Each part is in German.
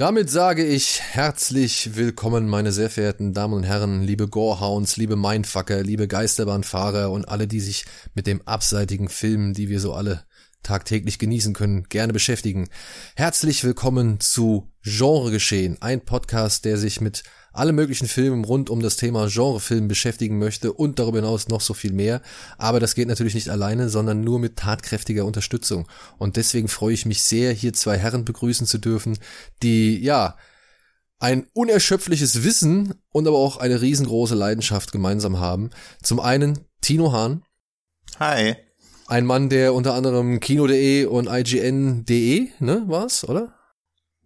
Damit sage ich herzlich willkommen, meine sehr verehrten Damen und Herren, liebe Gorehounds, liebe Mindfucker, liebe Geisterbahnfahrer und alle, die sich mit dem abseitigen Film, die wir so alle tagtäglich genießen können, gerne beschäftigen. Herzlich willkommen zu Genre Geschehen, ein Podcast, der sich mit alle möglichen Filmen rund um das Thema Genrefilm beschäftigen möchte und darüber hinaus noch so viel mehr. Aber das geht natürlich nicht alleine, sondern nur mit tatkräftiger Unterstützung. Und deswegen freue ich mich sehr, hier zwei Herren begrüßen zu dürfen, die, ja, ein unerschöpfliches Wissen und aber auch eine riesengroße Leidenschaft gemeinsam haben. Zum einen Tino Hahn. Hi. Ein Mann, der unter anderem Kino.de und IGN.de, ne, war's, oder?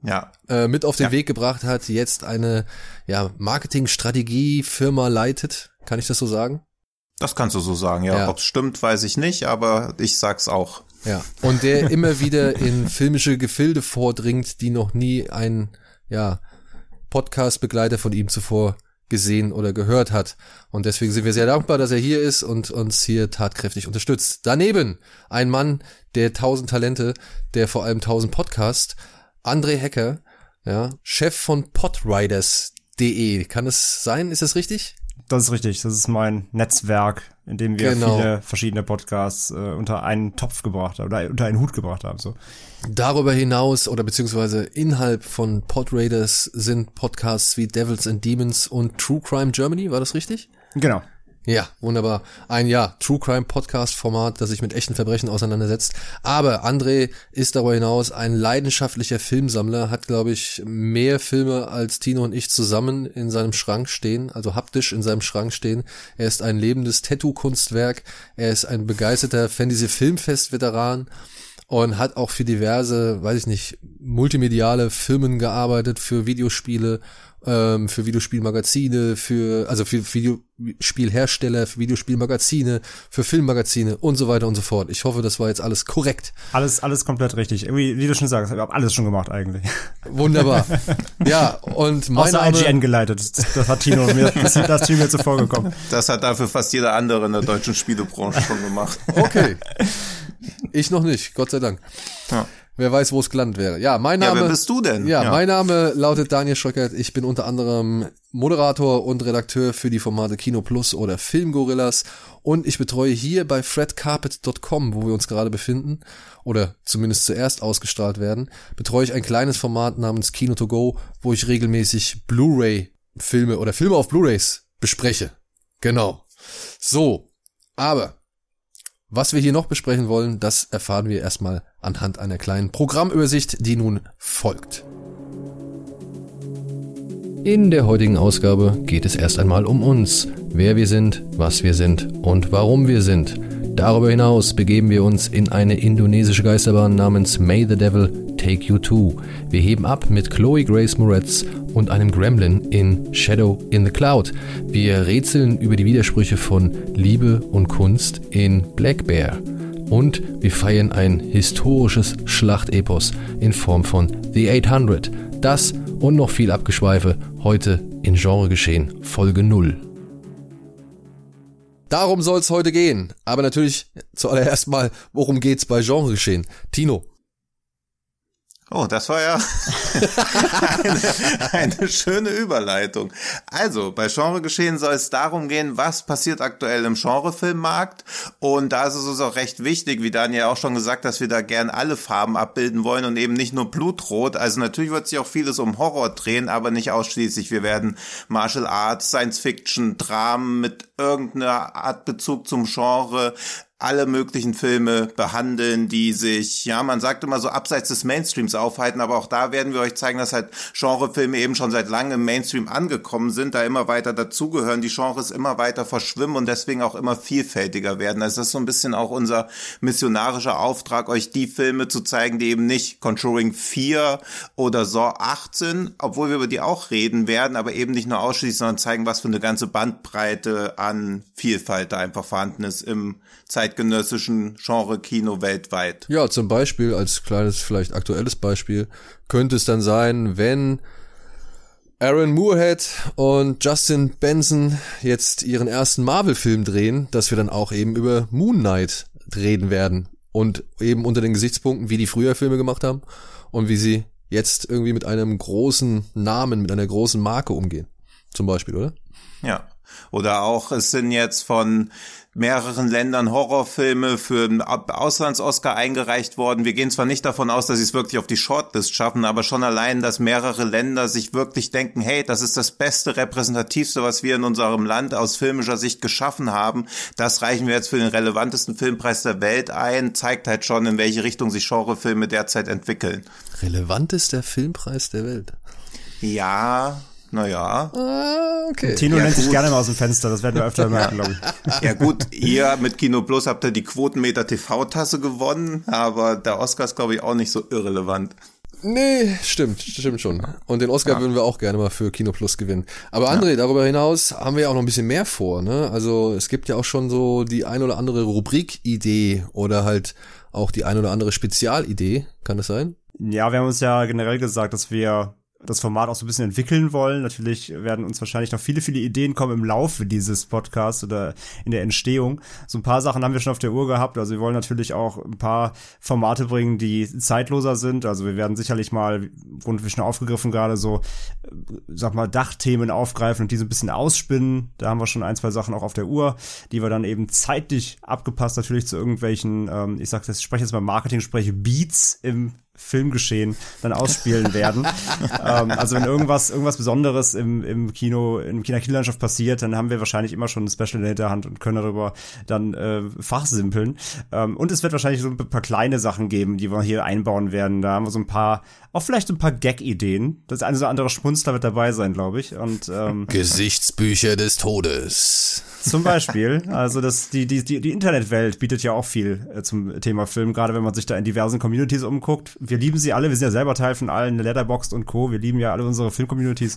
Ja. äh, mit auf den Ja. Weg gebracht hat, jetzt eine ja, Marketingstrategie-Firma leitet. Kann ich das so sagen? Das kannst du so sagen, ja. Ja. Ob's stimmt, weiß ich nicht, aber ich sag's auch. Ja. Und der immer wieder in filmische Gefilde vordringt, die noch nie ein ja, Podcast-Begleiter von ihm zuvor gesehen oder gehört hat. Und deswegen sind wir sehr dankbar, dass er hier ist und uns hier tatkräftig unterstützt. Daneben ein Mann der tausend Talente, der vor allem tausend Podcast, André Hecker, ja, Chef von podriders.de. Kann es sein? Ist das richtig? Das ist richtig. Das ist mein Netzwerk, in dem wir Genau. viele verschiedene Podcasts äh, unter einen Topf gebracht haben oder unter einen Hut gebracht haben. So. Darüber hinaus oder beziehungsweise innerhalb von Podraiders sind Podcasts wie Devils and Demons und True Crime Germany, war das richtig? Genau. Ja, wunderbar. Ein ja, True Crime Podcast Format, das sich mit echten Verbrechen auseinandersetzt. Aber André ist darüber hinaus ein leidenschaftlicher Filmsammler, hat glaube ich mehr Filme als Tino und ich zusammen in seinem Schrank stehen, also haptisch in seinem Schrank stehen. Er ist ein lebendes Tattoo-Kunstwerk. Er ist ein begeisterter Fantasy Filmfest Veteran und hat auch für diverse, weiß ich nicht, multimediale Firmen gearbeitet, für Videospiele, ähm, für Videospielmagazine, für, also für Videospielhersteller, für Videospielmagazine, für Filmmagazine und so weiter und so fort. Ich hoffe, das war jetzt alles korrekt. Alles, alles komplett richtig. Irgendwie, wie du schon sagst, ich habe alles schon gemacht eigentlich. Wunderbar. ja, und mein Außer Name, IGN geleitet. Das, hat Tino mir, das, das ist Tino mir zuvor gekommen. Das hat dafür fast jeder andere in der deutschen Spielebranche schon gemacht. Okay. Ich noch nicht, Gott sei Dank. Ja. Wer weiß, wo es gelandet wäre. Ja, mein Ja, Name. wer bist du denn? Ja, Ja. mein Name lautet Daniel Schröckert. Ich bin unter anderem Moderator und Redakteur für die Formate Kino Plus oder Filmgorillas und ich betreue hier bei fredcarpet.com, wo wir uns gerade befinden oder zumindest zuerst ausgestrahlt werden, betreue ich ein kleines Format namens Kino to Go, wo ich regelmäßig Blu-ray Filme oder Filme auf Blu-rays bespreche. Genau. So, aber was wir hier noch besprechen wollen, das erfahren wir erstmal anhand einer kleinen Programmübersicht, die nun folgt. In der heutigen Ausgabe geht es erst einmal um uns, wer wir sind, was wir sind und warum wir sind. Darüber hinaus begeben wir uns in eine indonesische Geisterbahn namens May the Devil Take You To. Wir heben ab mit Chloe Grace Moretz und einem Gremlin in Shadow in the Cloud. Wir rätseln über die Widersprüche von Liebe und Kunst in Black Bear. Und wir feiern ein historisches Schlachtepos in Form von The 800. Das und noch viel Abgeschweife heute in Genre geschehen, Folge 0. Darum soll es heute gehen. Aber natürlich zuallererst mal, worum geht's bei Genre geschehen? Tino. Oh, das war ja eine, eine schöne Überleitung. Also, bei Genregeschehen soll es darum gehen, was passiert aktuell im Genrefilmmarkt. Und da ist es uns auch recht wichtig, wie Daniel auch schon gesagt, dass wir da gern alle Farben abbilden wollen und eben nicht nur Blutrot. Also natürlich wird sich auch vieles um Horror drehen, aber nicht ausschließlich. Wir werden Martial Arts, Science Fiction, Dramen mit irgendeiner Art Bezug zum Genre, alle möglichen Filme behandeln, die sich, ja, man sagt immer so abseits des Mainstreams aufhalten, aber auch da werden wir euch zeigen, dass halt Genrefilme eben schon seit langem im Mainstream angekommen sind, da immer weiter dazugehören, die Genres immer weiter verschwimmen und deswegen auch immer vielfältiger werden. Also das ist so ein bisschen auch unser missionarischer Auftrag, euch die Filme zu zeigen, die eben nicht Conjuring 4 oder Saw 8 sind, obwohl wir über die auch reden werden, aber eben nicht nur ausschließlich, sondern zeigen, was für eine ganze Bandbreite an Vielfalt da einfach vorhanden ist im zeitgenössischen Genre-Kino weltweit. Ja, zum Beispiel, als kleines, vielleicht aktuelles Beispiel, könnte es dann sein, wenn Aaron Moorhead und Justin Benson jetzt ihren ersten Marvel-Film drehen, dass wir dann auch eben über Moon Knight reden werden. Und eben unter den Gesichtspunkten, wie die früher Filme gemacht haben und wie sie jetzt irgendwie mit einem großen Namen, mit einer großen Marke umgehen. Zum Beispiel, oder? Ja. Oder auch, es sind jetzt von mehreren Ländern Horrorfilme für einen Auslands-Oscar eingereicht worden. Wir gehen zwar nicht davon aus, dass sie es wirklich auf die Shortlist schaffen, aber schon allein, dass mehrere Länder sich wirklich denken, hey, das ist das beste, repräsentativste, was wir in unserem Land aus filmischer Sicht geschaffen haben. Das reichen wir jetzt für den relevantesten Filmpreis der Welt ein, zeigt halt schon, in welche Richtung sich Genrefilme derzeit entwickeln. Relevantester Filmpreis der Welt. Ja, naja. Ah, okay. Tino Ja, nennt sich gut. gerne mal aus dem Fenster, das werden wir öfter merken, glaube ich. Ja gut, ihr mit Kino Plus habt ihr die Quotenmeter TV-Tasse gewonnen, aber der Oscar ist, glaube ich, auch nicht so irrelevant. Nee, stimmt, stimmt schon. Und den Oscar würden wir auch gerne mal für Kino Plus gewinnen. Aber André, darüber hinaus haben wir ja auch noch ein bisschen mehr vor, ne? Also es gibt ja auch schon so die ein oder andere Rubrik-Idee oder halt auch die ein oder andere Spezialidee. Kann das sein? Ja, wir haben uns ja generell gesagt, dass wir das Format auch so ein bisschen entwickeln wollen. Natürlich werden uns wahrscheinlich noch viele, viele Ideen kommen im Laufe dieses Podcasts oder in der Entstehung. So ein paar Sachen haben wir schon auf der Uhr gehabt. Also wir wollen natürlich auch ein paar Formate bringen, die zeitloser sind. Also wir werden sicherlich mal, wurden wir schon aufgegriffen gerade, so, äh, sag mal, Dachthemen aufgreifen und diese ein bisschen ausspinnen. Da haben wir schon ein, zwei Sachen auch auf der Uhr, die wir dann eben zeitlich abgepasst natürlich zu irgendwelchen, ähm, ich sag das, ich spreche jetzt mal Marketing, spreche Beats im Filmgeschehen dann ausspielen werden. ähm, also wenn irgendwas, irgendwas Besonderes im, im Kino, im Kino Kinolandschaft passiert, dann haben wir wahrscheinlich immer schon ein Special in der Hinterhand und können darüber dann äh, fachsimpeln. Ähm, und es wird wahrscheinlich so ein paar kleine Sachen geben, die wir hier einbauen werden. Da haben wir so ein paar, auch vielleicht so ein paar Gag-Ideen. Das eine oder andere Schmunzler wird dabei sein, glaube ich. Und ähm, Gesichtsbücher des Todes. Zum Beispiel. Also das, die, die, die, die Internetwelt bietet ja auch viel äh, zum Thema Film, gerade wenn man sich da in diversen Communities umguckt. Wir lieben sie alle, wir sind ja selber Teil von allen, Letterboxd und Co. Wir lieben ja alle unsere Film-Communities.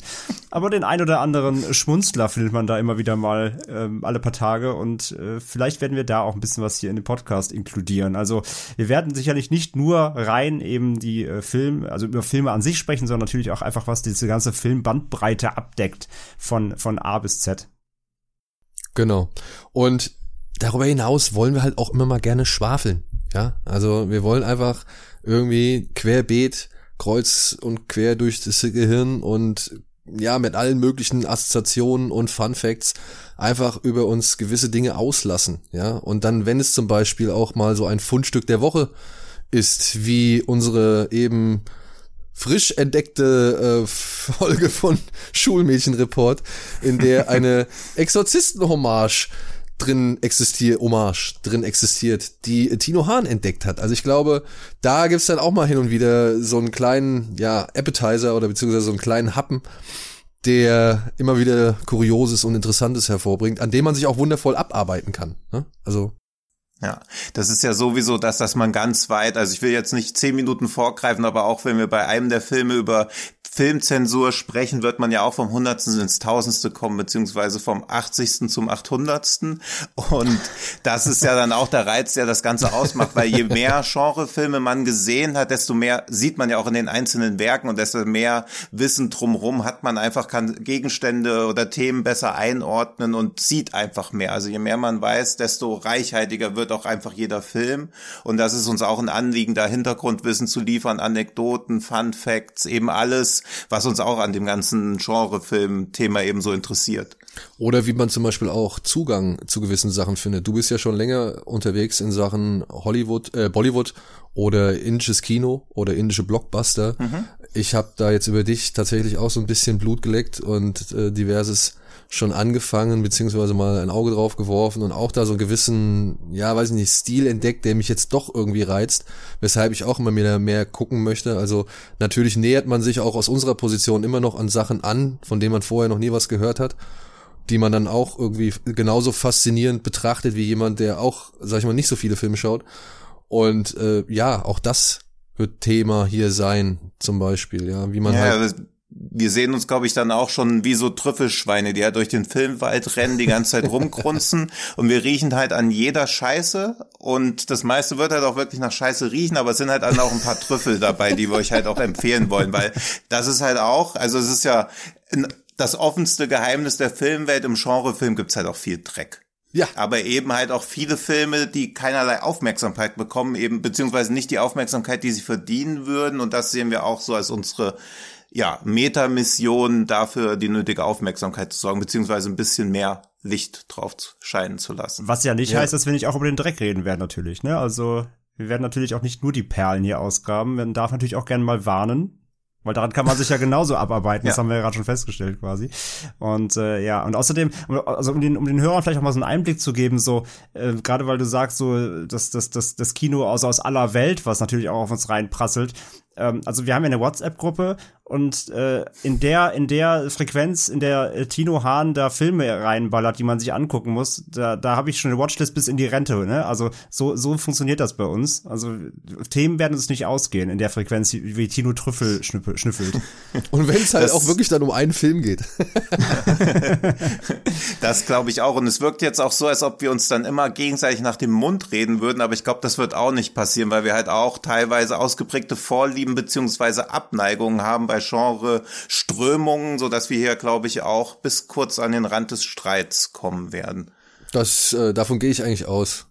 Aber den ein oder anderen Schmunzler findet man da immer wieder mal ähm, alle paar Tage und äh, vielleicht werden wir da auch ein bisschen was hier in den Podcast inkludieren. Also wir werden sicherlich nicht nur rein eben die äh, Film, also über Filme an sich sprechen, sondern natürlich auch einfach, was diese ganze Filmbandbreite abdeckt von, von A bis Z. Genau. Und darüber hinaus wollen wir halt auch immer mal gerne schwafeln. Ja, also wir wollen einfach irgendwie querbeet, kreuz und quer durch das Gehirn und ja, mit allen möglichen Assoziationen und Fun Facts einfach über uns gewisse Dinge auslassen. Ja, und dann, wenn es zum Beispiel auch mal so ein Fundstück der Woche ist, wie unsere eben frisch entdeckte äh, Folge von Schulmädchenreport, in der eine Exorzisten-Hommage drin existiert, Hommage drin existiert, die Tino Hahn entdeckt hat. Also ich glaube, da gibt's dann auch mal hin und wieder so einen kleinen, ja, Appetizer oder beziehungsweise so einen kleinen Happen, der immer wieder Kurioses und Interessantes hervorbringt, an dem man sich auch wundervoll abarbeiten kann. Ne? Also Ja, das ist ja sowieso das, dass man ganz weit, also ich will jetzt nicht zehn Minuten vorgreifen, aber auch wenn wir bei einem der Filme über Filmzensur sprechen, wird man ja auch vom Hundertsten ins Tausendste kommen, beziehungsweise vom Achtzigsten zum Achthundertsten. Und das ist ja dann auch der Reiz, der das Ganze ausmacht, weil je mehr Genrefilme man gesehen hat, desto mehr sieht man ja auch in den einzelnen Werken und desto mehr Wissen drumherum hat man einfach, kann Gegenstände oder Themen besser einordnen und sieht einfach mehr. Also je mehr man weiß, desto reichhaltiger wird auch einfach jeder Film. Und das ist uns auch ein Anliegen, da Hintergrundwissen zu liefern, Anekdoten, Fun Facts, eben alles, was uns auch an dem ganzen Genrefilm-Thema eben so interessiert. Oder wie man zum Beispiel auch Zugang zu gewissen Sachen findet. Du bist ja schon länger unterwegs in Sachen Hollywood, äh, Bollywood oder indisches Kino oder indische Blockbuster. Ich habe da jetzt über dich tatsächlich auch so ein bisschen Blut geleckt und äh, diverses schon angefangen, beziehungsweise mal ein Auge drauf geworfen und auch da so einen gewissen, ja, weiß ich nicht, Stil entdeckt, der mich jetzt doch irgendwie reizt, weshalb ich auch immer mehr, mehr gucken möchte. Also natürlich nähert man sich auch aus unserer Position immer noch an Sachen an, von denen man vorher noch nie was gehört hat, die man dann auch irgendwie genauso faszinierend betrachtet wie jemand, der auch, sag ich mal, nicht so viele Filme schaut. Und äh, ja, auch das wird Thema hier sein, zum Beispiel, ja, wie man ja, halt wir sehen uns, glaube ich, dann auch schon wie so Trüffelschweine, die ja durch den Filmwald rennen, die ganze Zeit rumgrunzen und wir riechen halt an jeder Scheiße und das meiste wird halt auch wirklich nach Scheiße riechen, aber es sind halt dann auch ein paar Trüffel dabei, die wir euch halt auch empfehlen wollen, weil das ist halt auch, also es ist ja das offenste Geheimnis der Filmwelt, im Genrefilm gibt's halt auch viel Dreck. Ja. Aber eben halt auch viele Filme, die keinerlei Aufmerksamkeit bekommen, eben beziehungsweise nicht die Aufmerksamkeit, die sie verdienen würden. Und das sehen wir auch so als unsere ja, Metamission dafür die nötige Aufmerksamkeit zu sorgen, beziehungsweise ein bisschen mehr Licht drauf scheinen zu lassen. Was ja nicht ja. heißt, dass wir nicht auch über den Dreck reden werden, natürlich, ne? Also, wir werden natürlich auch nicht nur die Perlen hier ausgraben. Man darf natürlich auch gerne mal warnen. Weil daran kann man sich ja genauso abarbeiten, ja. das haben wir ja gerade schon festgestellt quasi. Und äh, ja, und außerdem, also um den, um den Hörern vielleicht auch mal so einen Einblick zu geben, so, äh, gerade weil du sagst, so, dass das, das, das Kino aus, aus aller Welt, was natürlich auch auf uns reinprasselt, ähm, also wir haben ja eine WhatsApp-Gruppe und äh, in der in der Frequenz, in der äh, Tino Hahn da Filme reinballert, die man sich angucken muss, da, da habe ich schon eine Watchlist bis in die Rente. Ne? Also so so funktioniert das bei uns. Also Themen werden uns nicht ausgehen in der Frequenz, wie Tino Trüffel schnüffelt. Und wenn es halt das, auch wirklich dann um einen Film geht. das glaube ich auch. Und es wirkt jetzt auch so, als ob wir uns dann immer gegenseitig nach dem Mund reden würden. Aber ich glaube, das wird auch nicht passieren, weil wir halt auch teilweise ausgeprägte Vorlieben beziehungsweise Abneigungen haben bei Genre-Strömungen, so dass wir hier, glaube ich, auch bis kurz an den Rand des Streits kommen werden. Das, äh, davon gehe ich eigentlich aus.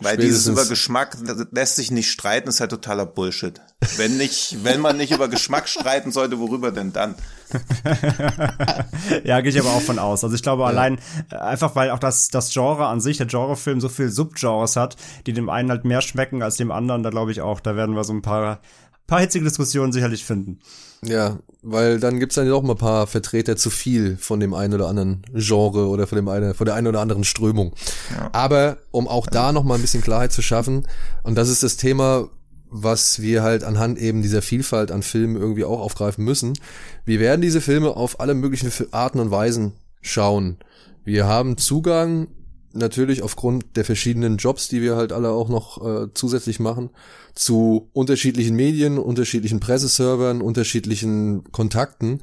Weil dieses über Geschmack lässt sich nicht streiten, ist halt totaler Bullshit. Wenn nicht, wenn man nicht über Geschmack streiten sollte, worüber denn dann? ja, gehe ich aber auch von aus. Also ich glaube ja. allein äh, einfach, weil auch das, das Genre an sich, der Genrefilm so viel Subgenres hat, die dem einen halt mehr schmecken als dem anderen, da glaube ich auch, da werden wir so ein paar, paar hitzige Diskussionen sicherlich finden. Ja, weil dann gibt's dann doch mal ein paar Vertreter zu viel von dem einen oder anderen Genre oder von dem einen, von der einen oder anderen Strömung. Ja. Aber um auch da noch mal ein bisschen Klarheit zu schaffen, und das ist das Thema, was wir halt anhand eben dieser Vielfalt an Filmen irgendwie auch aufgreifen müssen. Wir werden diese Filme auf alle möglichen Arten und Weisen schauen. Wir haben Zugang natürlich aufgrund der verschiedenen Jobs, die wir halt alle auch noch äh, zusätzlich machen, zu unterschiedlichen Medien, unterschiedlichen Presseservern, unterschiedlichen Kontakten.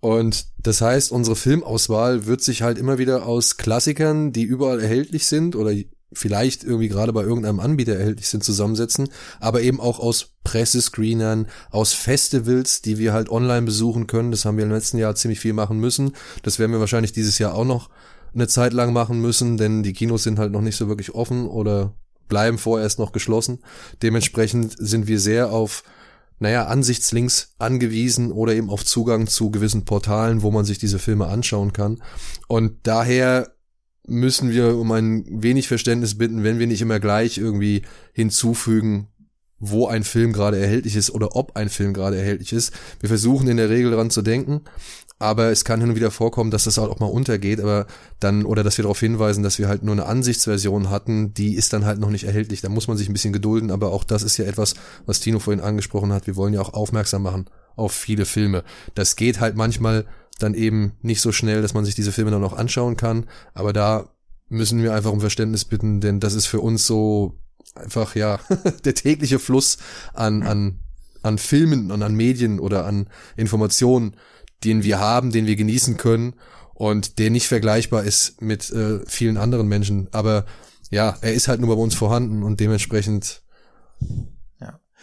Und das heißt, unsere Filmauswahl wird sich halt immer wieder aus Klassikern, die überall erhältlich sind oder vielleicht irgendwie gerade bei irgendeinem Anbieter erhältlich sind, zusammensetzen, aber eben auch aus Pressescreenern, aus Festivals, die wir halt online besuchen können. Das haben wir im letzten Jahr ziemlich viel machen müssen. Das werden wir wahrscheinlich dieses Jahr auch noch eine Zeit lang machen müssen, denn die Kinos sind halt noch nicht so wirklich offen oder bleiben vorerst noch geschlossen. Dementsprechend sind wir sehr auf, naja, Ansichtslinks angewiesen oder eben auf Zugang zu gewissen Portalen, wo man sich diese Filme anschauen kann. Und daher müssen wir um ein wenig Verständnis bitten, wenn wir nicht immer gleich irgendwie hinzufügen, wo ein Film gerade erhältlich ist oder ob ein Film gerade erhältlich ist. Wir versuchen in der Regel daran zu denken, aber es kann hin und wieder vorkommen, dass das auch mal untergeht, aber dann, oder dass wir darauf hinweisen, dass wir halt nur eine Ansichtsversion hatten, die ist dann halt noch nicht erhältlich. Da muss man sich ein bisschen gedulden, aber auch das ist ja etwas, was Tino vorhin angesprochen hat. Wir wollen ja auch aufmerksam machen auf viele Filme. Das geht halt manchmal dann eben nicht so schnell, dass man sich diese Filme dann auch anschauen kann, aber da müssen wir einfach um Verständnis bitten, denn das ist für uns so einfach, ja, der tägliche Fluss an, an, an Filmen und an Medien oder an Informationen, den wir haben, den wir genießen können und der nicht vergleichbar ist mit äh, vielen anderen Menschen. Aber ja, er ist halt nur bei uns vorhanden und dementsprechend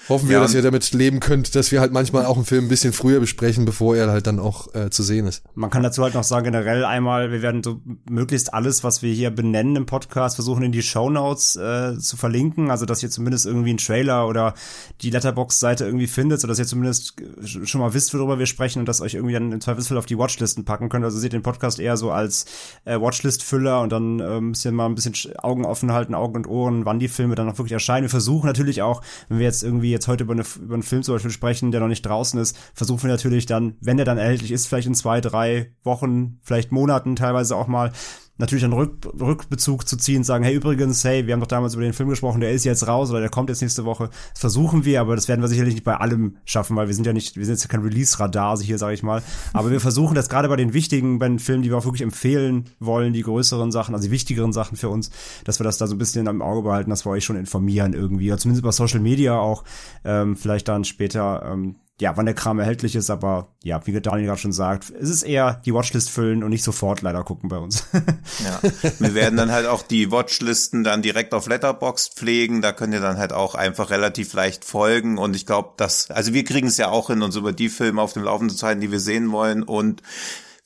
Hoffen wir, ja, dass ihr damit leben könnt, dass wir halt manchmal auch einen Film ein bisschen früher besprechen, bevor er halt dann auch äh, zu sehen ist. Man kann dazu halt noch sagen, generell einmal, wir werden so möglichst alles, was wir hier benennen im Podcast, versuchen in die Show Notes äh, zu verlinken, also dass ihr zumindest irgendwie einen Trailer oder die Letterbox-Seite irgendwie findet, sodass ihr zumindest schon mal wisst, worüber wir sprechen und das euch irgendwie dann im Zweifelsfall auf die Watchlisten packen könnt. Also seht den Podcast eher so als äh, Watchlist-Füller und dann äh, müsst ihr mal ein bisschen Augen offen halten, Augen und Ohren, wann die Filme dann auch wirklich erscheinen. Wir versuchen natürlich auch, wenn wir jetzt irgendwie jetzt heute über, eine, über einen Film zum Beispiel sprechen, der noch nicht draußen ist, versuchen wir natürlich dann, wenn der dann erhältlich ist, vielleicht in zwei, drei Wochen, vielleicht Monaten teilweise auch mal, natürlich einen Rück, Rückbezug zu ziehen, sagen, hey, übrigens, hey, wir haben doch damals über den Film gesprochen, der ist jetzt raus oder der kommt jetzt nächste Woche. Das versuchen wir, aber das werden wir sicherlich nicht bei allem schaffen, weil wir sind ja nicht, wir sind jetzt kein Release-Radar, also hier sage ich mal. Aber wir versuchen das gerade bei den wichtigen, bei den Filmen, die wir auch wirklich empfehlen wollen, die größeren Sachen, also die wichtigeren Sachen für uns, dass wir das da so ein bisschen im Auge behalten, dass wir euch schon informieren irgendwie, oder zumindest über Social Media auch, ähm, vielleicht dann später ähm, ja, wann der Kram erhältlich ist, aber ja, wie Daniel gerade schon sagt, es ist eher die Watchlist füllen und nicht sofort leider gucken bei uns. ja, wir werden dann halt auch die Watchlisten dann direkt auf Letterboxd pflegen, da könnt ihr dann halt auch einfach relativ leicht folgen. Und ich glaube, dass, also wir kriegen es ja auch hin, uns über die Filme auf dem Laufenden zu halten, die wir sehen wollen. Und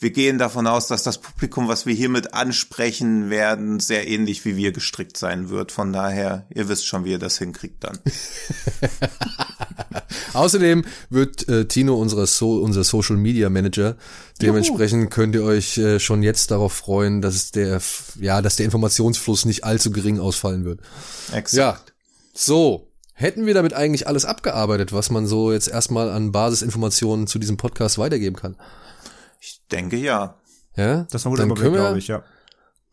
wir gehen davon aus, dass das Publikum, was wir hiermit ansprechen werden, sehr ähnlich wie wir gestrickt sein wird. Von daher, ihr wisst schon, wie ihr das hinkriegt dann. Außerdem wird äh, Tino unser, so unser Social Media Manager. Dementsprechend Juhu. könnt ihr euch äh, schon jetzt darauf freuen, dass der, ja, dass der Informationsfluss nicht allzu gering ausfallen wird. Exakt. Ja. So. Hätten wir damit eigentlich alles abgearbeitet, was man so jetzt erstmal an Basisinformationen zu diesem Podcast weitergeben kann? Ich denke ja. Ja? Das war gut Überblick, glaube ich, ja.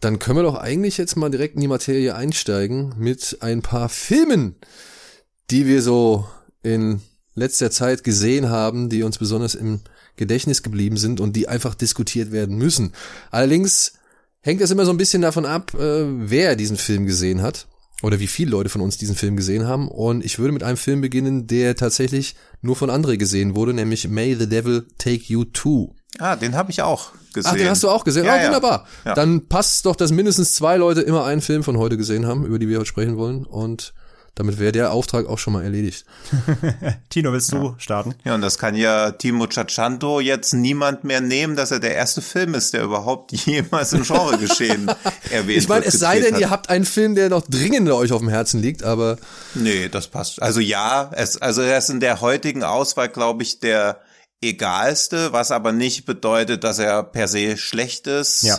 Dann können wir doch eigentlich jetzt mal direkt in die Materie einsteigen mit ein paar Filmen, die wir so in letzter Zeit gesehen haben, die uns besonders im Gedächtnis geblieben sind und die einfach diskutiert werden müssen. Allerdings hängt es immer so ein bisschen davon ab, äh, wer diesen Film gesehen hat oder wie viele Leute von uns diesen Film gesehen haben. Und ich würde mit einem Film beginnen, der tatsächlich nur von André gesehen wurde, nämlich May the Devil Take You To. Ah, den habe ich auch gesehen. Ach, den hast du auch gesehen? Ja, oh, wunderbar. Ja. Dann passt doch, dass mindestens zwei Leute immer einen Film von heute gesehen haben, über die wir heute sprechen wollen. Und damit wäre der Auftrag auch schon mal erledigt. Tino, willst du ja. starten? Ja, und das kann ja Timo Ciaccianto jetzt niemand mehr nehmen, dass er der erste Film ist, der überhaupt jemals im Genre geschehen erwähnt Ich meine, es sei denn, hat. ihr habt einen Film, der noch dringender euch auf dem Herzen liegt, aber. Nee, das passt. Also ja, es, also er ist in der heutigen Auswahl, glaube ich, der egalste, was aber nicht bedeutet, dass er per se schlecht ist. Ja.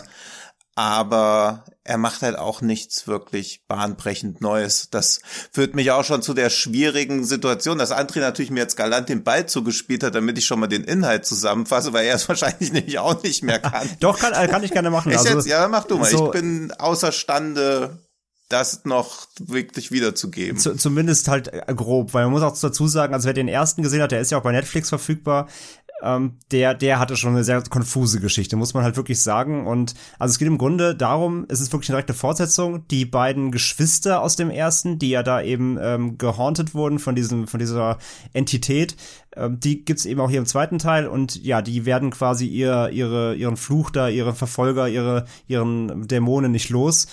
Aber er macht halt auch nichts wirklich bahnbrechend Neues. Das führt mich auch schon zu der schwierigen Situation, dass André natürlich mir jetzt galant den Ball zugespielt hat, damit ich schon mal den Inhalt zusammenfasse, weil er es wahrscheinlich nämlich auch nicht mehr kann. Doch, kann, kann ich gerne machen. Also, jetzt, ja, mach du mal. So ich bin außerstande, das noch wirklich wiederzugeben. Z zumindest halt äh, grob, weil man muss auch dazu sagen, also wer den ersten gesehen hat, der ist ja auch bei Netflix verfügbar, ähm, der, der hatte schon eine sehr konfuse Geschichte, muss man halt wirklich sagen. Und also es geht im Grunde darum, es ist wirklich eine direkte Fortsetzung. Die beiden Geschwister aus dem ersten, die ja da eben ähm, gehauntet wurden von diesem, von dieser Entität, ähm, die gibt's eben auch hier im zweiten Teil und ja, die werden quasi ihr, ihre, ihren Fluch da, ihre Verfolger, ihre, ihren Dämonen nicht los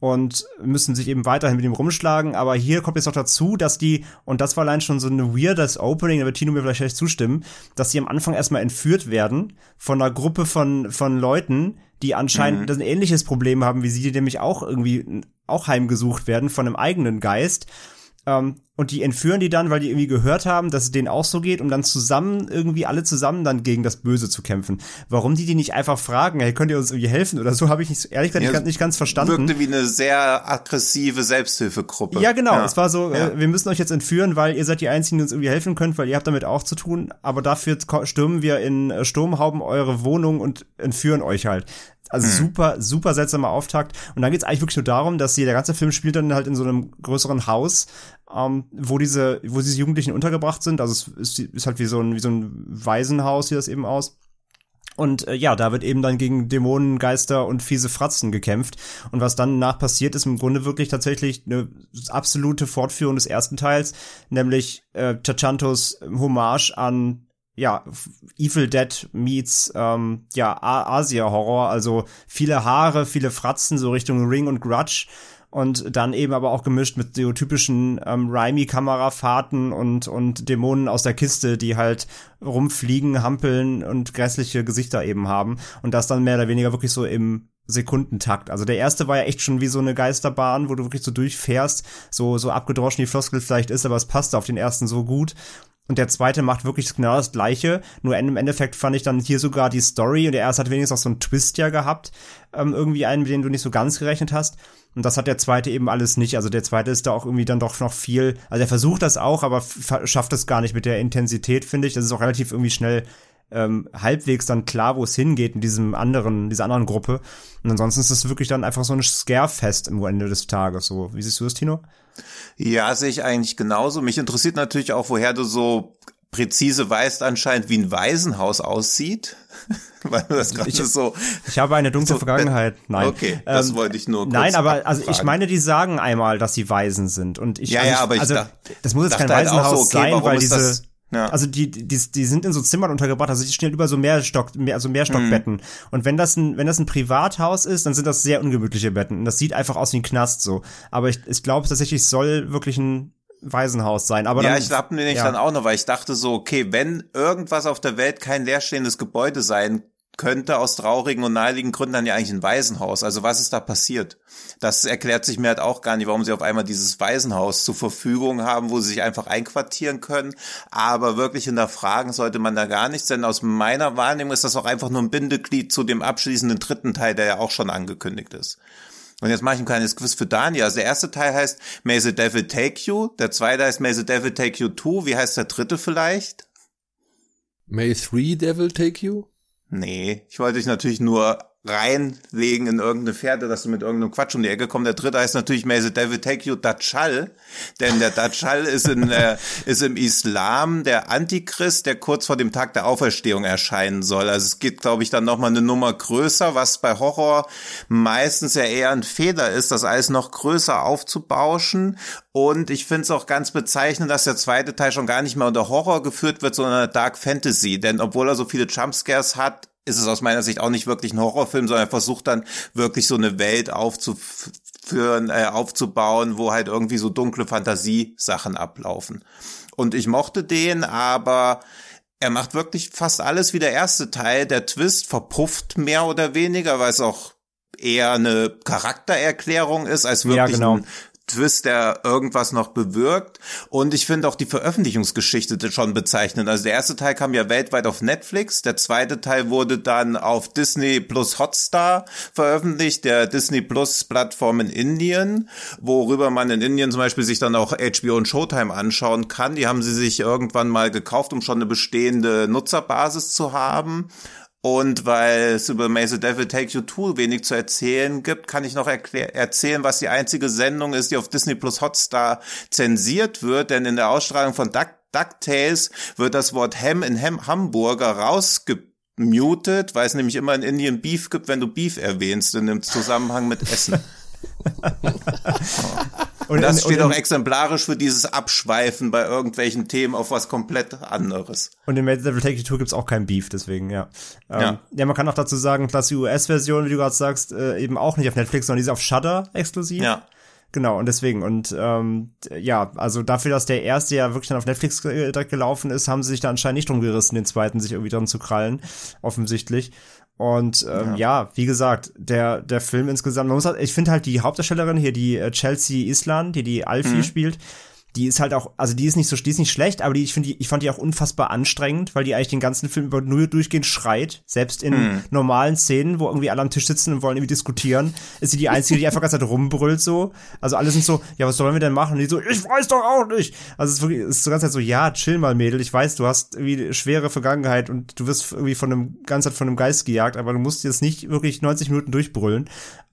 und müssen sich eben weiterhin mit ihm rumschlagen. Aber hier kommt jetzt noch dazu, dass die, und das war allein schon so ein weirdes Opening, da wird Tino mir vielleicht zustimmen, dass sie am Anfang erstmal entführt werden von einer Gruppe von, von Leuten, die anscheinend mhm. ein ähnliches Problem haben wie sie, die nämlich auch irgendwie auch heimgesucht werden von einem eigenen Geist. Ähm, und die entführen die dann, weil die irgendwie gehört haben, dass es denen auch so geht, um dann zusammen, irgendwie alle zusammen dann gegen das Böse zu kämpfen. Warum die die nicht einfach fragen, hey, könnt ihr uns irgendwie helfen oder so, habe ich nicht, ehrlich gesagt ja, nicht, ganz verstanden. Wirkte wie eine sehr aggressive Selbsthilfegruppe. Ja, genau. Ja. Es war so, ja. äh, wir müssen euch jetzt entführen, weil ihr seid die Einzigen, die uns irgendwie helfen könnt, weil ihr habt damit auch zu tun. Aber dafür stürmen wir in äh, Sturmhauben eure Wohnung und entführen euch halt. Also hm. super, super seltsamer Auftakt. Und dann geht's eigentlich wirklich nur darum, dass sie, der ganze Film spielt dann halt in so einem größeren Haus, ähm, wo diese, wo diese Jugendlichen untergebracht sind. Also es ist, ist halt wie so ein, wie so ein Waisenhaus, sieht das eben aus. Und äh, ja, da wird eben dann gegen Dämonen, Geister und fiese Fratzen gekämpft. Und was dann nach passiert, ist im Grunde wirklich tatsächlich eine absolute Fortführung des ersten Teils, nämlich äh, Chachantos Hommage an ja, Evil Dead meets ähm, ja, Asia-Horror, also viele Haare, viele Fratzen, so Richtung Ring und Grudge und dann eben aber auch gemischt mit so typischen ähm, Raimi-Kamerafahrten und, und Dämonen aus der Kiste, die halt rumfliegen, hampeln und grässliche Gesichter eben haben und das dann mehr oder weniger wirklich so im Sekundentakt. Also der erste war ja echt schon wie so eine Geisterbahn, wo du wirklich so durchfährst, so, so abgedroschen die Floskel vielleicht ist, aber es passte auf den ersten so gut. Und der zweite macht wirklich genau das Gleiche. Nur im Endeffekt fand ich dann hier sogar die Story und der erste hat wenigstens auch so einen Twist ja gehabt. Ähm, irgendwie einen, mit dem du nicht so ganz gerechnet hast. Und das hat der zweite eben alles nicht. Also der zweite ist da auch irgendwie dann doch noch viel. Also er versucht das auch, aber schafft es gar nicht mit der Intensität, finde ich. Das ist auch relativ irgendwie schnell ähm, halbwegs dann klar, wo es hingeht in diesem anderen, dieser anderen Gruppe. Und ansonsten ist es wirklich dann einfach so ein Scare-Fest am Ende des Tages. So, wie siehst du das, Tino? Ja, sehe ich eigentlich genauso. Mich interessiert natürlich auch, woher du so präzise weißt anscheinend, wie ein Waisenhaus aussieht. Weil du das gerade so. Ich habe eine dunkle so, Vergangenheit. Nein. Okay, das ähm, wollte ich nur kurz Nein, aber also ich meine, die sagen einmal, dass sie Waisen sind. Und ich, ja, also, ja, aber ich also, dachte, das muss jetzt kein halt Waisenhaus so, okay, sein, weil diese. Das, ja. Also die, die, die sind in so Zimmern untergebracht, also die stehen über so Mehrstock, mehr, also Mehrstockbetten. Mhm. Und wenn das ein, wenn das ein Privathaus ist, dann sind das sehr ungemütliche Betten. Und das sieht einfach aus wie ein Knast so. Aber ich, ich glaube tatsächlich, es soll wirklich ein Waisenhaus sein. Aber ja, dann, ich habe nämlich ja. dann auch noch, weil ich dachte so, okay, wenn irgendwas auf der Welt kein leerstehendes Gebäude sein könnte aus traurigen und naheliegenden Gründen dann ja eigentlich ein Waisenhaus. Also was ist da passiert? Das erklärt sich mir halt auch gar nicht, warum sie auf einmal dieses Waisenhaus zur Verfügung haben, wo sie sich einfach einquartieren können. Aber wirklich hinterfragen sollte man da gar nichts, denn aus meiner Wahrnehmung ist das auch einfach nur ein Bindeglied zu dem abschließenden dritten Teil, der ja auch schon angekündigt ist. Und jetzt mache ich ein kleines Quiz für Daniel. Also der erste Teil heißt May the Devil Take You, der zweite heißt May the Devil Take You Too. Wie heißt der dritte vielleicht? May Three Devil Take You? Nee, ich wollte dich natürlich nur reinlegen in irgendeine Pferde, dass du mit irgendeinem Quatsch um die Ecke kommst. Der dritte heißt natürlich the Devil Take You Dajjal, denn der Dajjal ist, in, äh, ist im Islam der Antichrist, der kurz vor dem Tag der Auferstehung erscheinen soll. Also es geht, glaube ich, dann nochmal eine Nummer größer, was bei Horror meistens ja eher ein Fehler ist, das alles noch größer aufzubauschen. Und ich finde es auch ganz bezeichnend, dass der zweite Teil schon gar nicht mehr unter Horror geführt wird, sondern Dark Fantasy. Denn obwohl er so viele Jumpscares hat, ist es aus meiner Sicht auch nicht wirklich ein Horrorfilm, sondern er versucht dann wirklich so eine Welt aufzuführen, äh, aufzubauen, wo halt irgendwie so dunkle Fantasiesachen ablaufen. Und ich mochte den, aber er macht wirklich fast alles wie der erste Teil. Der Twist verpufft mehr oder weniger, weil es auch eher eine Charaktererklärung ist, als wirklich ja, genau. ein Twist, der irgendwas noch bewirkt. Und ich finde auch die Veröffentlichungsgeschichte schon bezeichnend. Also der erste Teil kam ja weltweit auf Netflix, der zweite Teil wurde dann auf Disney Plus Hotstar veröffentlicht, der Disney Plus Plattform in Indien, worüber man in Indien zum Beispiel sich dann auch HBO und Showtime anschauen kann. Die haben sie sich irgendwann mal gekauft, um schon eine bestehende Nutzerbasis zu haben. Und weil es über May the Devil Take You Two wenig zu erzählen gibt, kann ich noch erzählen, was die einzige Sendung ist, die auf Disney Plus Hotstar zensiert wird. Denn in der Ausstrahlung von Duck DuckTales wird das Wort Ham in Ham Hamburger rausgemutet, weil es nämlich immer in Indien Beef gibt, wenn du Beef erwähnst in dem Zusammenhang mit Essen. Und das steht auch exemplarisch für dieses Abschweifen bei irgendwelchen Themen auf was komplett anderes. Und in Made Devil Take Two gibt's auch kein Beef, deswegen, ja. Ähm, ja. ja, man kann auch dazu sagen, dass die US-Version, wie du gerade sagst, äh, eben auch nicht auf Netflix, sondern die ist auf Shudder exklusiv. Ja. Genau, und deswegen, und ähm, ja, also dafür, dass der erste ja wirklich dann auf Netflix direkt gelaufen ist, haben sie sich da anscheinend nicht drum gerissen, den zweiten sich irgendwie dran zu krallen, offensichtlich. Und ähm, ja. ja. wie gesagt, der der Film insgesamt, man muss halt, ich finde halt die Hauptdarstellerin hier, die äh, Chelsea Island, die die Alfie mhm. spielt, die ist halt auch, also die ist nicht so, die ist nicht schlecht, aber die, ich finde, ich fand die auch unfassbar anstrengend, weil die eigentlich den ganzen Film über nur durchgehend schreit. Selbst in hm. normalen Szenen, wo irgendwie alle am Tisch sitzen und wollen irgendwie diskutieren, ist sie die einzige, die einfach ganz Zeit rumbrüllt so. Also alle sind so, ja, was sollen wir denn machen? Und die so, ich weiß doch auch nicht. Also es ist wirklich, es ist so ganz Zeit so, ja, chill mal, Mädel. Ich weiß, du hast irgendwie schwere Vergangenheit und du wirst irgendwie von einem, ganz Zeit von einem Geist gejagt, aber du musst jetzt nicht wirklich 90 Minuten durchbrüllen.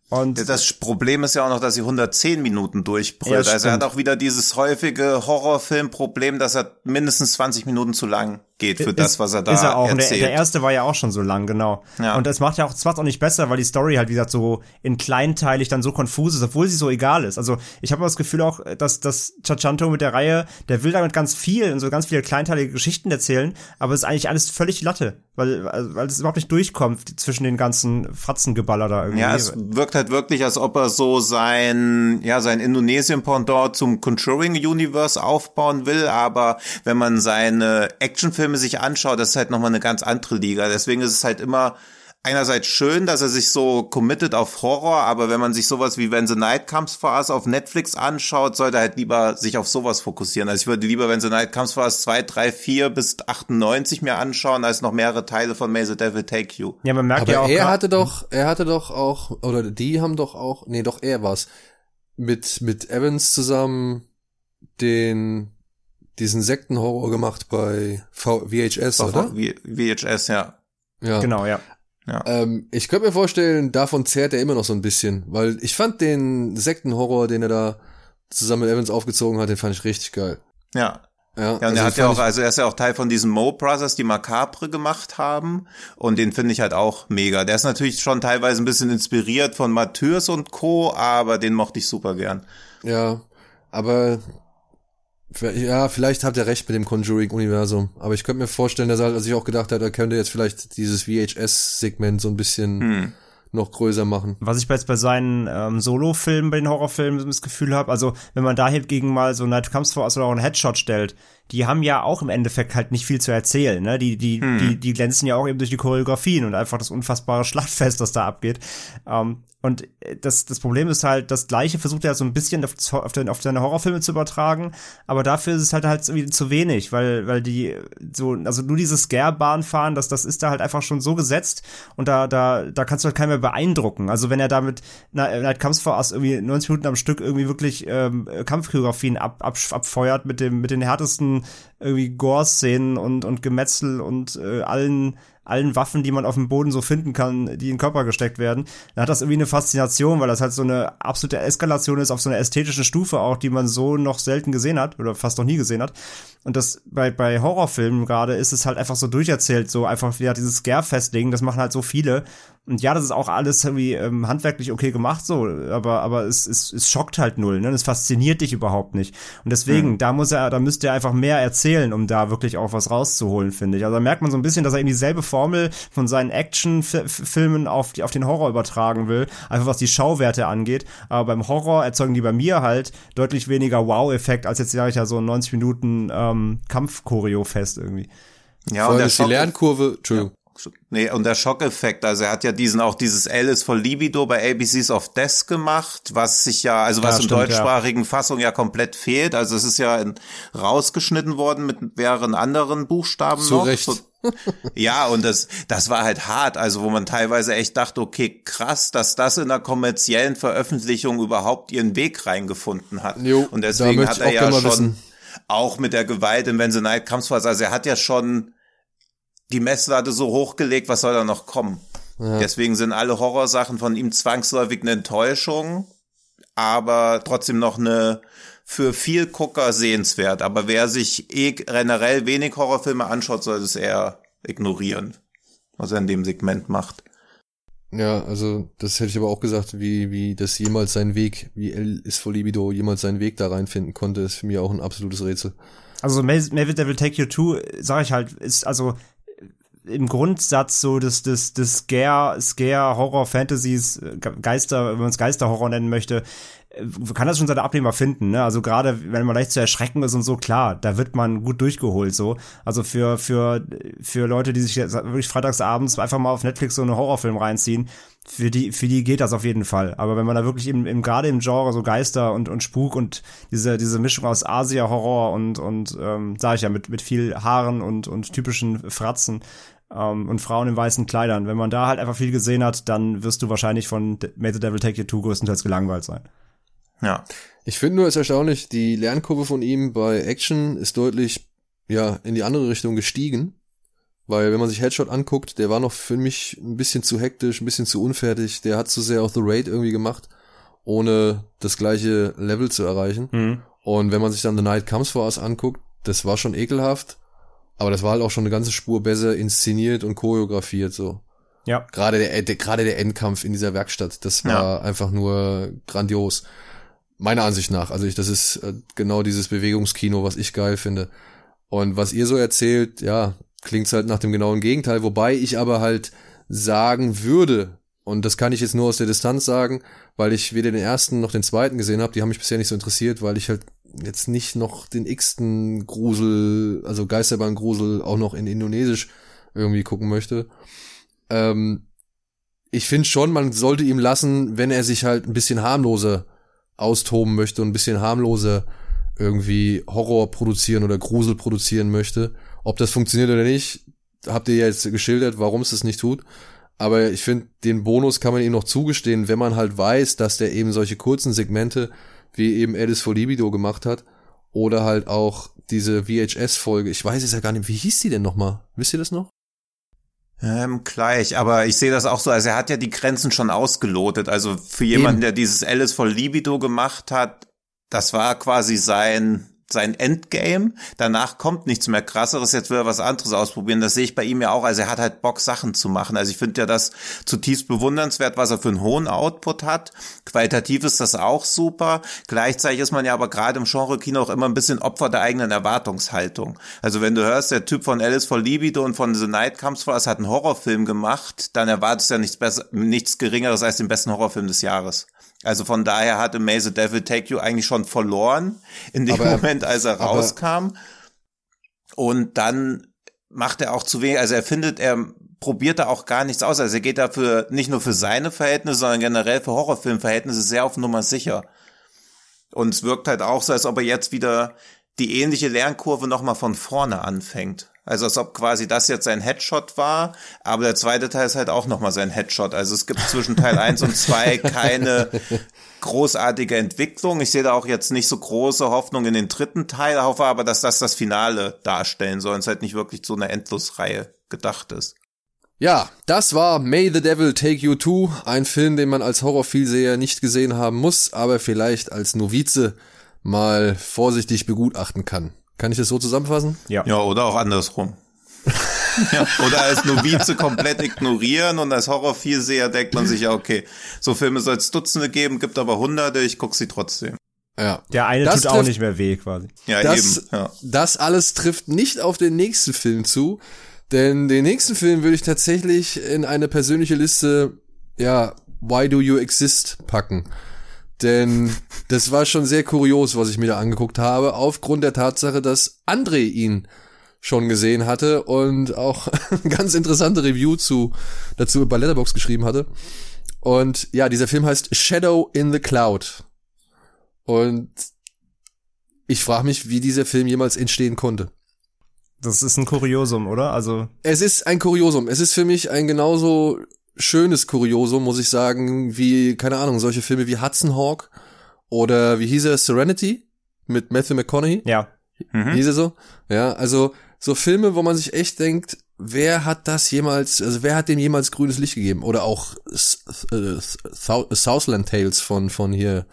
Und das Problem ist ja auch noch, dass sie 110 Minuten durchbrüllt. Ja, also er hat auch wieder dieses häufige Horrorfilm-Problem, dass er mindestens 20 Minuten zu lang geht für ist, das, was er da ist er auch. erzählt. Der, der, erste war ja auch schon so lang, genau. Ja. Und das macht ja auch, das macht auch nicht besser, weil die Story halt, wie gesagt, so in kleinteilig dann so konfus ist, obwohl sie so egal ist. Also ich habe das Gefühl auch, dass dass Chachanto mit der Reihe, der will damit ganz viel und so ganz viele kleinteilige Geschichten erzählen, aber es ist eigentlich alles völlig Latte, weil weil es überhaupt nicht durchkommt zwischen den ganzen Fratzengeballer da irgendwie. Ja, es wirkt halt wirklich, als ob er so sein ja sein Indonesien-Pendant zum Conjuring-Universe aufbauen will, aber wenn man seine Actionfilme Filme sich anschaut, das ist halt nochmal eine ganz andere Liga. Deswegen ist es halt immer einerseits schön, dass er sich so committet auf Horror, aber wenn man sich sowas wie When the Night Comes for Us auf Netflix anschaut, sollte er halt lieber sich auf sowas fokussieren. Also ich würde lieber When the Night Comes for Us 2, 3, 4 bis 98 mir anschauen, als noch mehrere Teile von May the Devil Take You. Ja, man merkt Aber ja auch. er hatte doch, er hatte doch auch, oder die haben doch auch, nee, doch er war's, mit, mit Evans zusammen den, diesen Sektenhorror gemacht bei v VHS, oder? V- VHS, ja. Ja. Genau, ja. Ähm, ich könnte mir vorstellen, davon zehrt er immer noch so ein bisschen, weil ich fand den Sektenhorror, den er da zusammen mit Evans aufgezogen hat, den fand ich richtig geil. Ja, Ja, Ja, und also er hat ja auch, also er ist ja auch Teil von diesen Mo Brothers, die Macabre gemacht haben. Und den finde ich halt auch mega. Der ist natürlich schon teilweise ein bisschen inspiriert von Matthäus und Co., aber den mochte ich super gern. ja, aber ja, vielleicht hat er recht mit dem Conjuring-Universum, aber ich könnte mir vorstellen, dass er sich auch gedacht hat, er könnte jetzt vielleicht dieses VHS-Segment so ein bisschen Hm. noch größer machen. Was ich jetzt bei seinen ähm, Solo-Filmen, bei den Horrorfilmen das Gefühl habe, also wenn man da hingegen mal so Night Comes for Us oder auch einen Headshot stellt, die haben ja auch im Endeffekt halt nicht viel zu erzählen, ne? Die, die, die, die glänzen ja auch eben durch die Choreografien und einfach das unfassbare Schlachtfest, das da abgeht. Ähm, und äh, das, das Problem ist halt, das Gleiche versucht er so ein bisschen auf, auf, den, auf seine Horrorfilme zu übertragen, aber dafür ist es halt halt irgendwie zu wenig, weil, weil die so, also nur dieses Scare-Bahn fahren, das, das ist da halt einfach schon so gesetzt und da, da, da kannst du halt keinen mehr beeindrucken. Also wenn er damit na, Night Comes for Us irgendwie 90 Minuten am Stück irgendwie wirklich ähm, Kampfchoreografien ab, ab, abfeuert mit dem, mit den härtesten irgendwie Gore-Szenen und, und Gemetzel und äh, allen allen Waffen, die man auf dem Boden so finden kann, die in den Körper gesteckt werden, dann hat das irgendwie eine Faszination, weil das halt so eine absolute Eskalation ist auf so einer ästhetischen Stufe auch, die man so noch selten gesehen hat oder fast noch nie gesehen hat. Und das bei, bei Horrorfilmen gerade ist es halt einfach so durcherzählt, so einfach wieder dieses Scare-Fest-Ding, das machen halt so viele. Und ja, das ist auch alles irgendwie ähm, handwerklich okay gemacht, so, aber, aber es, es, es schockt halt null, ne? Es fasziniert dich überhaupt nicht. Und deswegen, da muss er, da müsste er einfach mehr erzählen, um da wirklich auch was rauszuholen, finde ich. Also da merkt man so ein bisschen, dass er eben dieselbe Formel von seinen Action-Filmen auf, die, auf den Horror übertragen will, einfach was die Schauwerte angeht. Aber beim Horror erzeugen die bei mir halt deutlich weniger Wow-Effekt, als jetzt, sag ich ja, so ein 90 Minuten ähm, Kampf-Choreo-Fest irgendwie. Ja, und der ist die Lernkurve, Entschuldigung. Nee, und der Schockeffekt, also er hat ja diesen, auch dieses L ist for Libido bei ABCs of Death gemacht, was sich ja, also was Ja, in stimmt, deutschsprachigen Fassung ja komplett fehlt. Also es ist ja in, rausgeschnitten worden mit mehreren anderen Buchstaben Zu noch. Recht. So, ja, und das, das war halt hart, also wo man teilweise echt dachte, okay, krass, dass das in einer kommerziellen Veröffentlichung überhaupt ihren Weg reingefunden hat. Jo, und deswegen hat er ja schon wissen. auch mit der Gewalt in When the Night Comes also er hat ja schon die Messlatte so hochgelegt, was soll da noch kommen? Deswegen sind alle Horrorsachen von ihm zwangsläufig eine Enttäuschung, aber trotzdem noch eine für viel Gucker sehenswert. Aber wer sich eh generell wenig Horrorfilme anschaut, sollte es eher ignorieren, was er in dem Segment macht. Ja, also das hätte ich aber auch gesagt, wie, wie das jemals seinen Weg, wie L ist for Libido jemals seinen Weg da reinfinden konnte, ist für mich auch ein absolutes Rätsel. Also Maybe Devil Take You 2, sag ich halt, ist also im Grundsatz so das das das Scare Scare Horror Fantasies äh, Ge- Geister wenn man es Geisterhorror nennen möchte äh, kann das schon seine Abnehmer finden ne also gerade wenn man leicht zu erschrecken ist und so klar da wird man gut durchgeholt so also für für für Leute die sich jetzt wirklich freitags abends einfach mal auf Netflix so einen Horrorfilm reinziehen für die, für die geht das auf jeden Fall. Aber wenn man da wirklich im, im gerade im Genre so Geister und, und Spuk und diese, diese Mischung aus Asia-Horror und, und ähm, sag ich ja, mit, mit viel Haaren und, und typischen Fratzen ähm, und Frauen in weißen Kleidern, wenn man da halt einfach viel gesehen hat, dann wirst du wahrscheinlich von May the Devil Take You 2 größtenteils gelangweilt sein. Ja. Ich finde nur, es ist erstaunlich, die Lernkurve von ihm bei Action ist deutlich, ja, in die andere Richtung gestiegen. Weil wenn man sich Headshot anguckt, der war noch für mich ein bisschen zu hektisch, ein bisschen zu unfertig. Der hat zu sehr auf The Raid irgendwie gemacht, ohne das gleiche Level zu erreichen. Und wenn man sich dann The Night Comes For Us anguckt, das war schon ekelhaft. Aber das war halt auch schon eine ganze Spur besser inszeniert und choreografiert so. Ja. Gerade der, der gerade der Endkampf in dieser Werkstatt, das war einfach nur grandios. Meiner Ansicht nach. Also ich, das ist äh, genau dieses Bewegungskino, was ich geil finde. Und was ihr so erzählt, ja, klingt's halt nach dem genauen Gegenteil, wobei ich aber halt sagen würde, und das kann ich jetzt nur aus der Distanz sagen, weil ich weder den ersten noch den zweiten gesehen habe, die haben mich bisher nicht so interessiert, weil ich halt jetzt nicht noch den x-ten Grusel, also Geisterbahn-Grusel auch noch in Indonesisch irgendwie gucken möchte. Ähm, ich finde schon, man sollte ihm lassen, wenn er sich halt ein bisschen harmloser austoben möchte und ein bisschen harmloser irgendwie Horror produzieren oder Grusel produzieren möchte. Ob das funktioniert oder nicht, habt ihr jetzt geschildert, warum es das nicht tut. Aber ich finde, den Bonus kann man ihm noch zugestehen, wenn man halt weiß, dass der eben solche kurzen Segmente wie eben Alice for Libido gemacht hat oder halt auch diese VHS-Folge. Ich weiß es ja gar nicht, wie hieß die denn nochmal? Wisst ihr das noch? Ähm, gleich, aber ich sehe das auch so, also er hat ja die Grenzen schon ausgelotet. Also für jemanden, Eben. der dieses Alice for Libido gemacht hat, das war quasi sein sein Endgame. Danach kommt nichts mehr krasseres. Jetzt will er was anderes ausprobieren. Das sehe ich bei ihm ja auch. Also er hat halt Bock, Sachen zu machen. Also ich finde ja das zutiefst bewundernswert, was er für einen hohen Output hat. Qualitativ ist das auch super. Gleichzeitig ist man ja aber gerade im Genre-Kino auch immer ein bisschen Opfer der eigenen Erwartungshaltung. Also wenn du hörst, der Typ von Alice for Libido und von The Night Comes For Us hat einen Horrorfilm gemacht, dann erwartest du ja nichts besser, nichts geringeres als den besten Horrorfilm des Jahres. Also von daher hatte May the Devil Take You eigentlich schon verloren in dem aber, Moment, als er rauskam. Und dann macht er auch zu wenig, also er findet, er probiert da auch gar nichts aus. Also er geht dafür nicht nur für seine Verhältnisse, sondern generell für Horrorfilmverhältnisse sehr auf Nummer sicher. Und es wirkt halt auch so, als ob er jetzt wieder die ähnliche Lernkurve nochmal von vorne anfängt. Also als ob quasi das jetzt sein Headshot war, aber der zweite Teil ist halt auch nochmal sein Headshot. Also es gibt zwischen Teil 1 und 2 keine großartige Entwicklung. Ich sehe da auch jetzt nicht so große Hoffnung in den dritten Teil, hoffe aber, dass das das Finale darstellen soll und es halt nicht wirklich so eine Endlosreihe gedacht ist. Ja, das war May the Devil Take You To, ein Film, den man als Horrorvielseher nicht gesehen haben muss, aber vielleicht als Novize mal vorsichtig begutachten kann. Kann ich das so zusammenfassen? Ja. Ja, oder auch andersrum. ja, oder als Novize komplett ignorieren und als Horrorvielseher denkt man sich ja, okay, so Filme soll es Dutzende geben, gibt aber Hunderte, ich guck sie trotzdem. Ja. Der eine das tut auch nicht mehr weh, quasi. Ja, das, eben. Ja. Das alles trifft nicht auf den nächsten Film zu, denn den nächsten Film würde ich tatsächlich in eine persönliche Liste, ja, Why Do You Exist packen. Denn das war schon sehr kurios, was ich mir da angeguckt habe, aufgrund der Tatsache, dass André ihn schon gesehen hatte und auch eine ganz interessante Review zu, dazu bei Letterbox geschrieben hatte. Und ja, dieser Film heißt Shadow in the Cloud. Und ich frage mich, wie dieser Film jemals entstehen konnte. Das ist ein Kuriosum, oder? Also es ist ein Kuriosum. Es ist für mich ein genauso schönes Kuriosum, muss ich sagen, wie, keine Ahnung, solche Filme wie Hudson Hawk oder wie hieß er, Serenity mit Matthew McConaughey? Ja. Mhm. Hieß er so? Ja, also so Filme, wo man sich echt denkt, wer hat das jemals, also wer hat dem jemals grünes Licht gegeben? Oder auch äh, Southland Tales von, von hier,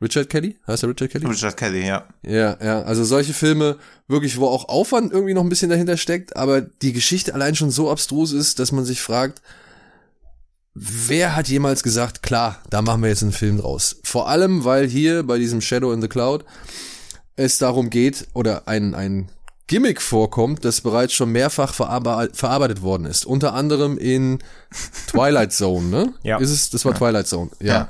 Richard Kelly? Heißt er Richard Kelly? Richard Kelly, ja. Ja, ja, also solche Filme, wirklich, wo auch Aufwand irgendwie noch ein bisschen dahinter steckt, aber die Geschichte allein schon so abstrus ist, dass man sich fragt, Wer hat jemals gesagt, klar, da machen wir jetzt einen Film draus? Vor allem, weil hier bei diesem Shadow in the Cloud es darum geht oder ein, ein Gimmick vorkommt, das bereits schon mehrfach verarbeitet worden ist. Unter anderem in Twilight Zone, ne? Ja. Ist es, das war ja. Twilight Zone, ja. ja.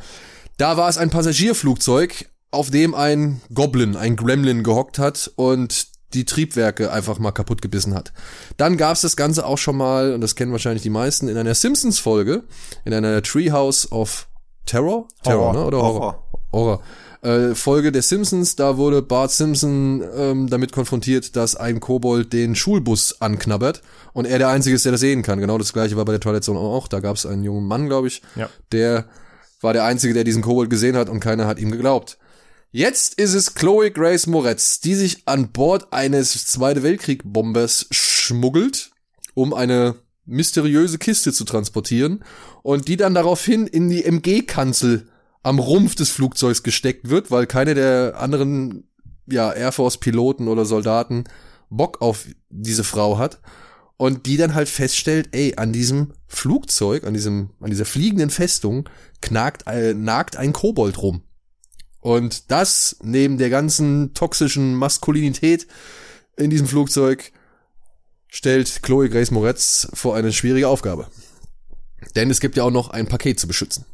Da war es ein Passagierflugzeug, auf dem ein Goblin, ein Gremlin gehockt hat und die Triebwerke einfach mal kaputt gebissen hat. Dann gab's das Ganze auch schon mal, und das kennen wahrscheinlich die meisten, in einer Simpsons-Folge, in einer Treehouse of Terror? Terror, ne? Oder Horror? Horror. Äh, Folge der Simpsons, da wurde Bart Simpson ähm, damit konfrontiert, dass ein Kobold den Schulbus anknabbert und er der Einzige ist, der das sehen kann. Genau das gleiche war bei der Twilight Zone auch. Da gab's einen jungen Mann, glaube ich, ja. der war der Einzige, der diesen Kobold gesehen hat und keiner hat ihm geglaubt. Jetzt ist es Chloe Grace Moretz, die sich an Bord eines Zweite Weltkrieg-Bombers schmuggelt, um eine mysteriöse Kiste zu transportieren und die dann daraufhin in die MG-Kanzel am Rumpf des Flugzeugs gesteckt wird, weil keine der anderen ja, Air Force-Piloten oder Soldaten Bock auf diese Frau hat und die dann halt feststellt, ey, an diesem Flugzeug, an diesem, an dieser fliegenden Festung knagt, äh, nagt ein Kobold rum. Und das neben der ganzen toxischen Maskulinität in diesem Flugzeug stellt Chloe Grace Moretz vor eine schwierige Aufgabe. Denn es gibt ja auch noch ein Paket zu beschützen.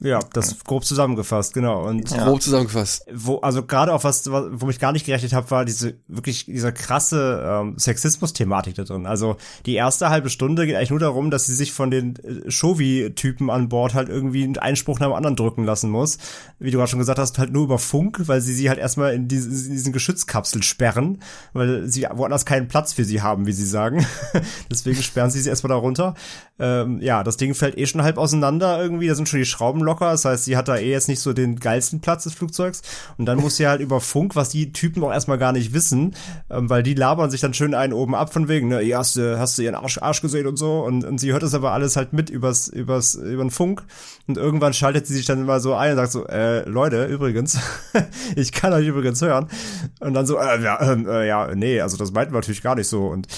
Ja, das grob zusammengefasst, genau. Und ja. grob zusammengefasst. Wo, also gerade auf was, wo ich gar nicht gerechnet habe, war diese wirklich dieser krasse ähm, Sexismus-Thematik da drin. Also die erste halbe Stunde geht eigentlich nur darum, dass sie sich von den äh, Shovi-Typen an Bord halt irgendwie einen Einspruch nach dem anderen drücken lassen muss. Wie du gerade schon gesagt hast, halt nur über Funk, weil sie sie halt erstmal in, diese, in diesen Geschützkapsel sperren, weil sie woanders keinen Platz für sie haben, wie sie sagen. Deswegen sperren sie sie erstmal da runter. Ähm, ja, das Ding fällt eh schon halb auseinander irgendwie. Da sind schon die Schrauben locker. Das heißt, sie hat da eh jetzt nicht so den geilsten Platz des Flugzeugs. Und dann muss sie halt über Funk, was die Typen auch erstmal gar nicht wissen, ähm, weil die labern sich dann schön einen oben ab von wegen, ne, hast du, hast du ihren Arsch, Arsch gesehen und so. Und, und sie hört das aber alles halt mit übers, übers, über den Funk. Und irgendwann schaltet sie sich dann immer so ein und sagt so, äh, Leute, übrigens, ich kann euch übrigens hören. Und dann so, äh, ja, äh, ja, nee, also das meinten wir natürlich gar nicht so. Und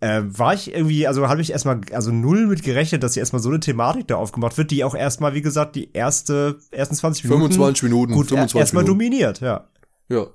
äh, war ich irgendwie, also habe ich erstmal, also null mit gerechnet, dass hier erstmal so eine Thematik da aufgemacht wird, die auch erstmal, wie gesagt, die erste, ersten 20 Minuten. 25 Minuten, gut, 25 erstmal dominiert, ja. Ja.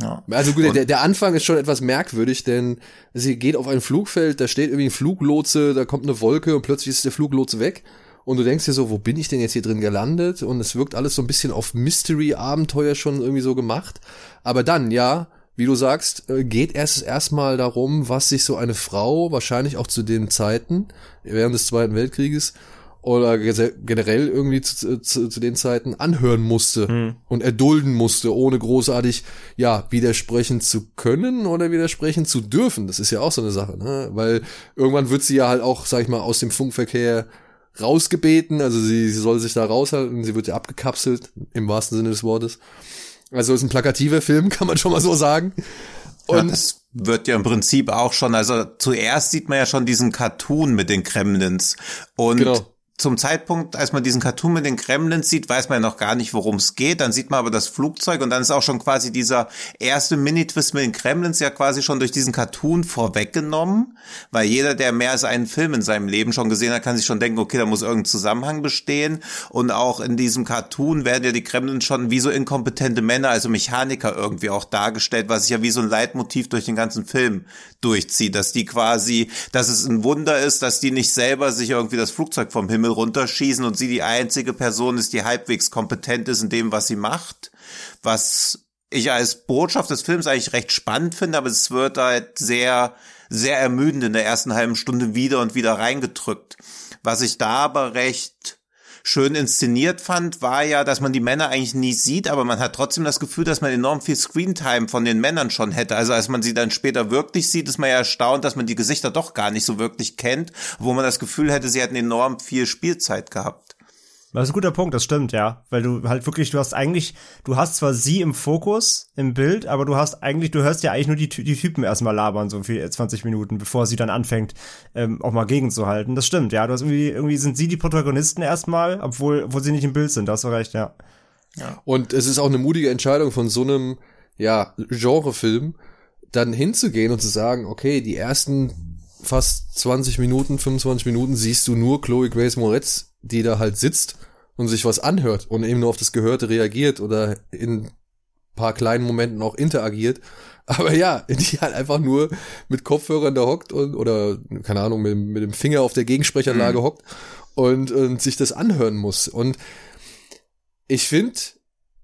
Ja. Also gut, der, der Anfang ist schon etwas merkwürdig, denn sie geht auf ein Flugfeld, da steht irgendwie ein Fluglotse, da kommt eine Wolke und plötzlich ist der Fluglotse weg. Und du denkst dir so, wo bin ich denn jetzt hier drin gelandet? Und es wirkt alles so ein bisschen auf Mystery-Abenteuer schon irgendwie so gemacht. Aber dann, ja, wie du sagst, äh, geht es erstmal darum, was sich so eine Frau wahrscheinlich auch zu den Zeiten während des Zweiten Weltkrieges oder generell irgendwie zu, zu, zu den Zeiten anhören musste hm. und erdulden musste, ohne großartig ja widersprechen zu können oder widersprechen zu dürfen. Das ist ja auch so eine Sache, ne? weil irgendwann wird sie ja halt auch, sag ich mal, aus dem Funkverkehr rausgebeten, also sie, sie soll sich da raushalten, sie wird ja abgekapselt im wahrsten Sinne des Wortes. Also ist ein plakativer Film, kann man schon mal so sagen. Und ja, es wird ja im Prinzip auch schon, also zuerst sieht man ja schon diesen Cartoon mit den Kremlins und genau zum Zeitpunkt, als man diesen Cartoon mit den Kremlins sieht, weiß man ja noch gar nicht, worum es geht. Dann sieht man aber das Flugzeug und dann ist auch schon quasi dieser erste Mini-Twist mit den Kremlins ja quasi schon durch diesen Cartoon vorweggenommen, weil jeder, der mehr als einen Film in seinem Leben schon gesehen hat, kann sich schon denken, okay, da muss irgendein Zusammenhang bestehen. Und auch in diesem Cartoon werden ja die Kremlins schon wie so inkompetente Männer, also Mechaniker irgendwie auch dargestellt, was sich ja wie so ein Leitmotiv durch den ganzen Film durchzieht, dass die quasi, dass es ein Wunder ist, dass die nicht selber sich irgendwie das Flugzeug vom Himmel runterschießen und sie die einzige Person ist, die halbwegs kompetent ist in dem, was sie macht, was ich als Botschaft des Films eigentlich recht spannend finde, aber es wird halt sehr, sehr ermüdend in der ersten halben Stunde wieder und wieder reingedrückt. Was ich da aber recht schön inszeniert fand, war ja, dass man die Männer eigentlich nie sieht, aber man hat trotzdem das Gefühl, dass man enorm viel Screentime von den Männern schon hätte. Also als man sie dann später wirklich sieht, ist man ja erstaunt, dass man die Gesichter doch gar nicht so wirklich kennt, wo man das Gefühl hätte, sie hätten enorm viel Spielzeit gehabt. Das ist ein guter Punkt, das stimmt, ja. Weil du halt wirklich, du hast eigentlich, du hast zwar sie im Fokus, im Bild, aber du hast eigentlich, du hörst ja eigentlich nur die, die Typen erstmal labern, so für 20 Minuten, bevor sie dann anfängt, ähm, auch mal gegenzuhalten. Das stimmt, ja. Du hast irgendwie, irgendwie sind sie die Protagonisten erstmal, obwohl, obwohl sie nicht im Bild sind, da hast du recht, ja. ja. Und es ist auch eine mutige Entscheidung von so einem, ja, Genrefilm, dann hinzugehen und zu sagen, okay, die ersten fast 20 Minuten, 25 Minuten siehst du nur Chloe Grace Moretz die da halt sitzt und sich was anhört und eben nur auf das Gehörte reagiert oder in paar kleinen Momenten auch interagiert. Aber ja, die halt einfach nur mit Kopfhörern da hockt und, oder, keine Ahnung, mit, mit dem Finger auf der Gegensprechanlage mhm. hockt und, und sich das anhören muss. Und ich finde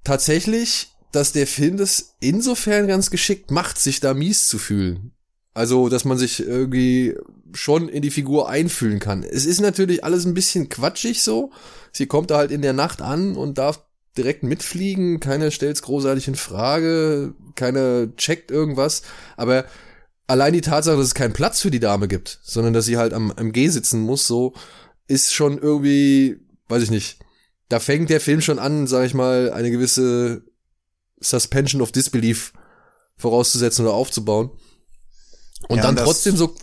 tatsächlich, dass der Film das insofern ganz geschickt macht, sich da mies zu fühlen. Also, dass man sich irgendwie schon in die Figur einfühlen kann. Es ist natürlich alles ein bisschen quatschig so. Sie kommt da halt in der Nacht an und darf direkt mitfliegen. Keiner stellt's großartig in Frage. Keiner checkt irgendwas. Aber allein die Tatsache, dass es keinen Platz für die Dame gibt, sondern dass sie halt am, am G sitzen muss, so, ist schon irgendwie, weiß ich nicht. Da fängt der Film schon an, sag ich mal, eine gewisse Suspension of Disbelief vorauszusetzen oder aufzubauen. Und ja, dann trotzdem so.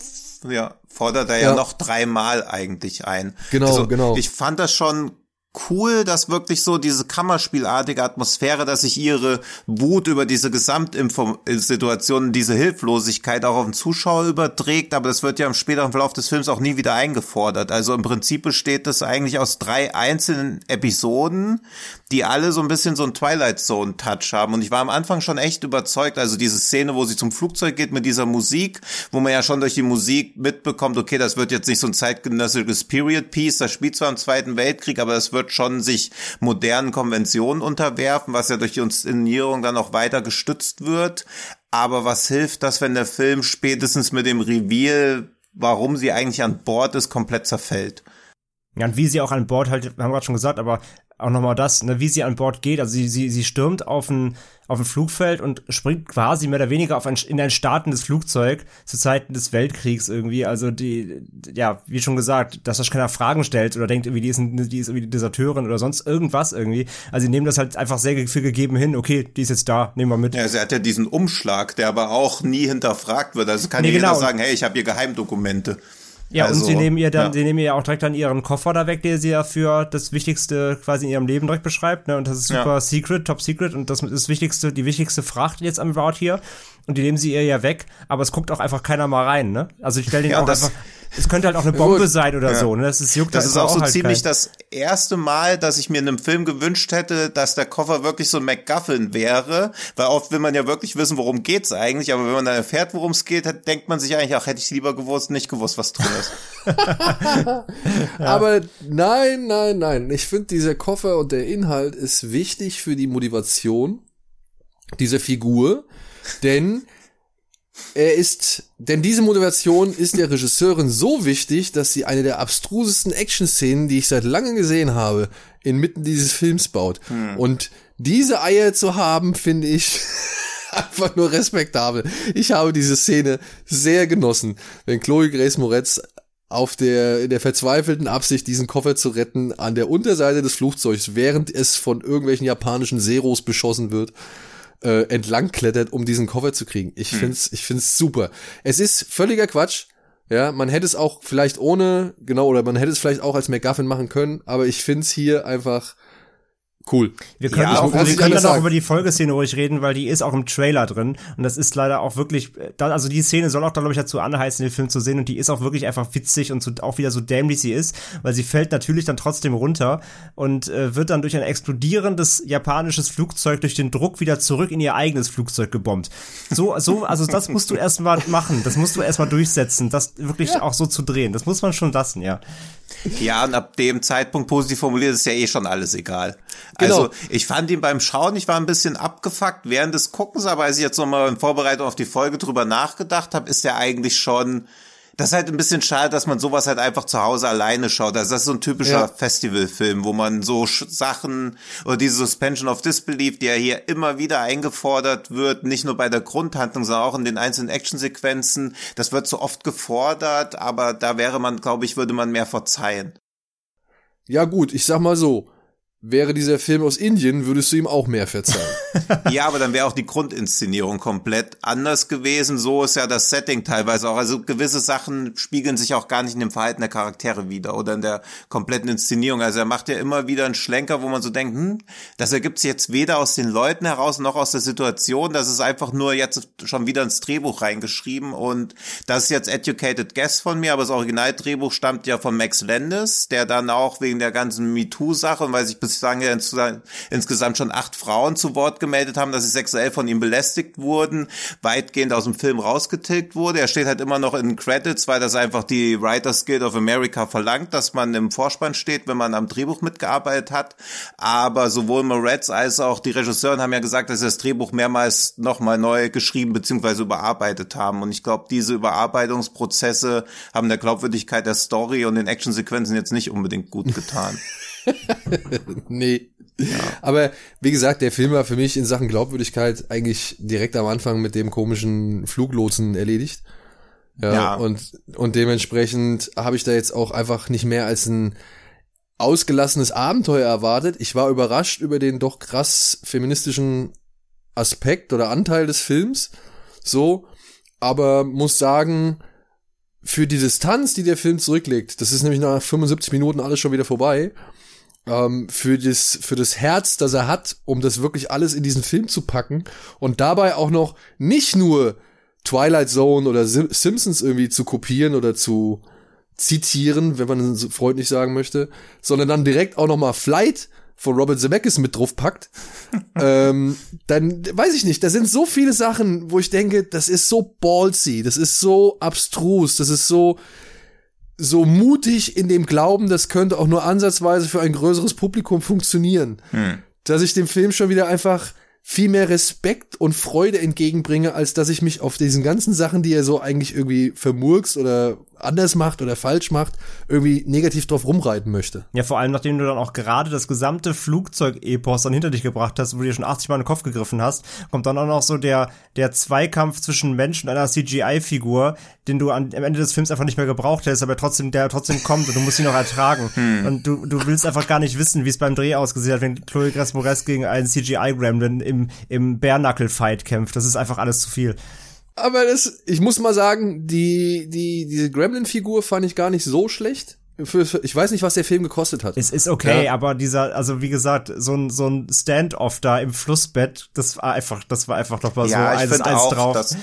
Ja, fordert er ja, ja noch dreimal eigentlich ein. Genau, also, genau. Ich fand das schon cool, dass wirklich so diese Kammerspielartige Atmosphäre, dass sich ihre Wut über diese Gesamtsituation, diese Hilflosigkeit auch auf den Zuschauer überträgt, aber das wird ja im späteren Verlauf des Films auch nie wieder eingefordert. Also im Prinzip besteht das eigentlich aus drei einzelnen Episoden, die alle so ein bisschen so einen Twilight Zone Touch haben. Und ich war am Anfang schon echt überzeugt, also diese Szene, wo sie zum Flugzeug geht mit dieser Musik, wo man ja schon durch die Musik mitbekommt, okay, das wird jetzt nicht so ein zeitgenössisches Period Piece, das spielt zwar im Zweiten Weltkrieg, aber das wird wird, schon sich modernen Konventionen unterwerfen, was ja durch die Inszenierung dann auch weiter gestützt wird. Aber was hilft das, wenn der Film spätestens mit dem Reveal, warum sie eigentlich an Bord ist, komplett zerfällt? Ja, und wie sie auch an Bord halt, haben wir gerade schon gesagt, aber auch nochmal das, ne, wie sie an Bord geht. Also sie, sie, sie stürmt auf ein, auf ein Flugfeld und springt quasi mehr oder weniger auf ein, in ein startendes Flugzeug zu Zeiten des Weltkriegs irgendwie. Also die, ja, wie schon gesagt, dass das keiner Fragen stellt oder denkt irgendwie, die ist, ein, die ist irgendwie Deserteurin oder sonst irgendwas irgendwie. Also sie nehmen das halt einfach sehr viel gegeben hin. Okay, die ist jetzt da, nehmen wir mit. Ja, sie hat ja diesen Umschlag, der aber auch nie hinterfragt wird. Also kann Nee, jeder genau. sagen, hey, ich habe hier Geheimdokumente. Ja, Also, und sie nehmen ihr dann, ja. sie nehmen ihr ja auch direkt dann ihren Koffer da weg, der sie ja für das Wichtigste quasi in ihrem Leben direkt beschreibt, ne? Und das ist super Ja. secret, top secret und das ist das Wichtigste, die wichtigste Fracht jetzt am Route hier. Und die nehmen sie ihr ja weg, aber es guckt auch einfach keiner mal rein, ne? Also ich stelle den Ja, auch das- einfach, es könnte halt auch eine Bombe sein oder Ja. so, ne? Das ist juckt Das da ist auch so halt ziemlich keinen. das erste Mal, dass ich mir in einem Film gewünscht hätte, dass der Koffer wirklich so ein MacGuffin wäre, weil oft will man ja wirklich wissen, worum geht's eigentlich, aber wenn man dann erfährt, worum es geht, hat- denkt man sich eigentlich, ach, hätte ich lieber gewusst, nicht gewusst, was drin ist. Aber nein, nein, nein. Ich finde, dieser Koffer und der Inhalt ist wichtig für die Motivation dieser Figur, denn er ist, denn diese Motivation ist der Regisseurin so wichtig, dass sie eine der abstrusesten Action-Szenen, die ich seit langem gesehen habe, inmitten dieses Films baut. Und diese Eier zu haben, finde ich einfach nur respektabel. Ich habe diese Szene sehr genossen, wenn Chloe Grace Moretz auf der, in der verzweifelten Absicht, diesen Koffer zu retten, an der Unterseite des Flugzeugs, während es von irgendwelchen japanischen Seros beschossen wird, äh, entlang klettert, um diesen Koffer zu kriegen. Ich find's, ich find's super. Es ist völliger Quatsch. Ja, man hätte es auch vielleicht ohne, genau, oder man hätte es vielleicht auch als MacGuffin machen können, aber ich find's hier einfach cool. Wir können, Ja, auch, muss wir können dann auch über die Folgeszene ruhig reden, weil die ist auch im Trailer drin. Und das ist leider auch wirklich, äh, da, also die Szene soll auch, glaube ich, dazu anheizen, den Film zu sehen. Und die ist auch wirklich einfach witzig und so, auch wieder so dämlich sie ist, weil sie fällt natürlich dann trotzdem runter und äh, wird dann durch ein explodierendes japanisches Flugzeug durch den Druck wieder zurück in ihr eigenes Flugzeug gebombt. So, so, also das musst du erstmal machen. Das musst du erstmal durchsetzen, das wirklich auch so zu drehen. Das muss man schon lassen, ja. Ja, und ab dem Zeitpunkt positiv formuliert ist ja eh schon alles egal. Genau. Also ich fand ihn beim Schauen, ich war ein bisschen abgefuckt während des Guckens, aber als ich jetzt nochmal in Vorbereitung auf die Folge drüber nachgedacht habe, ist er eigentlich schon, das ist halt ein bisschen schade, dass man sowas halt einfach zu Hause alleine schaut. Also das ist so ein typischer Ja. Festivalfilm, wo man so Sachen oder diese Suspension of Disbelief, die ja hier immer wieder eingefordert wird, nicht nur bei der Grundhandlung, sondern auch in den einzelnen Actionsequenzen. Das wird so oft gefordert, aber da wäre man, glaube ich, würde man mehr verzeihen. Ja gut, ich sag mal so, wäre dieser Film aus Indien, würdest du ihm auch mehr verzeihen. Ja, aber dann wäre auch die Grundinszenierung komplett anders gewesen. So ist ja das Setting teilweise auch. Also gewisse Sachen spiegeln sich auch gar nicht in dem Verhalten der Charaktere wieder oder in der kompletten Inszenierung. Also er macht ja immer wieder einen Schlenker, wo man so denkt, hm, das ergibt sich jetzt weder aus den Leuten heraus noch aus der Situation. Das ist einfach nur jetzt schon wieder ins Drehbuch reingeschrieben und das ist jetzt Educated Guess von mir, aber das Originaldrehbuch stammt ja von Max Landis, der dann auch wegen der ganzen MeToo-Sache und weil sich bislang ja ins- insgesamt schon acht Frauen zu Wort gemeldet haben, dass sie sexuell von ihm belästigt wurden, weitgehend aus dem Film rausgetilgt wurde. Er steht halt immer noch in Credits, weil das einfach die Writers Guild of America verlangt, dass man im Vorspann steht, wenn man am Drehbuch mitgearbeitet hat. Aber sowohl Moretz als auch die Regisseuren haben ja gesagt, dass sie das Drehbuch mehrmals nochmal neu geschrieben bzw. überarbeitet haben. Und ich glaube, diese Überarbeitungsprozesse haben der Glaubwürdigkeit der Story und den Actionsequenzen jetzt nicht unbedingt gut getan. nee. Aber wie gesagt, der Film war für mich in Sachen Glaubwürdigkeit eigentlich direkt am Anfang mit dem komischen Fluglotsen erledigt. Ja, Ja. Und, und dementsprechend habe ich da jetzt auch einfach nicht mehr als ein ausgelassenes Abenteuer erwartet. Ich war überrascht über den doch krass feministischen Aspekt oder Anteil des Films. So, aber muss sagen, für die Distanz, die der Film zurücklegt, das ist nämlich nach 75 Minuten alles schon wieder vorbei, ähm, für das für das Herz, das er hat, um das wirklich alles in diesen Film zu packen und dabei auch noch nicht nur Twilight Zone oder Sim Simpsons irgendwie zu kopieren oder zu zitieren, wenn man so freundlich sagen möchte, sondern dann direkt auch noch mal Flight von Robert Zemeckis mit drauf packt, ähm, dann weiß ich nicht, da sind so viele Sachen, wo ich denke, das ist so ballsy, das ist so abstrus, das ist so so mutig in dem Glauben, das könnte auch nur ansatzweise für ein größeres Publikum funktionieren, hm. dass ich dem Film schon wieder einfach viel mehr Respekt und Freude entgegenbringe, als dass ich mich auf diesen ganzen Sachen, die er so eigentlich irgendwie vermurkst oder anders macht oder falsch macht, irgendwie negativ drauf rumreiten möchte. Ja, vor allem nachdem du dann auch gerade das gesamte Flugzeug-Epos dann hinter dich gebracht hast, wo du dir schon 80 Mal in den Kopf gegriffen hast, kommt dann auch noch so der, der Zweikampf zwischen Mensch und einer CGI-Figur, den du an, am Ende des Films einfach nicht mehr gebraucht hättest, aber trotzdem, der trotzdem kommt und du musst ihn noch ertragen. Hm. Und du, du willst einfach gar nicht wissen, wie es beim Dreh ausgesehen hat, wenn Chloe Grace Moretz gegen einen CGI-Gremlin im, im Bare-Knuckle-Fight kämpft. Das ist einfach alles zu viel. Aber das, ich muss mal sagen, die, die, diese Gremlin-Figur fand ich gar nicht so schlecht. Für, für, ich weiß nicht, was der Film gekostet hat. Es ist okay, ja. aber dieser, also wie gesagt, so ein, so ein Standoff da im Flussbett, das war einfach, das war einfach doch mal ja, so eins, eins auch, drauf. Dass,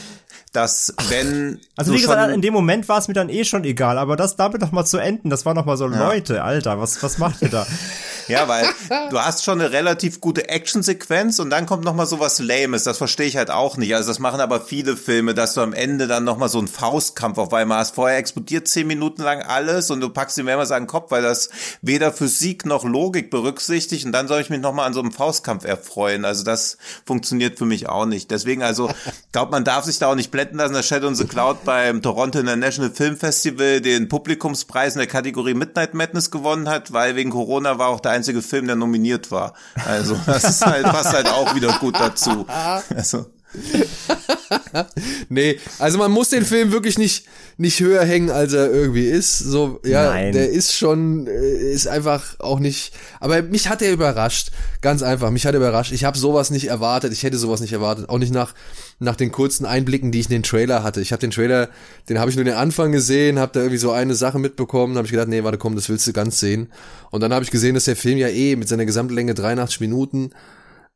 dass wenn also wie gesagt in dem Moment war es mir dann eh schon egal aber das damit noch mal zu enden das war noch mal so ja. Leute Alter was was macht ihr da Ja, weil du hast schon eine relativ gute Actionsequenz und dann kommt noch mal so was Lames. Das verstehe ich halt auch nicht. Also das machen aber viele Filme, dass du am Ende dann noch mal so einen Faustkampf auf einmal hast. Vorher explodiert zehn Minuten lang alles und du packst ihm mehrmals an den Kopf, weil das weder Physik noch Logik berücksichtigt und dann soll ich mich noch mal an so einem Faustkampf erfreuen. Also das funktioniert für mich auch nicht. Deswegen also, glaube man darf sich da auch nicht blenden lassen, dass Shadow in the Cloud beim Toronto International Film Festival den Publikumspreis in der Kategorie Midnight Madness gewonnen hat, weil wegen Corona war auch der einzige Film, der nominiert war. Also das ist halt, passt halt auch wieder gut dazu. Also. nee, also man muss den Film wirklich nicht, nicht höher hängen, als er irgendwie ist. So, ja, Nein. der ist schon, äh, ist einfach auch nicht. Aber mich hat er überrascht. Ganz einfach, mich hat er überrascht. Ich habe sowas nicht erwartet. Ich hätte sowas nicht erwartet. Auch nicht nach, nach den kurzen Einblicken, die ich in den Trailer hatte. Ich habe den Trailer, den habe ich nur den Anfang gesehen, habe da irgendwie so eine Sache mitbekommen, habe ich gedacht, nee, warte, komm, das willst du ganz sehen. Und dann habe ich gesehen, dass der Film ja eh mit seiner Gesamtlänge 83 Minuten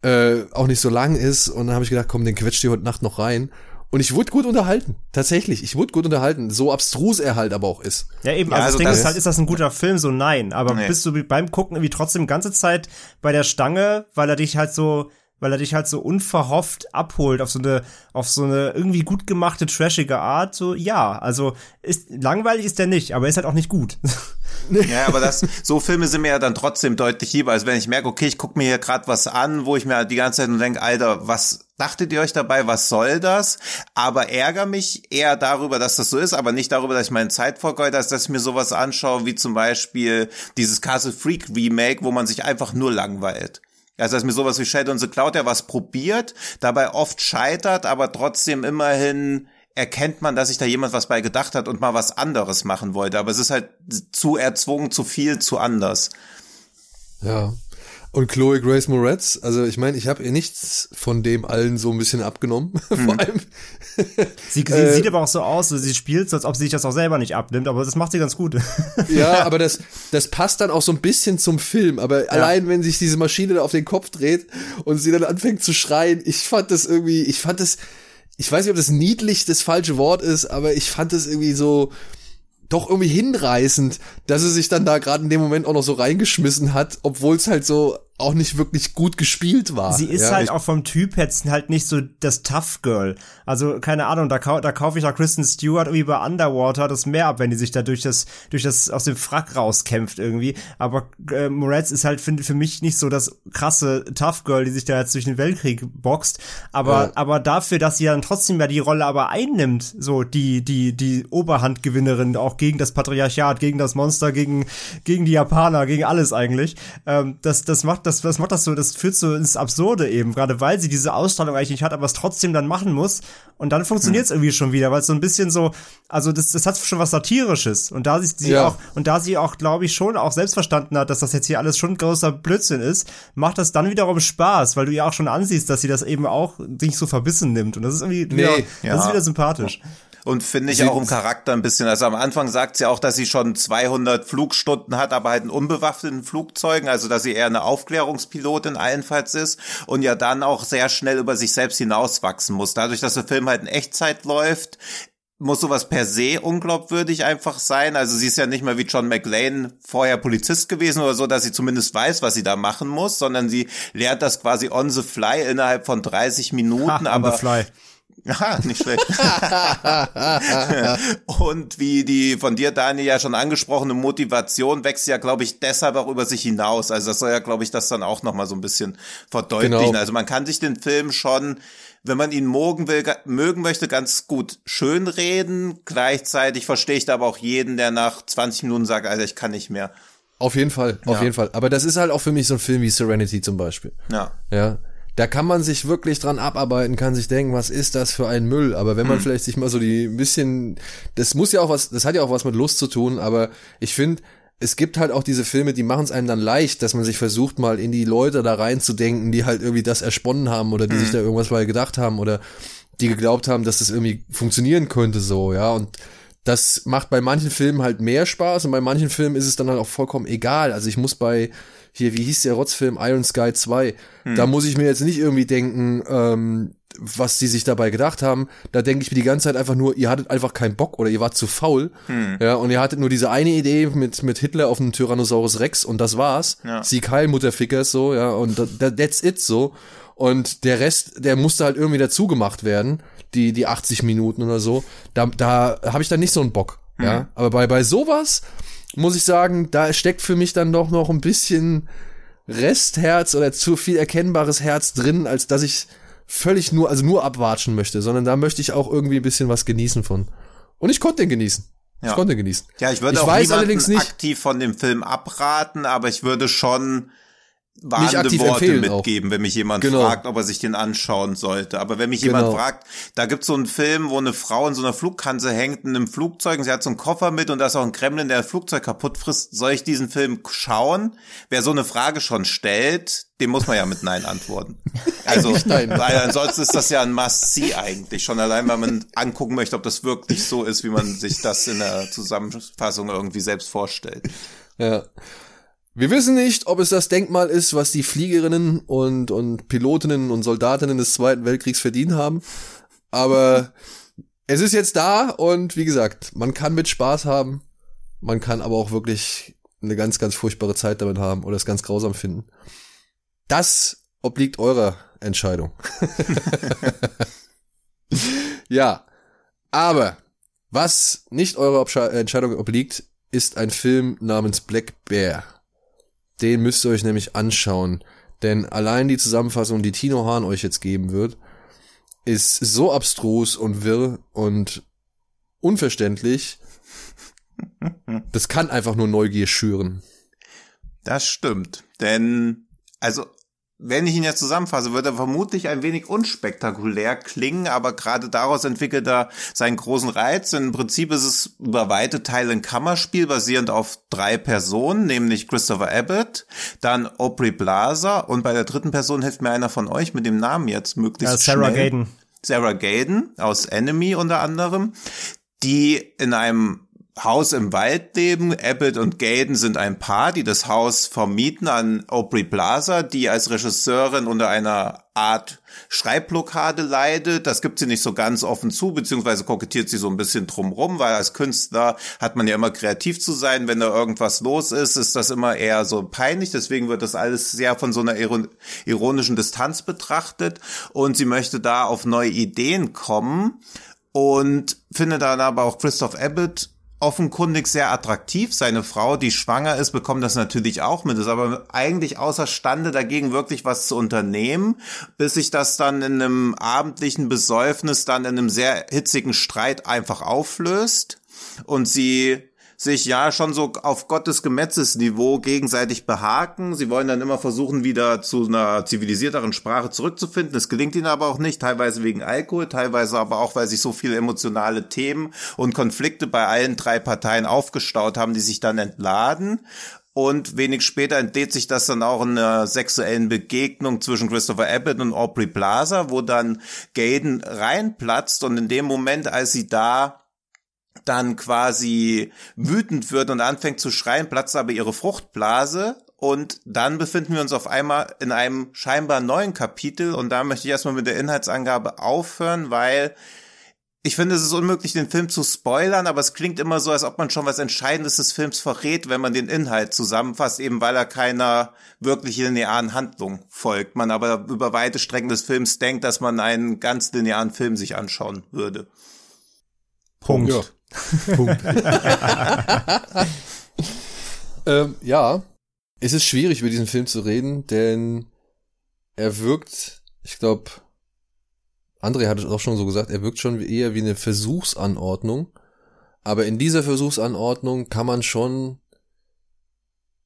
äh, auch nicht so lang ist. Und dann habe ich gedacht, komm, den quetscht die heute Nacht noch rein. Und ich wurde gut unterhalten. Tatsächlich, ich wurde gut unterhalten. So abstrus er halt aber auch ist. Ja, eben, also, ja, also das Ding ist halt, ist das ein guter Film? So nein. Aber nee. bist du beim Gucken irgendwie trotzdem ganze Zeit bei der Stange, weil er dich halt so, weil er dich halt so unverhofft abholt auf so eine, auf so eine irgendwie gut gemachte, trashige Art. So, ja, also ist, langweilig ist der nicht, aber er ist halt auch nicht gut. Ja, aber das, so Filme sind mir ja dann trotzdem deutlich lieber, als wenn ich merke, okay, ich gucke mir hier gerade was an, wo ich mir die ganze Zeit nur denke, Alter, was dachtet ihr euch dabei, was soll das? Aber ärgere mich eher darüber, dass das so ist, aber nicht darüber, dass ich meine Zeit vergeude, dass ich mir sowas anschaue, wie zum Beispiel dieses Castle Freak Remake, wo man sich einfach nur langweilt. Also dass mir sowas wie Shadow in the Cloud ja was probiert, dabei oft scheitert, aber trotzdem immerhin erkennt man, dass sich da jemand was bei gedacht hat und mal was anderes machen wollte. Aber es ist halt zu erzwungen, zu viel, zu anders. Ja. Und Chloe Grace Moretz, also ich meine, ich habe ihr nichts von dem allen so ein bisschen abgenommen. Hm. Vor allem. sie, sie äh, sieht aber auch so aus, sie spielt so, als ob sie sich das auch selber nicht abnimmt, aber das macht sie ganz gut. ja, aber das, das passt dann auch so ein bisschen zum Film. Aber ja. allein, wenn sich diese Maschine da auf den Kopf dreht und sie dann anfängt zu schreien, ich fand das irgendwie, ich fand das, ich weiß nicht, ob das niedlich das falsche Wort ist, aber ich fand das irgendwie so doch irgendwie hinreißend, dass sie sich dann da gerade in dem Moment auch noch so reingeschmissen hat, obwohl es halt so auch nicht wirklich gut gespielt war. Sie ist ja, halt auch vom Typ jetzt halt nicht so das Tough Girl. Also keine Ahnung, da, kau da kaufe ich auch Kristen Stewart irgendwie bei Underwater das Meer ab, wenn die sich da durch das durch das aus dem Frack rauskämpft irgendwie. Aber äh, Moretz ist halt für, für mich nicht so das krasse Tough Girl, die sich da jetzt durch den Weltkrieg boxt. Aber ja. aber dafür, dass sie dann trotzdem ja die Rolle aber einnimmt, so die die die Oberhandgewinnerin auch gegen das Patriarchat, gegen das Monster, gegen gegen die Japaner, gegen alles eigentlich. Ähm, das das macht das, das macht das so, das führt so ins Absurde eben, gerade weil sie diese Ausstrahlung eigentlich nicht hat, aber es trotzdem dann machen muss. Und dann funktioniert es hm. irgendwie schon wieder, weil es so ein bisschen so, also das, das hat schon was Satirisches. Und da sie, sie ja. auch, und da sie auch, glaube ich, schon auch selbst verstanden hat, dass das jetzt hier alles schon großer Blödsinn ist, macht das dann wiederum Spaß, weil du ihr auch schon ansiehst, dass sie das eben auch nicht so verbissen nimmt. Und das ist irgendwie nee, wieder, ja. das ist wieder sympathisch und finde ich auch im Charakter ein bisschen. Also am Anfang sagt sie auch, dass sie schon 200 Flugstunden hat, aber halt in unbewaffneten Flugzeugen, also dass sie eher eine Aufklärungspilotin allenfalls ist und ja dann auch sehr schnell über sich selbst hinauswachsen muss. Dadurch, dass der Film halt in Echtzeit läuft, muss sowas per se unglaubwürdig einfach sein. Also sie ist ja nicht mehr wie John McLean vorher Polizist gewesen oder so, dass sie zumindest weiß, was sie da machen muss, sondern sie lernt das quasi on the fly innerhalb von 30 Minuten. Ha, on aber the fly Ja, nicht schlecht. und wie die von dir, Daniel, ja schon angesprochene Motivation wächst ja, glaube ich, deshalb auch über sich hinaus. Also das soll ja, glaube ich, das dann auch nochmal so ein bisschen verdeutlichen. Genau. Also man kann sich den Film schon, wenn man ihn mögen will, mögen möchte, ganz gut schönreden. Gleichzeitig verstehe ich da aber auch jeden, der nach 20 Minuten sagt, Alter, ich kann nicht mehr. Auf jeden Fall, auf ja. jeden Fall. Aber das ist halt auch für mich so ein Film wie Serenity zum Beispiel. Ja. Ja. Da kann man sich wirklich dran abarbeiten, kann sich denken, was ist das für ein Müll? Aber wenn man hm. vielleicht sich mal so die ein bisschen, das muss ja auch was, das hat ja auch was mit Lust zu tun, aber ich finde, es gibt halt auch diese Filme, die machen es einem dann leicht, dass man sich versucht, mal in die Leute da reinzudenken, die halt irgendwie das ersponnen haben oder die hm. sich da irgendwas bei gedacht haben oder die geglaubt haben, dass das irgendwie funktionieren könnte so, ja. Und das macht bei manchen Filmen halt mehr Spaß und bei manchen Filmen ist es dann halt auch vollkommen egal. Also ich muss bei hier, wie hieß der Rotzfilm Iron Sky 2, hm. da muss ich mir jetzt nicht irgendwie denken, ähm, was die sich dabei gedacht haben. Da denke ich mir die ganze Zeit einfach nur, ihr hattet einfach keinen Bock oder ihr wart zu faul. Hm. Ja, und ihr hattet nur diese eine Idee mit, mit Hitler auf dem Tyrannosaurus Rex und das war's. Ja. Sieg Heil, Mutterfickers, so, ja, und that's it, so. Und der Rest, der musste halt irgendwie dazu gemacht werden, die, die 80 Minuten oder so. Da, da habe ich dann nicht so einen Bock. Hm. Ja, aber bei, bei sowas, muss ich sagen, da steckt für mich dann doch noch ein bisschen Restherz oder zu viel erkennbares Herz drin, als dass ich völlig nur, also nur abwatschen möchte, sondern da möchte ich auch irgendwie ein bisschen was genießen von. Und ich konnte den genießen. Ja. Ich konnte genießen. Ja, ich würde ich auch weiß allerdings nicht aktiv von dem Film abraten, aber ich würde schon warnende Worte mitgeben, auch. wenn mich jemand genau. fragt, ob er sich den anschauen sollte. Aber wenn mich genau. jemand fragt, da gibt's so einen Film, wo eine Frau in so einer Flugkanze hängt in einem Flugzeug und sie hat so einen Koffer mit und da ist auch ein Kremlin, der das Flugzeug kaputt frisst. Soll ich diesen Film schauen? Wer so eine Frage schon stellt, dem muss man ja mit Nein antworten. Also, Nein. weil ansonsten ist das ja ein Must-See eigentlich. Schon allein, weil man angucken möchte, ob das wirklich so ist, wie man sich das in der Zusammenfassung irgendwie selbst vorstellt. Ja. Wir wissen nicht, ob es das Denkmal ist, was die Fliegerinnen und, und Pilotinnen und Soldatinnen des Zweiten Weltkriegs verdient haben. Aber es ist jetzt da und wie gesagt, man kann mit Spaß haben. Man kann aber auch wirklich eine ganz, ganz furchtbare Zeit damit haben oder es ganz grausam finden. Das obliegt eurer Entscheidung. ja, aber was nicht eurer Entscheidung obliegt, ist ein Film namens Black Bear. Den müsst ihr euch nämlich anschauen. Denn allein die Zusammenfassung, die Tino Hahn euch jetzt geben wird, ist so abstrus und wirr und unverständlich. Das kann einfach nur Neugier schüren. Das stimmt. Denn, also wenn ich ihn jetzt zusammenfasse, wird er vermutlich ein wenig unspektakulär klingen, aber gerade daraus entwickelt er seinen großen Reiz. Im Prinzip ist es über weite Teile ein Kammerspiel basierend auf drei Personen, nämlich Christopher Abbott, dann Aubrey Blaser und bei der dritten Person hilft mir einer von euch mit dem Namen jetzt möglichst ja, Sarah schnell. Gaden. Sarah Gaden aus Enemy unter anderem, die in einem Haus im Wald leben. Abbott und Gaden sind ein Paar, die das Haus vermieten an Aubrey Plaza, die als Regisseurin unter einer Art Schreibblockade leidet. Das gibt sie nicht so ganz offen zu, beziehungsweise kokettiert sie so ein bisschen drumrum, weil als Künstler hat man ja immer kreativ zu sein. Wenn da irgendwas los ist, ist das immer eher so peinlich. Deswegen wird das alles sehr von so einer ironischen Distanz betrachtet. Und sie möchte da auf neue Ideen kommen und findet dann aber auch Christoph Abbott offenkundig sehr attraktiv. Seine Frau, die schwanger ist, bekommt das natürlich auch mit, ist aber eigentlich außerstande dagegen wirklich was zu unternehmen, bis sich das dann in einem abendlichen Besäufnis dann in einem sehr hitzigen Streit einfach auflöst und sie sich ja schon so auf Gottes Gemetzesniveau gegenseitig behaken. Sie wollen dann immer versuchen, wieder zu einer zivilisierteren Sprache zurückzufinden. Es gelingt ihnen aber auch nicht, teilweise wegen Alkohol, teilweise aber auch, weil sich so viele emotionale Themen und Konflikte bei allen drei Parteien aufgestaut haben, die sich dann entladen. Und wenig später entlädt sich das dann auch in einer sexuellen Begegnung zwischen Christopher Abbott und Aubrey Plaza, wo dann Gaden reinplatzt und in dem Moment, als sie da dann quasi wütend wird und anfängt zu schreien, platzt aber ihre Fruchtblase und dann befinden wir uns auf einmal in einem scheinbar neuen Kapitel und da möchte ich erstmal mit der Inhaltsangabe aufhören, weil ich finde, es ist unmöglich, den Film zu spoilern, aber es klingt immer so, als ob man schon was Entscheidendes des Films verrät, wenn man den Inhalt zusammenfasst, eben weil er keiner wirklich linearen Handlung folgt. Man aber über weite Strecken des Films denkt, dass man einen ganz linearen Film sich anschauen würde. Punkt. Ja. Punkt. ähm, ja, es ist schwierig, über diesen Film zu reden, denn er wirkt, ich glaube, André hat es auch schon so gesagt, er wirkt schon eher wie eine Versuchsanordnung. Aber in dieser Versuchsanordnung kann man schon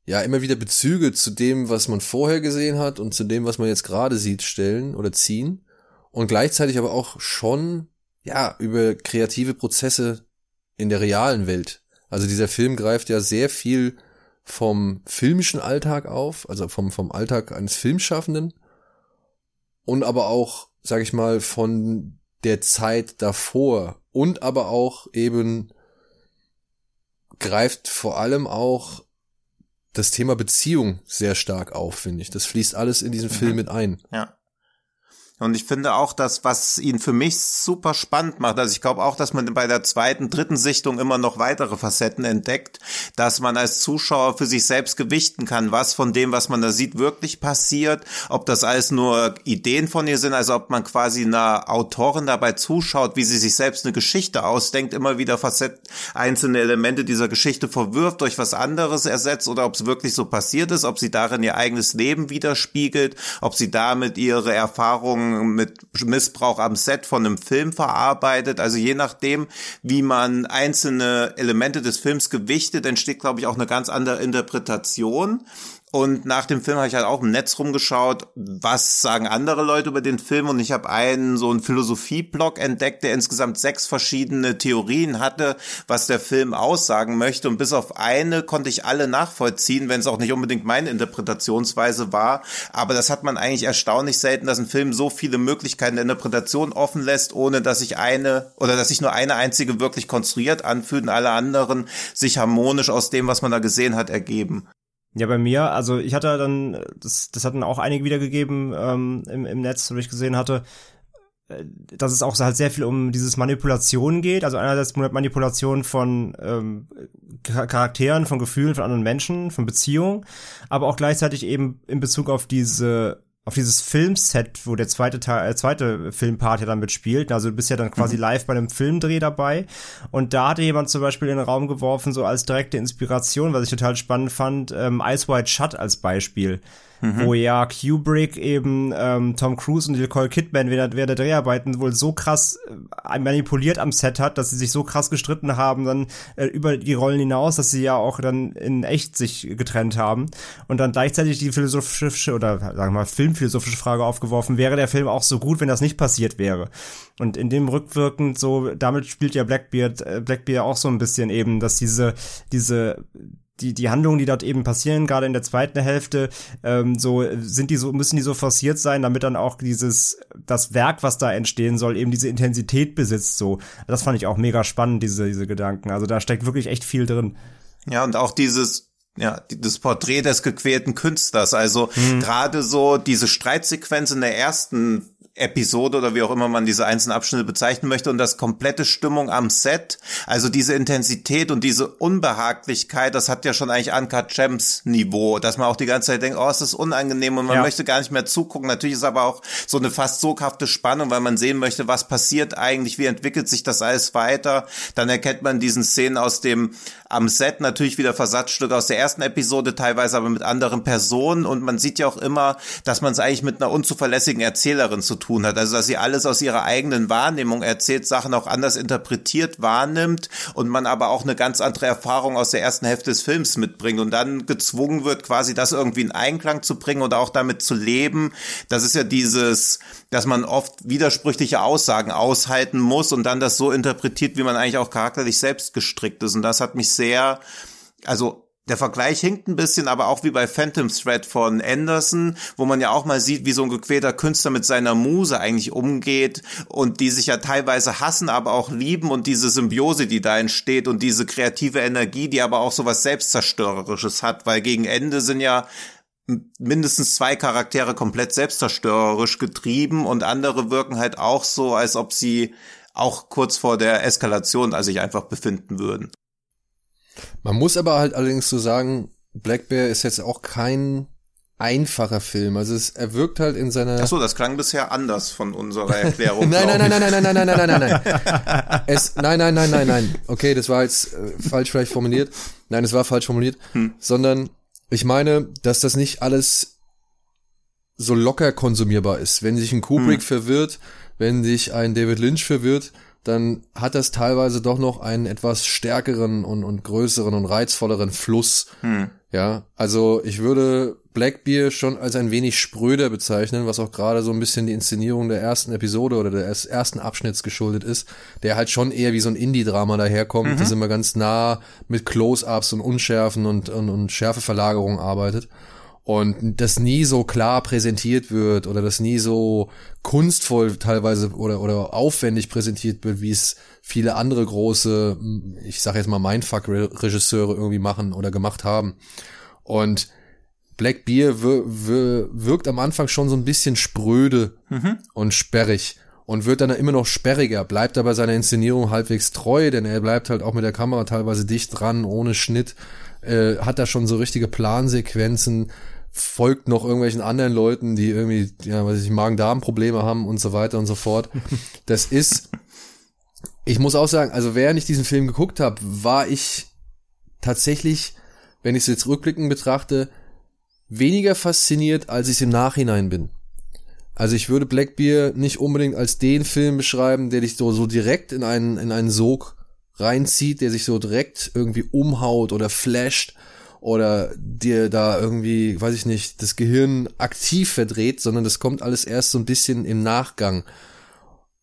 ja immer wieder Bezüge zu dem, was man vorher gesehen hat und zu dem, was man jetzt gerade sieht, stellen oder ziehen. Und gleichzeitig aber auch schon ja über kreative Prozesse in der realen Welt. Also dieser Film greift ja sehr viel vom filmischen Alltag auf, also vom, vom Alltag eines Filmschaffenden und aber auch sag ich mal, von der Zeit davor und aber auch eben greift vor allem auch das Thema Beziehung sehr stark auf, finde ich. Das fließt alles in diesen mhm. Film mit ein. Ja. Und ich finde auch, dass was ihn für mich super spannend macht, also ich glaube auch, dass man bei der zweiten, dritten Sichtung immer noch weitere Facetten entdeckt, dass man als Zuschauer für sich selbst gewichten kann, was von dem, was man da sieht, wirklich passiert, ob das alles nur Ideen von ihr sind, also ob man quasi einer Autorin dabei zuschaut, wie sie sich selbst eine Geschichte ausdenkt, immer wieder Facetten, einzelne Elemente dieser Geschichte verwirft, durch was anderes ersetzt oder ob es wirklich so passiert ist, ob sie darin ihr eigenes Leben widerspiegelt, ob sie damit ihre Erfahrungen mit Missbrauch am Set von einem Film verarbeitet. Also je nachdem, wie man einzelne Elemente des Films gewichtet, entsteht, glaube ich, auch eine ganz andere Interpretation. Und nach dem Film habe ich halt auch im Netz rumgeschaut, was sagen andere Leute über den Film. Und ich habe einen so einen Philosophie-Blog entdeckt, der insgesamt sechs verschiedene Theorien hatte, was der Film aussagen möchte. Und bis auf eine konnte ich alle nachvollziehen, wenn es auch nicht unbedingt meine Interpretationsweise war. Aber das hat man eigentlich erstaunlich selten, dass ein Film so viele Möglichkeiten der Interpretation offen lässt, ohne dass sich eine oder dass sich nur eine einzige wirklich konstruiert anfühlt und alle anderen sich harmonisch aus dem, was man da gesehen hat, ergeben. Ja, bei mir, also ich hatte dann, das, das hatten auch einige wiedergegeben ähm, im, im Netz, wo ich gesehen hatte, äh, dass es auch halt sehr viel um dieses Manipulation geht. Also einerseits Manipulation von ähm, Charakteren, von Gefühlen, von anderen Menschen, von Beziehungen, aber auch gleichzeitig eben in Bezug auf diese auf dieses Filmset, wo der zweite Teil, äh, zweite Filmpart ja dann mitspielt. Also du bist ja dann quasi mhm. live bei einem Filmdreh dabei. Und da hatte jemand zum Beispiel in den Raum geworfen, so als direkte Inspiration, was ich total spannend fand, ähm, Ice White Shut als Beispiel mhm. wo ja Kubrick eben ähm, Tom Cruise und Nicole Kidman während, der Dreharbeiten wohl so krass äh, manipuliert am Set hat, dass sie sich so krass gestritten haben, dann äh, über die Rollen hinaus, dass sie ja auch dann in echt sich getrennt haben und dann gleichzeitig die philosophische oder sagen wir mal filmphilosophische Frage aufgeworfen, wäre der Film auch so gut, wenn das nicht passiert wäre? Und in dem rückwirkend so, damit spielt ja Blackbeard, äh, Blackbeard auch so ein bisschen eben, dass diese, diese die, die Handlungen, die dort eben passieren, gerade in der zweiten Hälfte, ähm, so sind die so, müssen die so forciert sein, damit dann auch dieses, das Werk, was da entstehen soll, eben diese Intensität besitzt. So, das fand ich auch mega spannend, diese, diese Gedanken. Also da steckt wirklich echt viel drin. Ja, und auch dieses, ja, das Porträt des gequälten Künstlers. Also hm. gerade so diese Streitsequenz in der ersten Episode oder wie auch immer man diese einzelnen Abschnitte bezeichnen möchte und das komplette Stimmung am Set, also diese Intensität und diese Unbehaglichkeit, das hat ja schon eigentlich Uncut Gems Niveau, dass man auch die ganze Zeit denkt, oh, es ist unangenehm und man ja. möchte gar nicht mehr zugucken. Natürlich ist aber auch so eine fast soghafte Spannung, weil man sehen möchte, was passiert eigentlich, wie entwickelt sich das alles weiter. Dann erkennt man diesen Szenen aus dem am Set natürlich wieder Versatzstücke aus der ersten Episode, teilweise aber mit anderen Personen und man sieht ja auch immer, dass man es eigentlich mit einer unzuverlässigen Erzählerin zu tun hat. Also dass sie alles aus ihrer eigenen Wahrnehmung erzählt, Sachen auch anders interpretiert, wahrnimmt und man aber auch eine ganz andere Erfahrung aus der ersten Hälfte des Films mitbringt und dann gezwungen wird, quasi das irgendwie in Einklang zu bringen oder auch damit zu leben. Das ist ja dieses, dass man oft widersprüchliche Aussagen aushalten muss und dann das so interpretiert, wie man eigentlich auch charakterlich selbst gestrickt ist. Und das hat mich sehr, also der Vergleich hinkt ein bisschen, aber auch wie bei Phantom Thread von Anderson, wo man ja auch mal sieht, wie so ein gequälter Künstler mit seiner Muse eigentlich umgeht und die sich ja teilweise hassen, aber auch lieben und diese Symbiose, die da entsteht und diese kreative Energie, die aber auch so was Selbstzerstörerisches hat, weil gegen Ende sind ja mindestens zwei Charaktere komplett selbstzerstörerisch getrieben und andere wirken halt auch so, als ob sie auch kurz vor der Eskalation also sich einfach befinden würden. Man muss aber halt allerdings so sagen, Black Bear ist jetzt auch kein einfacher Film. Also es, er wirkt halt in seiner. Ach so, das klang bisher anders von unserer Erklärung. nein, nein, nein, nein, nein, nein, nein, nein, nein, nein, nein. Es, nein, nein, nein, nein, nein. Okay, das war jetzt äh, falsch vielleicht formuliert. Nein, es war falsch formuliert. Hm. Sondern ich meine, dass das nicht alles so locker konsumierbar ist. Wenn sich ein Kubrick hm. verwirrt, wenn sich ein David Lynch verwirrt, dann hat das teilweise doch noch einen etwas stärkeren und, und größeren und reizvolleren Fluss. Hm. Ja, also ich würde Blackbeer schon als ein wenig spröder bezeichnen, was auch gerade so ein bisschen die Inszenierung der ersten Episode oder des ersten Abschnitts geschuldet ist, der halt schon eher wie so ein Indie-Drama daherkommt, mhm. das immer ganz nah mit Close-Ups und Unschärfen und, und, und Schärfeverlagerung arbeitet und das nie so klar präsentiert wird oder das nie so kunstvoll teilweise oder oder aufwendig präsentiert wird, wie es viele andere große, ich sag jetzt mal Mindfuck-Regisseure irgendwie machen oder gemacht haben. Und Black Beer wirkt am Anfang schon so ein bisschen spröde mhm. und sperrig und wird dann immer noch sperriger, bleibt aber seiner Inszenierung halbwegs treu, denn er bleibt halt auch mit der Kamera teilweise dicht dran, ohne Schnitt, äh, hat da schon so richtige Plansequenzen, folgt noch irgendwelchen anderen Leuten, die irgendwie, ja, weiß ich, Magen-Darm-Probleme haben und so weiter und so fort. Das ist, ich muss auch sagen, also während ich diesen Film geguckt habe, war ich tatsächlich, wenn ich es jetzt rückblickend betrachte, weniger fasziniert, als ich es im Nachhinein bin. Also ich würde Blackbeer nicht unbedingt als den Film beschreiben, der dich so, so direkt in einen, in einen Sog reinzieht, der sich so direkt irgendwie umhaut oder flasht oder dir da irgendwie, weiß ich nicht, das Gehirn aktiv verdreht, sondern das kommt alles erst so ein bisschen im Nachgang.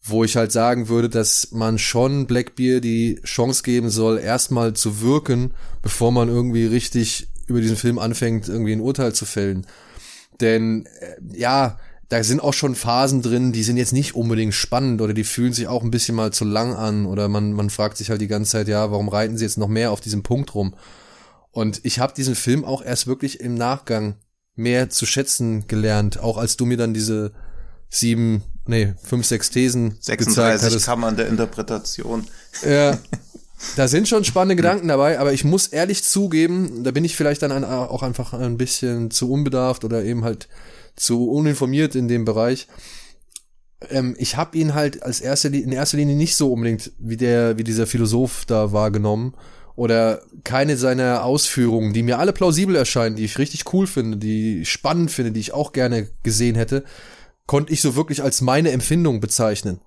Wo ich halt sagen würde, dass man schon Blackbeer die Chance geben soll, erstmal zu wirken, bevor man irgendwie richtig über diesen Film anfängt, irgendwie ein Urteil zu fällen. Denn äh, ja, da sind auch schon Phasen drin, die sind jetzt nicht unbedingt spannend oder die fühlen sich auch ein bisschen mal zu lang an oder man, man fragt sich halt die ganze Zeit, ja, warum reiten sie jetzt noch mehr auf diesem Punkt rum? Und ich habe diesen Film auch erst wirklich im Nachgang mehr zu schätzen gelernt, auch als du mir dann diese sieben, nee, fünf, sechs Thesen 36 Kammern der Interpretation. Ja, da sind schon spannende Gedanken dabei, aber ich muss ehrlich zugeben, da bin ich vielleicht dann auch einfach ein bisschen zu unbedarft oder eben halt zu uninformiert in dem Bereich. Ähm, ich habe ihn halt als erste in erster Linie nicht so unbedingt wie der wie dieser Philosoph da wahrgenommen oder keine seiner Ausführungen, die mir alle plausibel erscheinen, die ich richtig cool finde, die ich spannend finde, die ich auch gerne gesehen hätte, konnte ich so wirklich als meine Empfindung bezeichnen.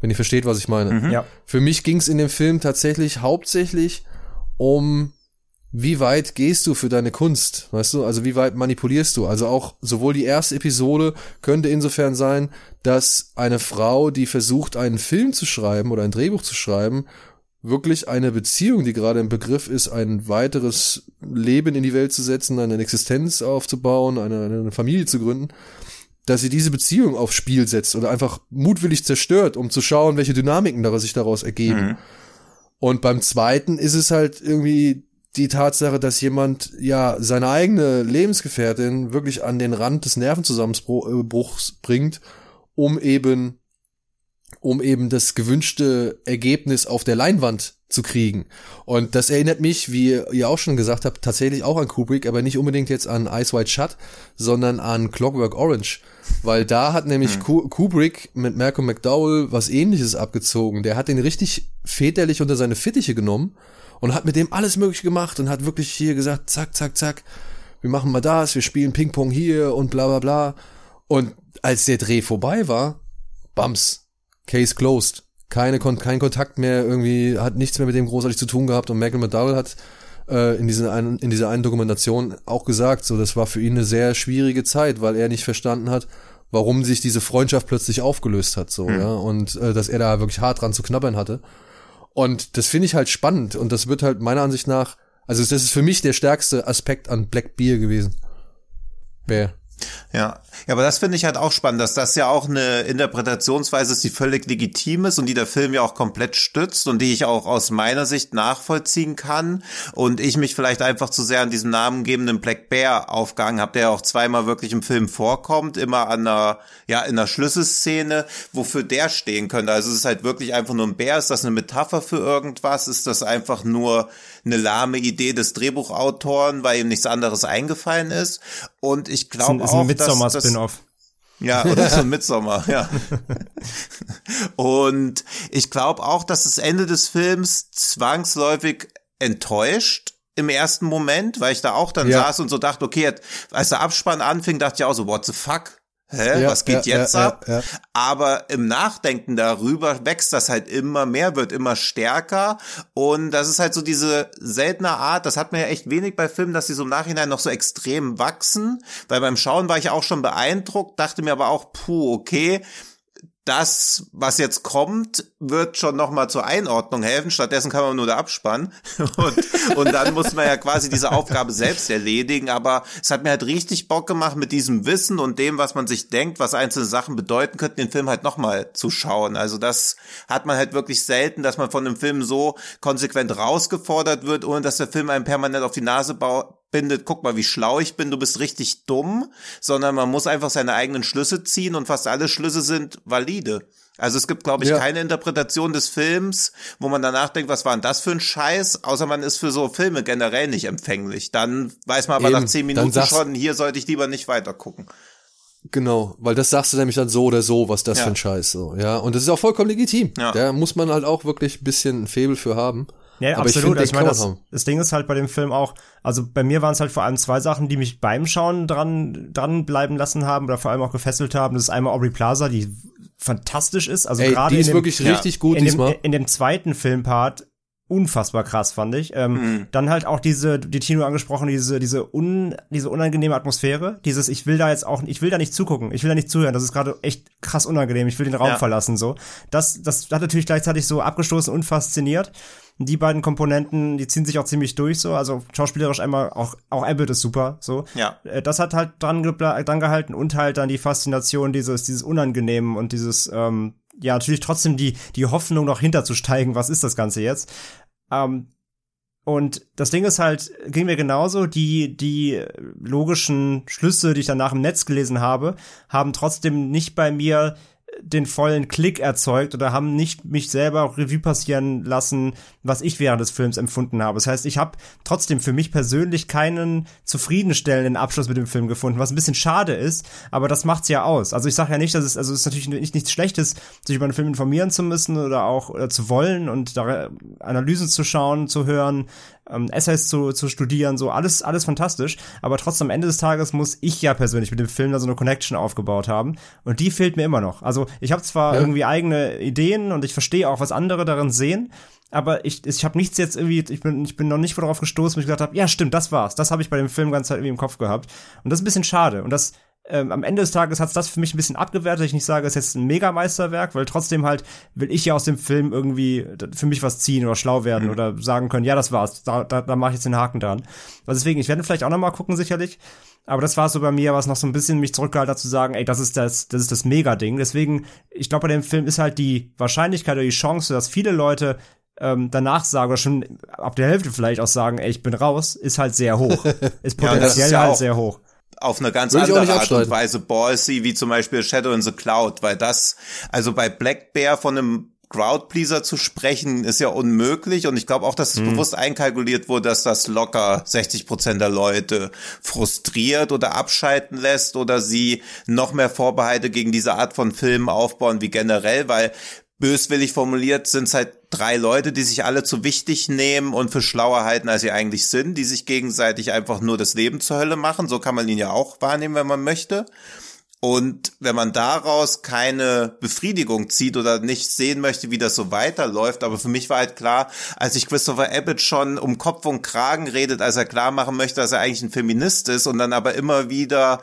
Wenn ihr versteht, was ich meine. Mhm. Ja. Für mich ging es in dem Film tatsächlich hauptsächlich um wie weit gehst du für deine Kunst, weißt du? Also wie weit manipulierst du? Also auch sowohl die erste Episode könnte insofern sein, dass eine Frau, die versucht, einen Film zu schreiben oder ein Drehbuch zu schreiben, wirklich eine Beziehung, die gerade im Begriff ist, ein weiteres Leben in die Welt zu setzen, eine Existenz aufzubauen, eine, eine Familie zu gründen, dass sie diese Beziehung aufs Spiel setzt oder einfach mutwillig zerstört, um zu schauen, welche Dynamiken daraus sich daraus ergeben. Mhm. Und beim zweiten ist es halt irgendwie die Tatsache, dass jemand ja seine eigene Lebensgefährtin wirklich an den Rand des Nervenzusammenbruchs bringt, um eben um eben das gewünschte Ergebnis auf der Leinwand zu kriegen. Und das erinnert mich, wie ihr auch schon gesagt habt, tatsächlich auch an Kubrick, aber nicht unbedingt jetzt an Ice White Shut, sondern an Clockwork Orange. Weil da hat nämlich hm. Kubrick mit Malcolm McDowell was ähnliches abgezogen. Der hat den richtig väterlich unter seine Fittiche genommen und hat mit dem alles mögliche gemacht und hat wirklich hier gesagt, zack, zack, zack, wir machen mal das, wir spielen Ping-Pong hier und bla bla bla. Und als der Dreh vorbei war, bams, Case closed. Keine, kein Kontakt mehr, irgendwie, hat nichts mehr mit dem großartig zu tun gehabt. Und Michael McDowell hat äh, in, dieser einen, in dieser einen Dokumentation auch gesagt, so, das war für ihn eine sehr schwierige Zeit, weil er nicht verstanden hat, warum sich diese Freundschaft plötzlich aufgelöst hat, so, mhm. ja, und äh, dass er da wirklich hart dran zu knabbern hatte. Und das finde ich halt spannend und das wird halt meiner Ansicht nach, also das ist für mich der stärkste Aspekt an Black Beer gewesen. Wer? Ja, ja, aber das finde ich halt auch spannend, dass das ja auch eine Interpretationsweise ist, die völlig legitim ist und die der Film ja auch komplett stützt und die ich auch aus meiner Sicht nachvollziehen kann und ich mich vielleicht einfach zu sehr an diesem namengebenden Black Bear aufgehangen habe, der ja auch zweimal wirklich im Film vorkommt, immer an einer, ja, in einer Schlüsselszene, wofür der stehen könnte. Also es ist halt wirklich einfach nur ein Bär, ist das eine Metapher für irgendwas? Ist das einfach nur eine lahme Idee des Drehbuchautoren, weil ihm nichts anderes eingefallen ist? Und ich glaube auch, Midsommar Spin-off. Ja, oder so ein Midsommar, ja. Und ich glaube auch, dass das Ende des Films zwangsläufig enttäuscht im ersten Moment, weil ich da auch dann ja. saß und so dachte, okay, als der Abspann anfing, dachte ich auch so, what the fuck? Hä, ja, was geht ja, jetzt ja, ab? Aber im Nachdenken darüber wächst das halt immer mehr, wird immer stärker. Und das ist halt so diese seltene Art, das hat man ja echt wenig bei Filmen, dass sie so im Nachhinein noch so extrem wachsen. Weil beim Schauen war ich auch schon beeindruckt, dachte mir aber auch, puh, okay, das, was jetzt kommt, wird schon nochmal zur Einordnung helfen. Stattdessen kann man nur da abspannen. Und, und dann muss man ja quasi diese Aufgabe selbst erledigen. Aber es hat mir halt richtig Bock gemacht, mit diesem Wissen und dem, was man sich denkt, was einzelne Sachen bedeuten könnten, den Film halt nochmal zu schauen. Also das hat man halt wirklich selten, dass man von einem Film so konsequent rausgefordert wird, ohne dass der Film einem permanent auf die Nase baut bindet, guck mal, wie schlau ich bin, du bist richtig dumm, sondern man muss einfach seine eigenen Schlüsse ziehen und fast alle Schlüsse sind valide. Also es gibt, glaube ich, ja. keine Interpretation des Films, wo man danach denkt, was war denn das für ein Scheiß, außer man ist für so Filme generell nicht empfänglich. Dann weiß man aber Eben, nach zehn Minuten schon, hier sollte ich lieber nicht weiter gucken. Genau, weil das sagst du nämlich dann so oder so, was das ja. für ein Scheiß so, ja. Und das ist auch vollkommen legitim. Ja. Da muss man halt auch wirklich ein bisschen ein Faible für haben. Ja, aber absolut. Ich, also ich meine, das, das Ding ist halt bei dem Film auch, also bei mir waren es halt vor allem zwei Sachen, die mich beim Schauen dran, dran bleiben lassen haben oder vor allem auch gefesselt haben. Das ist einmal Aubrey Plaza, die fantastisch ist. Also gerade die ist dem, wirklich richtig gut in diesmal. Dem, in dem zweiten Filmpart unfassbar krass, fand ich. Ähm, mhm. Dann halt auch diese, die Tino angesprochen, diese, diese, un, diese unangenehme Atmosphäre. Dieses, ich will da jetzt auch, ich will da nicht zugucken, ich will da nicht zuhören. Das ist gerade echt krass unangenehm. Ich will den Raum ja. verlassen, so. Das, das hat natürlich gleichzeitig so abgestoßen und fasziniert. Die beiden Komponenten, die ziehen sich auch ziemlich durch, so. Also schauspielerisch einmal, auch, auch Abbott ist super, so. Ja. Äh, das hat halt dran, dran gehalten und halt dann die Faszination dieses, dieses Unangenehmen und dieses, ähm, ja, natürlich trotzdem die, die Hoffnung noch hinterzusteigen, was ist das Ganze jetzt? Ähm, und das Ding ist halt, ging mir genauso, die, die logischen Schlüsse, die ich danach im Netz gelesen habe, haben trotzdem nicht bei mir den vollen Klick erzeugt oder haben nicht mich selber Revue passieren lassen, was ich während des Films empfunden habe. Das heißt, ich habe trotzdem für mich persönlich keinen zufriedenstellenden Abschluss mit dem Film gefunden, was ein bisschen schade ist, aber das macht's ja aus. Also ich sage ja nicht, dass es also es ist natürlich nicht nichts Schlechtes, sich über einen Film informieren zu müssen oder auch oder zu wollen und da Analysen zu schauen, zu hören, ähm, Essays zu, zu studieren, so alles, alles fantastisch. Aber trotzdem am Ende des Tages muss ich ja persönlich mit dem Film da so eine Connection aufgebaut haben. Und die fehlt mir immer noch. Also ich habe zwar ja. irgendwie eigene Ideen und ich verstehe auch, was andere darin sehen, aber ich, ich habe nichts jetzt irgendwie, ich bin, ich bin noch nicht darauf gestoßen, wo ich gesagt habe, ja stimmt, das war's. Das habe ich bei dem Film ganz Zeit irgendwie im Kopf gehabt. Und das ist ein bisschen schade. Und das ähm, am Ende des Tages hat's das für mich ein bisschen abgewertet. Ich nicht sage, es ist jetzt ein Megameisterwerk, weil trotzdem halt will ich ja aus dem Film irgendwie für mich was ziehen oder schlau werden mhm. oder sagen können, ja, das war's, da, da, da mache ich jetzt den Haken dran. Also deswegen, ich werde vielleicht auch noch mal gucken, sicherlich. Aber das war so bei mir, was noch so ein bisschen mich zurückgehalten hat zu sagen, ey, das ist das, das ist das Mega-Ding. Deswegen, ich glaube, bei dem Film ist halt die Wahrscheinlichkeit oder die Chance, dass viele Leute ähm, danach sagen oder schon ab der Hälfte vielleicht auch sagen, ey, ich bin raus, ist halt sehr hoch. Ist potenziell ja, ist halt sehr hoch auf eine ganz andere Art und Weise ballsy, wie zum Beispiel Shadow in the Cloud, weil das, also bei Black Bear von einem Crowdpleaser zu sprechen, ist ja unmöglich. Und ich glaube auch, dass es hm. bewusst einkalkuliert wurde, dass das locker 60 Prozent der Leute frustriert oder abschalten lässt oder sie noch mehr Vorbehalte gegen diese Art von Filmen aufbauen wie generell, weil böswillig formuliert sind es halt drei Leute, die sich alle zu wichtig nehmen und für schlauer halten, als sie eigentlich sind, die sich gegenseitig einfach nur das Leben zur Hölle machen. So kann man ihn ja auch wahrnehmen, wenn man möchte. Und wenn man daraus keine Befriedigung zieht oder nicht sehen möchte, wie das so weiterläuft, aber für mich war halt klar, als ich Christopher Abbott schon um Kopf und Kragen redet, als er klar machen möchte, dass er eigentlich ein Feminist ist und dann aber immer wieder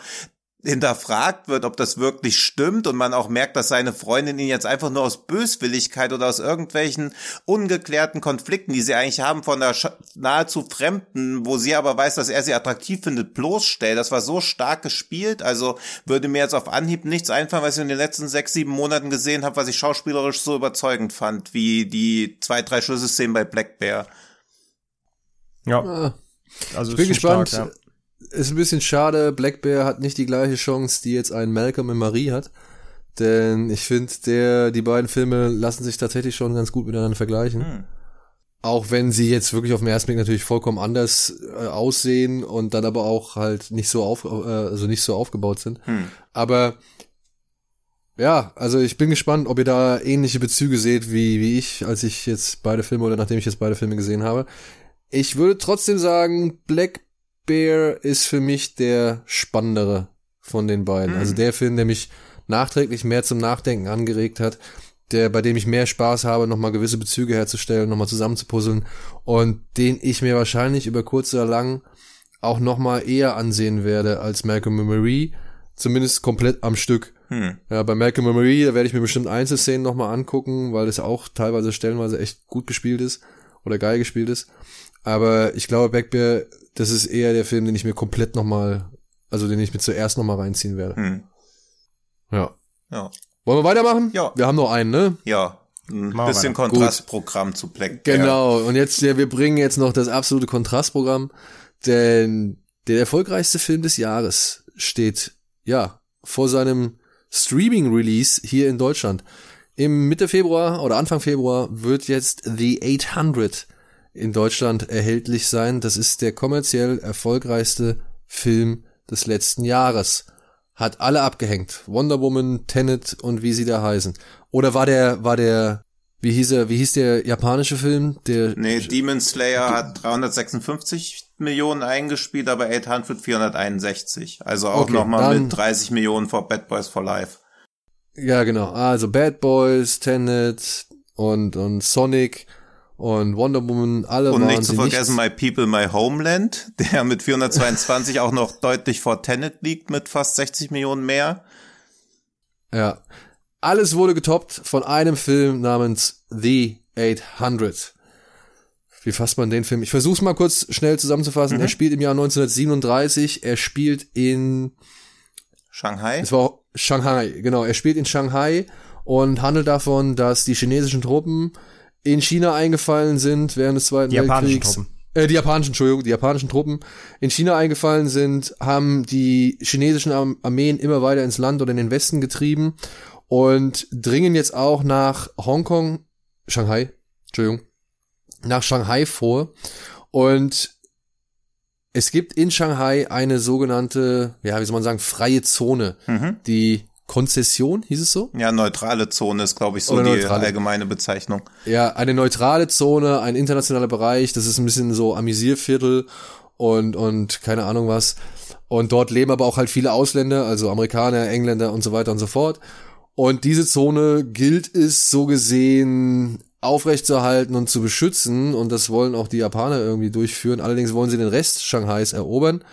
hinterfragt wird, ob das wirklich stimmt und man auch merkt, dass seine Freundin ihn jetzt einfach nur aus Böswilligkeit oder aus irgendwelchen ungeklärten Konflikten, die sie eigentlich haben von der nahezu Fremden, wo sie aber weiß, dass er sie attraktiv findet, bloßstellt. Das war so stark gespielt. Also würde mir jetzt auf Anhieb nichts einfallen, was ich in den letzten sechs, sieben Monaten gesehen habe, was ich schauspielerisch so überzeugend fand, wie die zwei, drei Schlüsselszenen bei Black Bear. Ja. Ah. Also Ich bin gespannt. stark, Ist ein bisschen schade, Black Bear hat nicht die gleiche Chance, die jetzt ein Malcolm in Marie hat. Denn ich finde, der, die beiden Filme lassen sich tatsächlich schon ganz gut miteinander vergleichen. Hm. Auch wenn sie jetzt wirklich auf den ersten Blick natürlich vollkommen anders äh, aussehen und dann aber auch halt nicht so auf, äh, also nicht so aufgebaut sind. Hm. Aber ja, also ich bin gespannt, ob ihr da ähnliche Bezüge seht wie, wie ich, als ich jetzt beide Filme oder nachdem ich jetzt beide Filme gesehen habe. Ich würde trotzdem sagen, Black Bear ist für mich der spannendere von den beiden. Mhm. Also der Film, der mich nachträglich mehr zum Nachdenken angeregt hat, der, bei dem ich mehr Spaß habe, nochmal gewisse Bezüge herzustellen, nochmal zusammenzupuzzeln und den ich mir wahrscheinlich über kurz oder lang auch nochmal eher ansehen werde als Malcolm and Marie, zumindest komplett am Stück. Hm. Ja, bei Malcolm and Marie, da werde ich mir bestimmt Einzelszenen nochmal angucken, weil das auch teilweise stellenweise echt gut gespielt ist oder geil gespielt ist. Aber ich glaube, Backbear, das ist eher der Film, den ich mir komplett nochmal, also den ich mir zuerst nochmal reinziehen werde. Hm. Ja. Ja. Wollen wir weitermachen? Ja. Wir haben noch einen, ne? Ja. Ein Machen bisschen. Kontrastprogramm zu Black Bear. Genau. Und jetzt, ja, wir bringen jetzt noch das absolute Kontrastprogramm, denn der erfolgreichste Film des Jahres steht, ja, vor seinem Streaming-Release hier in Deutschland. Im Mitte Februar oder Anfang Februar wird jetzt The 800 in Deutschland erhältlich sein. Das ist der kommerziell erfolgreichste Film des letzten Jahres. Hat alle abgehängt. Wonder Woman, Tenet und wie sie da heißen. Oder war der, war der, wie hieß er, wie hieß der japanische Film? Der, Nee, Demon Slayer hat 356 Millionen eingespielt, aber 800 461. Also auch Okay, nochmal mit 30 Millionen vor Bad Boys for Life. ja genau. Also Bad Boys, Tenet und, und Sonic und Wonder Woman, alle Und nicht zu vergessen nicht, My People, My Homeland, der mit 422 auch noch deutlich vor Tenet liegt mit fast 60 Millionen mehr. Ja. Alles wurde getoppt von einem Film namens The 800. Wie fasst man den Film? Ich versuch's mal kurz schnell zusammenzufassen. Er spielt im Jahr 1937. Er spielt in Shanghai. Es war Shanghai, genau. Er spielt in Shanghai und handelt davon, dass die chinesischen Truppen in China eingefallen sind während des Zweiten Die Weltkriegs. Äh, die japanischen, Entschuldigung, die japanischen Truppen in China eingefallen sind, haben die chinesischen Arm- Armeen immer weiter ins Land oder in den Westen getrieben und dringen jetzt auch nach Hongkong, Shanghai, Entschuldigung, nach Shanghai vor und es gibt in Shanghai eine sogenannte, ja, wie soll man sagen, freie Zone. Mhm. Die Konzession, hieß es so? Ja, neutrale Zone ist, glaube ich, so die neutrale. allgemeine Bezeichnung. Ja, eine neutrale Zone, ein internationaler Bereich, das ist ein bisschen so Amüsierviertel und, und keine Ahnung was. Und dort leben aber auch halt viele Ausländer, also Amerikaner, Engländer und so weiter und so fort. Und diese Zone gilt es so gesehen aufrechtzuerhalten und zu beschützen. Und das wollen auch die Japaner irgendwie durchführen. Allerdings wollen sie den Rest Shanghais erobern.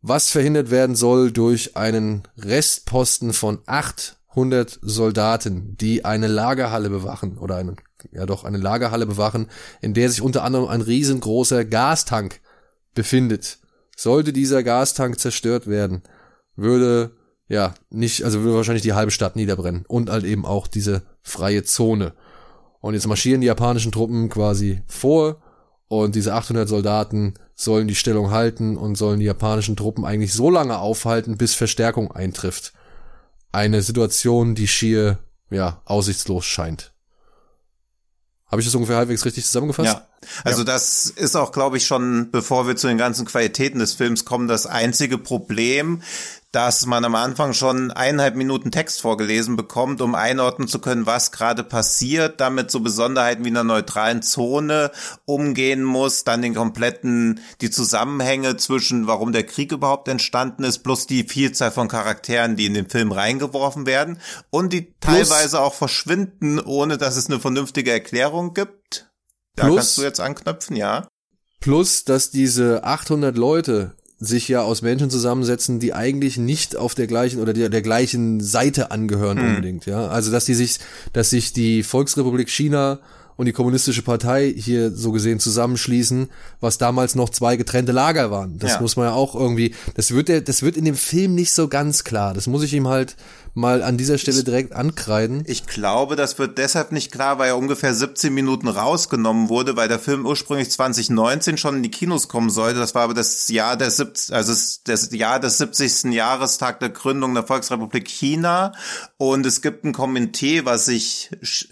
Was verhindert werden soll durch einen Restposten von 800 Soldaten, die eine Lagerhalle bewachen oder eine, ja doch, eine Lagerhalle bewachen, in der sich unter anderem ein riesengroßer Gastank befindet. Sollte dieser Gastank zerstört werden, würde ja nicht, also würde wahrscheinlich die halbe Stadt niederbrennen und halt eben auch diese freie Zone. Und jetzt marschieren die japanischen Truppen quasi vor und diese 800 Soldaten sollen die Stellung halten und sollen die japanischen Truppen eigentlich so lange aufhalten, bis Verstärkung eintrifft. Eine Situation, die schier, ja, aussichtslos scheint. Habe ich das ungefähr halbwegs richtig zusammengefasst? Ja. Also das ist auch, glaube ich, schon, bevor wir zu den ganzen Qualitäten des Films kommen, das einzige Problem, dass man am Anfang schon eineinhalb Minuten Text vorgelesen bekommt, um einordnen zu können, was gerade passiert, damit so Besonderheiten wie einer neutralen Zone umgehen muss, dann den kompletten, die Zusammenhänge zwischen, warum der Krieg überhaupt entstanden ist, plus die Vielzahl von Charakteren, die in den Film reingeworfen werden und die teilweise auch verschwinden, ohne dass es eine vernünftige Erklärung gibt. Da Plus- kannst du jetzt anknüpfen, ja. Plus, dass diese 800 Leute sich ja aus Menschen zusammensetzen, die eigentlich nicht auf der gleichen oder der, der gleichen Seite angehören Hm. unbedingt, ja. Also dass die sich, dass sich die Volksrepublik China und die kommunistische Partei hier so gesehen zusammenschließen, was damals noch zwei getrennte Lager waren. Das Ja. muss man ja auch irgendwie, das wird der, das wird in dem Film nicht so ganz klar. Das muss ich ihm halt mal an dieser Stelle direkt ankreiden. Ich glaube, das wird deshalb nicht klar, weil er ungefähr 17 Minuten rausgenommen wurde, weil der Film ursprünglich 2019 schon in die Kinos kommen sollte. Das war aber das Jahr der 70, also das Jahr des 70. Jahrestag der Gründung der Volksrepublik China. Und es gibt ein Komitee, was sich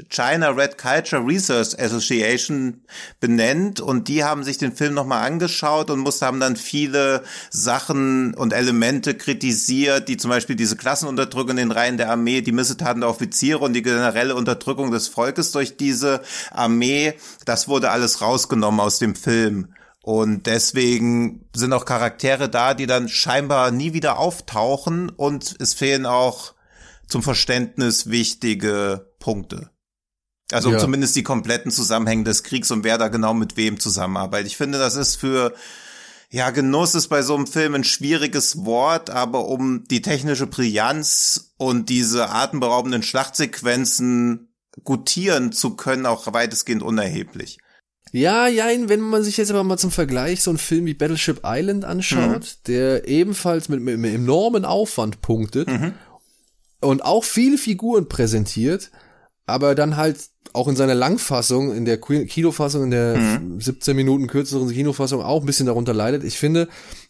China Red Culture Research Association benennt. Und die haben sich den Film nochmal angeschaut und mussten, haben dann viele Sachen und Elemente kritisiert, die zum Beispiel diese Klassenunterdrückung in den Reihen der Armee, die Missetaten der Offiziere und die generelle Unterdrückung des Volkes durch diese Armee, das wurde alles rausgenommen aus dem Film. Und deswegen sind auch Charaktere da, die dann scheinbar nie wieder auftauchen und es fehlen auch zum Verständnis wichtige Punkte. Also Ja. zumindest die kompletten Zusammenhänge des Kriegs und wer da genau mit wem zusammenarbeitet. Ich finde, das ist für ja, Genuss ist bei so einem Film ein schwieriges Wort, aber um die technische Brillanz und diese atemberaubenden Schlachtsequenzen gutieren zu können, auch weitestgehend unerheblich. Ja, ja, wenn man sich jetzt aber mal zum Vergleich so einen Film wie Battleship Island anschaut, der ebenfalls mit, mit, mit enormen Aufwand punktet und auch viele Figuren präsentiert, aber dann halt auch in seiner Langfassung, in der Kinofassung, in der 17 Minuten kürzeren Kinofassung auch ein bisschen darunter leidet. Ich finde,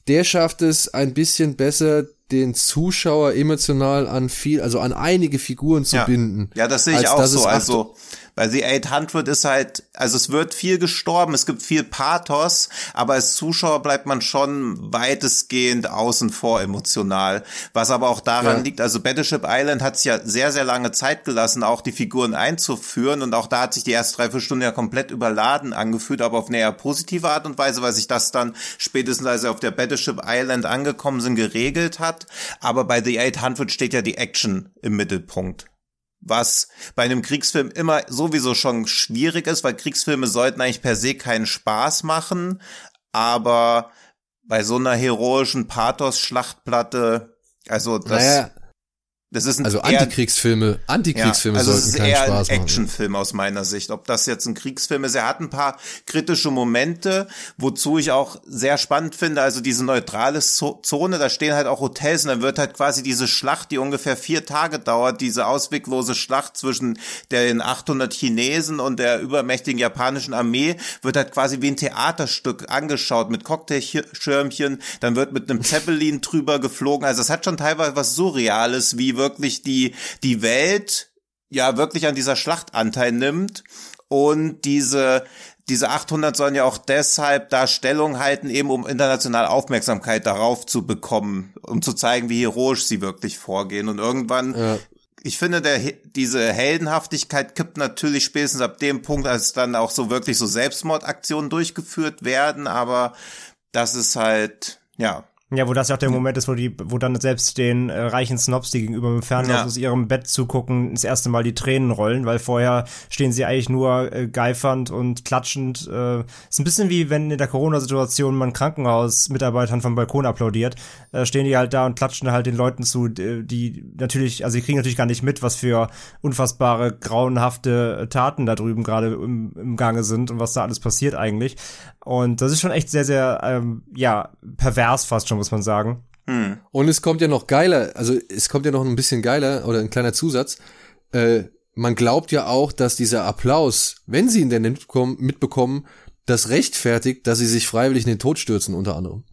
der schafft es ein bisschen besser, den Zuschauer emotional an viel, also an einige Figuren zu Ja. binden. Ja, das sehe ich auch so. Also, weil The 800 ist halt, also es wird viel gestorben, es gibt viel Pathos, aber als Zuschauer bleibt man schon weitestgehend außen vor emotional. Was aber auch daran Ja. liegt, also Battleship Island hat sich ja sehr, sehr lange Zeit gelassen, auch die Figuren einzuführen und auch da hat sich die erste drei, vier Stunden ja komplett überladen angefühlt, aber auf eine eher positive Art und Weise, weil sich das dann spätestens, als sie auf der Battleship Island angekommen sind, geregelt hat. Aber bei The 800 steht ja die Action im Mittelpunkt was bei einem Kriegsfilm immer sowieso schon schwierig ist, weil Kriegsfilme sollten eigentlich per se keinen Spaß machen, aber bei so einer heroischen Pathos-Schlachtplatte, also das, naja, das ist ein also eher, Antikriegsfilme, Antikriegsfilme ja, also es sollten ist keinen eher Spaß ein machen. Actionfilm aus meiner Sicht. Ob das jetzt ein Kriegsfilm ist, er hat ein paar kritische Momente, wozu ich auch sehr spannend finde. Also diese neutrale Zo- Zone, da stehen halt auch Hotels und dann wird halt quasi diese Schlacht, die ungefähr vier Tage dauert, diese ausweglose Schlacht zwischen den 800 Chinesen und der übermächtigen japanischen Armee, wird halt quasi wie ein Theaterstück angeschaut mit Cocktailschirmchen, dann wird mit einem Zeppelin drüber geflogen. Also es hat schon teilweise was Surreales, wie wirklich die, die Welt ja wirklich an dieser Schlacht Anteil nimmt und diese diese 800 sollen ja auch deshalb da Stellung halten, eben um international Aufmerksamkeit darauf zu bekommen, um zu zeigen, wie heroisch sie wirklich vorgehen. Und irgendwann, Ja. ich finde, der, diese Heldenhaftigkeit kippt natürlich spätestens ab dem Punkt, als dann auch so wirklich so Selbstmordaktionen durchgeführt werden, aber das ist halt, ja, Ja, wo das ja auch der Moment ist, wo die, wo dann selbst den äh, reichen Snobs, die gegenüber im Fernsehen Ja. aus ihrem Bett zugucken, das erste Mal die Tränen rollen, weil vorher stehen sie eigentlich nur äh, geifernd und klatschend. Äh, ist ein bisschen wie wenn in der Corona-Situation man Krankenhausmitarbeitern vom Balkon applaudiert, äh, stehen die halt da und klatschen halt den Leuten zu, die, die natürlich, also die kriegen natürlich gar nicht mit, was für unfassbare, grauenhafte Taten da drüben gerade im, im Gange sind und was da alles passiert eigentlich. Und das ist schon echt sehr, sehr, ähm, ja, pervers fast schon, muss man sagen. Und es kommt ja noch geiler, also es kommt ja noch ein bisschen geiler oder ein kleiner Zusatz. Äh, man glaubt ja auch, dass dieser Applaus, wenn sie ihn denn mitbekommen, das rechtfertigt, dass sie sich freiwillig in den Tod stürzen, unter anderem.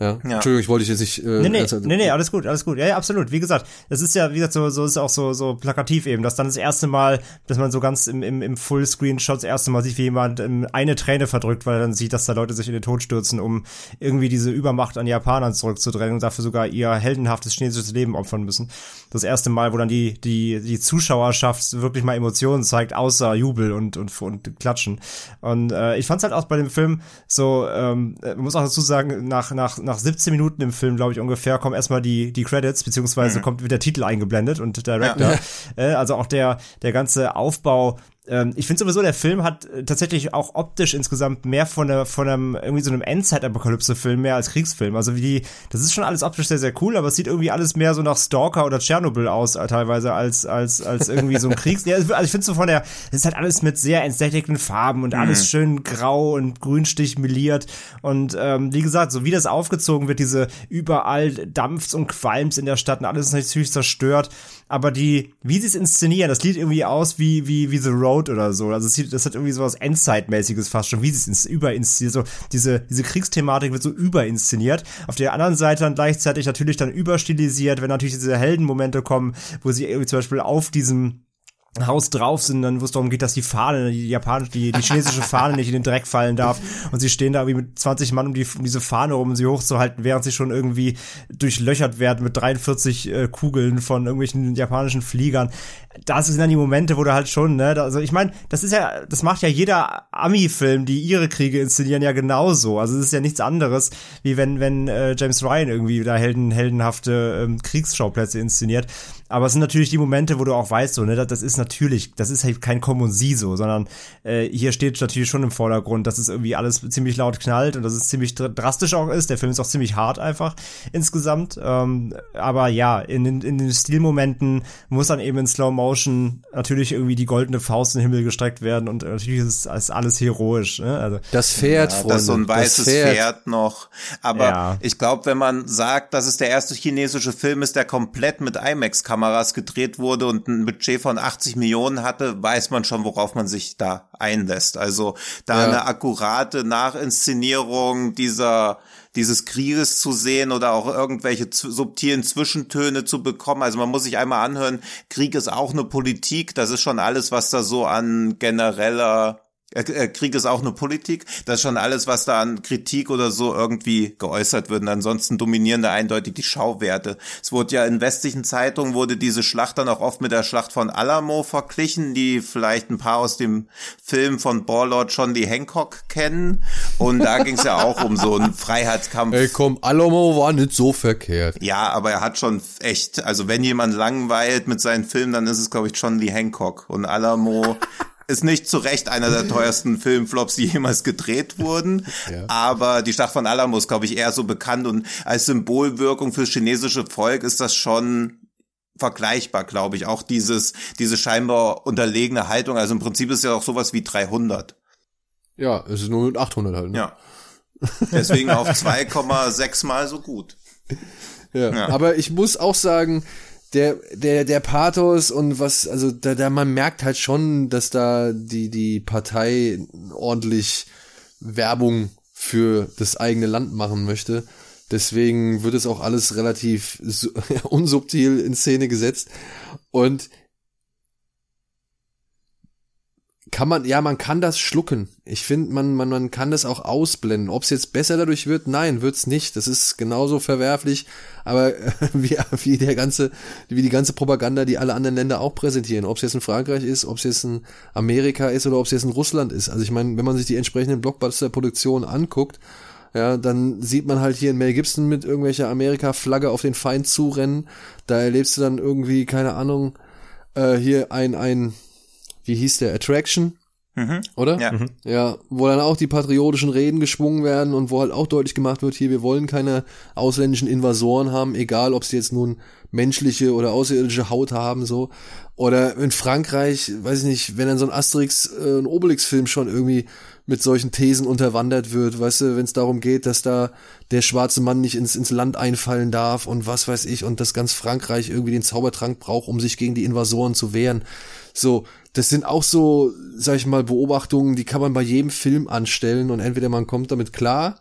Ja. Ja. Entschuldigung, ich wollte dich jetzt nicht. Äh, Nee, nee, also- nee, nee, alles gut, alles gut. Ja, ja, absolut. Wie gesagt, das ist ja, wie gesagt, so, so ist auch so, so plakativ eben, dass dann das erste Mal, dass man so ganz im, im, im Fullscreen-Shot das erste Mal sieht, wie jemand ähm, eine Träne verdrückt, weil dann sieht, dass da Leute sich in den Tod stürzen, um irgendwie diese Übermacht an Japanern zurückzudrängen und dafür sogar ihr heldenhaftes chinesisches Leben opfern müssen. Das erste Mal, wo dann die, die, die Zuschauerschaft wirklich mal Emotionen zeigt, außer Jubel und, und, und Klatschen. Und äh, ich fand's halt auch bei dem Film so, ähm, man muss auch dazu sagen, nach, nach, nach 17 Minuten im Film, glaube ich, ungefähr, kommen erstmal die, die Credits, beziehungsweise kommt wird der Titel eingeblendet und Director. Äh, also auch der, der ganze Aufbau ähm, ich finde sowieso, der Film hat äh, tatsächlich auch optisch insgesamt mehr von, der, von einem, irgendwie so einem Endzeit-Apokalypse-Film mehr als Kriegsfilm. Also wie die, das ist schon alles optisch sehr, sehr cool, aber es sieht irgendwie alles mehr so nach Stalker oder Tschernobyl aus, äh, teilweise, als, als, als irgendwie so ein Kriegs. ja, also ich finde so von der, es ist halt alles mit sehr entsättigten Farben und alles mhm. schön grau und grünstich meliert. Und ähm, wie gesagt, so wie das aufgezogen wird, diese überall dampft und qualmt in der Stadt und alles ist natürlich zerstört. Aber die, wie sie es inszenieren, das sieht irgendwie aus wie, wie, wie The Road oder so. Also es sieht, das hat irgendwie so was Endzeitmäßiges fast schon, wie sie es überinszeniert. So, diese, diese Kriegsthematik wird so überinszeniert. Auf der anderen Seite dann gleichzeitig natürlich dann überstilisiert, wenn natürlich diese Heldenmomente kommen, wo sie irgendwie zum Beispiel auf diesem Haus drauf sind, dann wo es darum geht, dass die Fahne, die japanische, die, die chinesische Fahne nicht in den Dreck fallen darf. Und sie stehen da wie mit 20 Mann um, die, um diese Fahne rum, um sie hochzuhalten, während sie schon irgendwie durchlöchert werden mit 43 äh, Kugeln von irgendwelchen japanischen Fliegern. Das sind dann die Momente, wo du halt schon, ne, also ich meine, das ist ja, das macht ja jeder Ami-Film, die ihre Kriege inszenieren, ja genauso. Also es ist ja nichts anderes, wie wenn, wenn äh, James Ryan irgendwie da helden, heldenhafte ähm, Kriegsschauplätze inszeniert. Aber es sind natürlich die Momente, wo du auch weißt, so, ne, das ist natürlich, das ist halt kein Comme sie so, sondern äh, hier steht natürlich schon im Vordergrund, dass es irgendwie alles ziemlich laut knallt und dass es ziemlich drastisch auch ist. Der Film ist auch ziemlich hart einfach insgesamt. Ähm, aber ja, in, in, in den Stilmomenten muss dann eben in Slow Motion natürlich irgendwie die goldene Faust in den Himmel gestreckt werden und natürlich ist, ist alles heroisch. Ne? Also, das Pferd, ja, Freunde, das so ein weißes Pferd. Pferd. noch. Aber ja. ich glaube, wenn man sagt, dass es der erste chinesische Film ist, der komplett mit IMAX-Kamera Kameras gedreht wurde und ein Budget von 80 Millionen hatte, weiß man schon, worauf man sich da einlässt. Also da ja. eine akkurate Nachinszenierung dieser dieses Krieges zu sehen oder auch irgendwelche subtilen Zwischentöne zu bekommen. Also man muss sich einmal anhören, Krieg ist auch eine Politik, das ist schon alles, was da so an genereller Krieg ist auch eine Politik. Das ist schon alles, was da an Kritik oder so irgendwie geäußert wird. Und ansonsten dominieren da eindeutig die Schauwerte. Es wurde ja in westlichen Zeitungen wurde diese Schlacht dann auch oft mit der Schlacht von Alamo verglichen, die vielleicht ein paar aus dem Film von Warlord John Lee Hancock kennen. Und da ging es ja auch um so einen Freiheitskampf. Ey, komm, Alamo war nicht so verkehrt. Ja, aber er hat schon echt, also wenn jemand langweilt mit seinen Filmen, dann ist es, glaube ich, John Lee Hancock. Und Alamo ist nicht zu Recht einer der teuersten Filmflops, die jemals gedreht wurden. Ja. Aber die Schlacht von Alamo ist, glaube ich, eher so bekannt und als Symbolwirkung fürs chinesische Volk ist das schon vergleichbar, glaube ich. Auch dieses, diese scheinbar unterlegene Haltung. Also im Prinzip ist ja auch sowas wie 300. Ja, es ist nur mit 800 halt. Ne? Ja. Deswegen auf 2,6 mal so gut. Ja. ja. Aber ich muss auch sagen, der, der, der Pathos und was, also da, da man merkt halt schon, dass da die, die Partei ordentlich Werbung für das eigene Land machen möchte. Deswegen wird es auch alles relativ unsubtil in Szene gesetzt. Und kann man, ja, man kann das schlucken. Ich finde, man, man, man kann das auch ausblenden. Ob es jetzt besser dadurch wird, nein, wird's nicht. Das ist genauso verwerflich, aber äh, wie, wie der ganze, wie die ganze Propaganda, die alle anderen Länder auch präsentieren. Ob es jetzt in Frankreich ist, ob es jetzt in Amerika ist oder ob es jetzt in Russland ist. Also ich meine, wenn man sich die entsprechenden Blockbuster-Produktionen anguckt, ja, dann sieht man halt hier in Mel Gibson mit irgendwelcher Amerika-Flagge auf den Feind zurennen. Da erlebst du dann irgendwie, keine Ahnung, äh, hier ein, ein, wie hieß der, Attraction, mhm. oder? Ja. Mhm. ja, wo dann auch die patriotischen Reden geschwungen werden und wo halt auch deutlich gemacht wird, hier, wir wollen keine ausländischen Invasoren haben, egal ob sie jetzt nun menschliche oder außerirdische Haut haben, so. Oder in Frankreich, weiß ich nicht, wenn dann so ein Asterix, äh, ein Obelix-Film schon irgendwie mit solchen Thesen unterwandert wird, weißt du, wenn es darum geht, dass da der schwarze Mann nicht ins, ins Land einfallen darf und was weiß ich und dass ganz Frankreich irgendwie den Zaubertrank braucht, um sich gegen die Invasoren zu wehren. So, das sind auch so, sag ich mal, Beobachtungen, die kann man bei jedem Film anstellen und entweder man kommt damit klar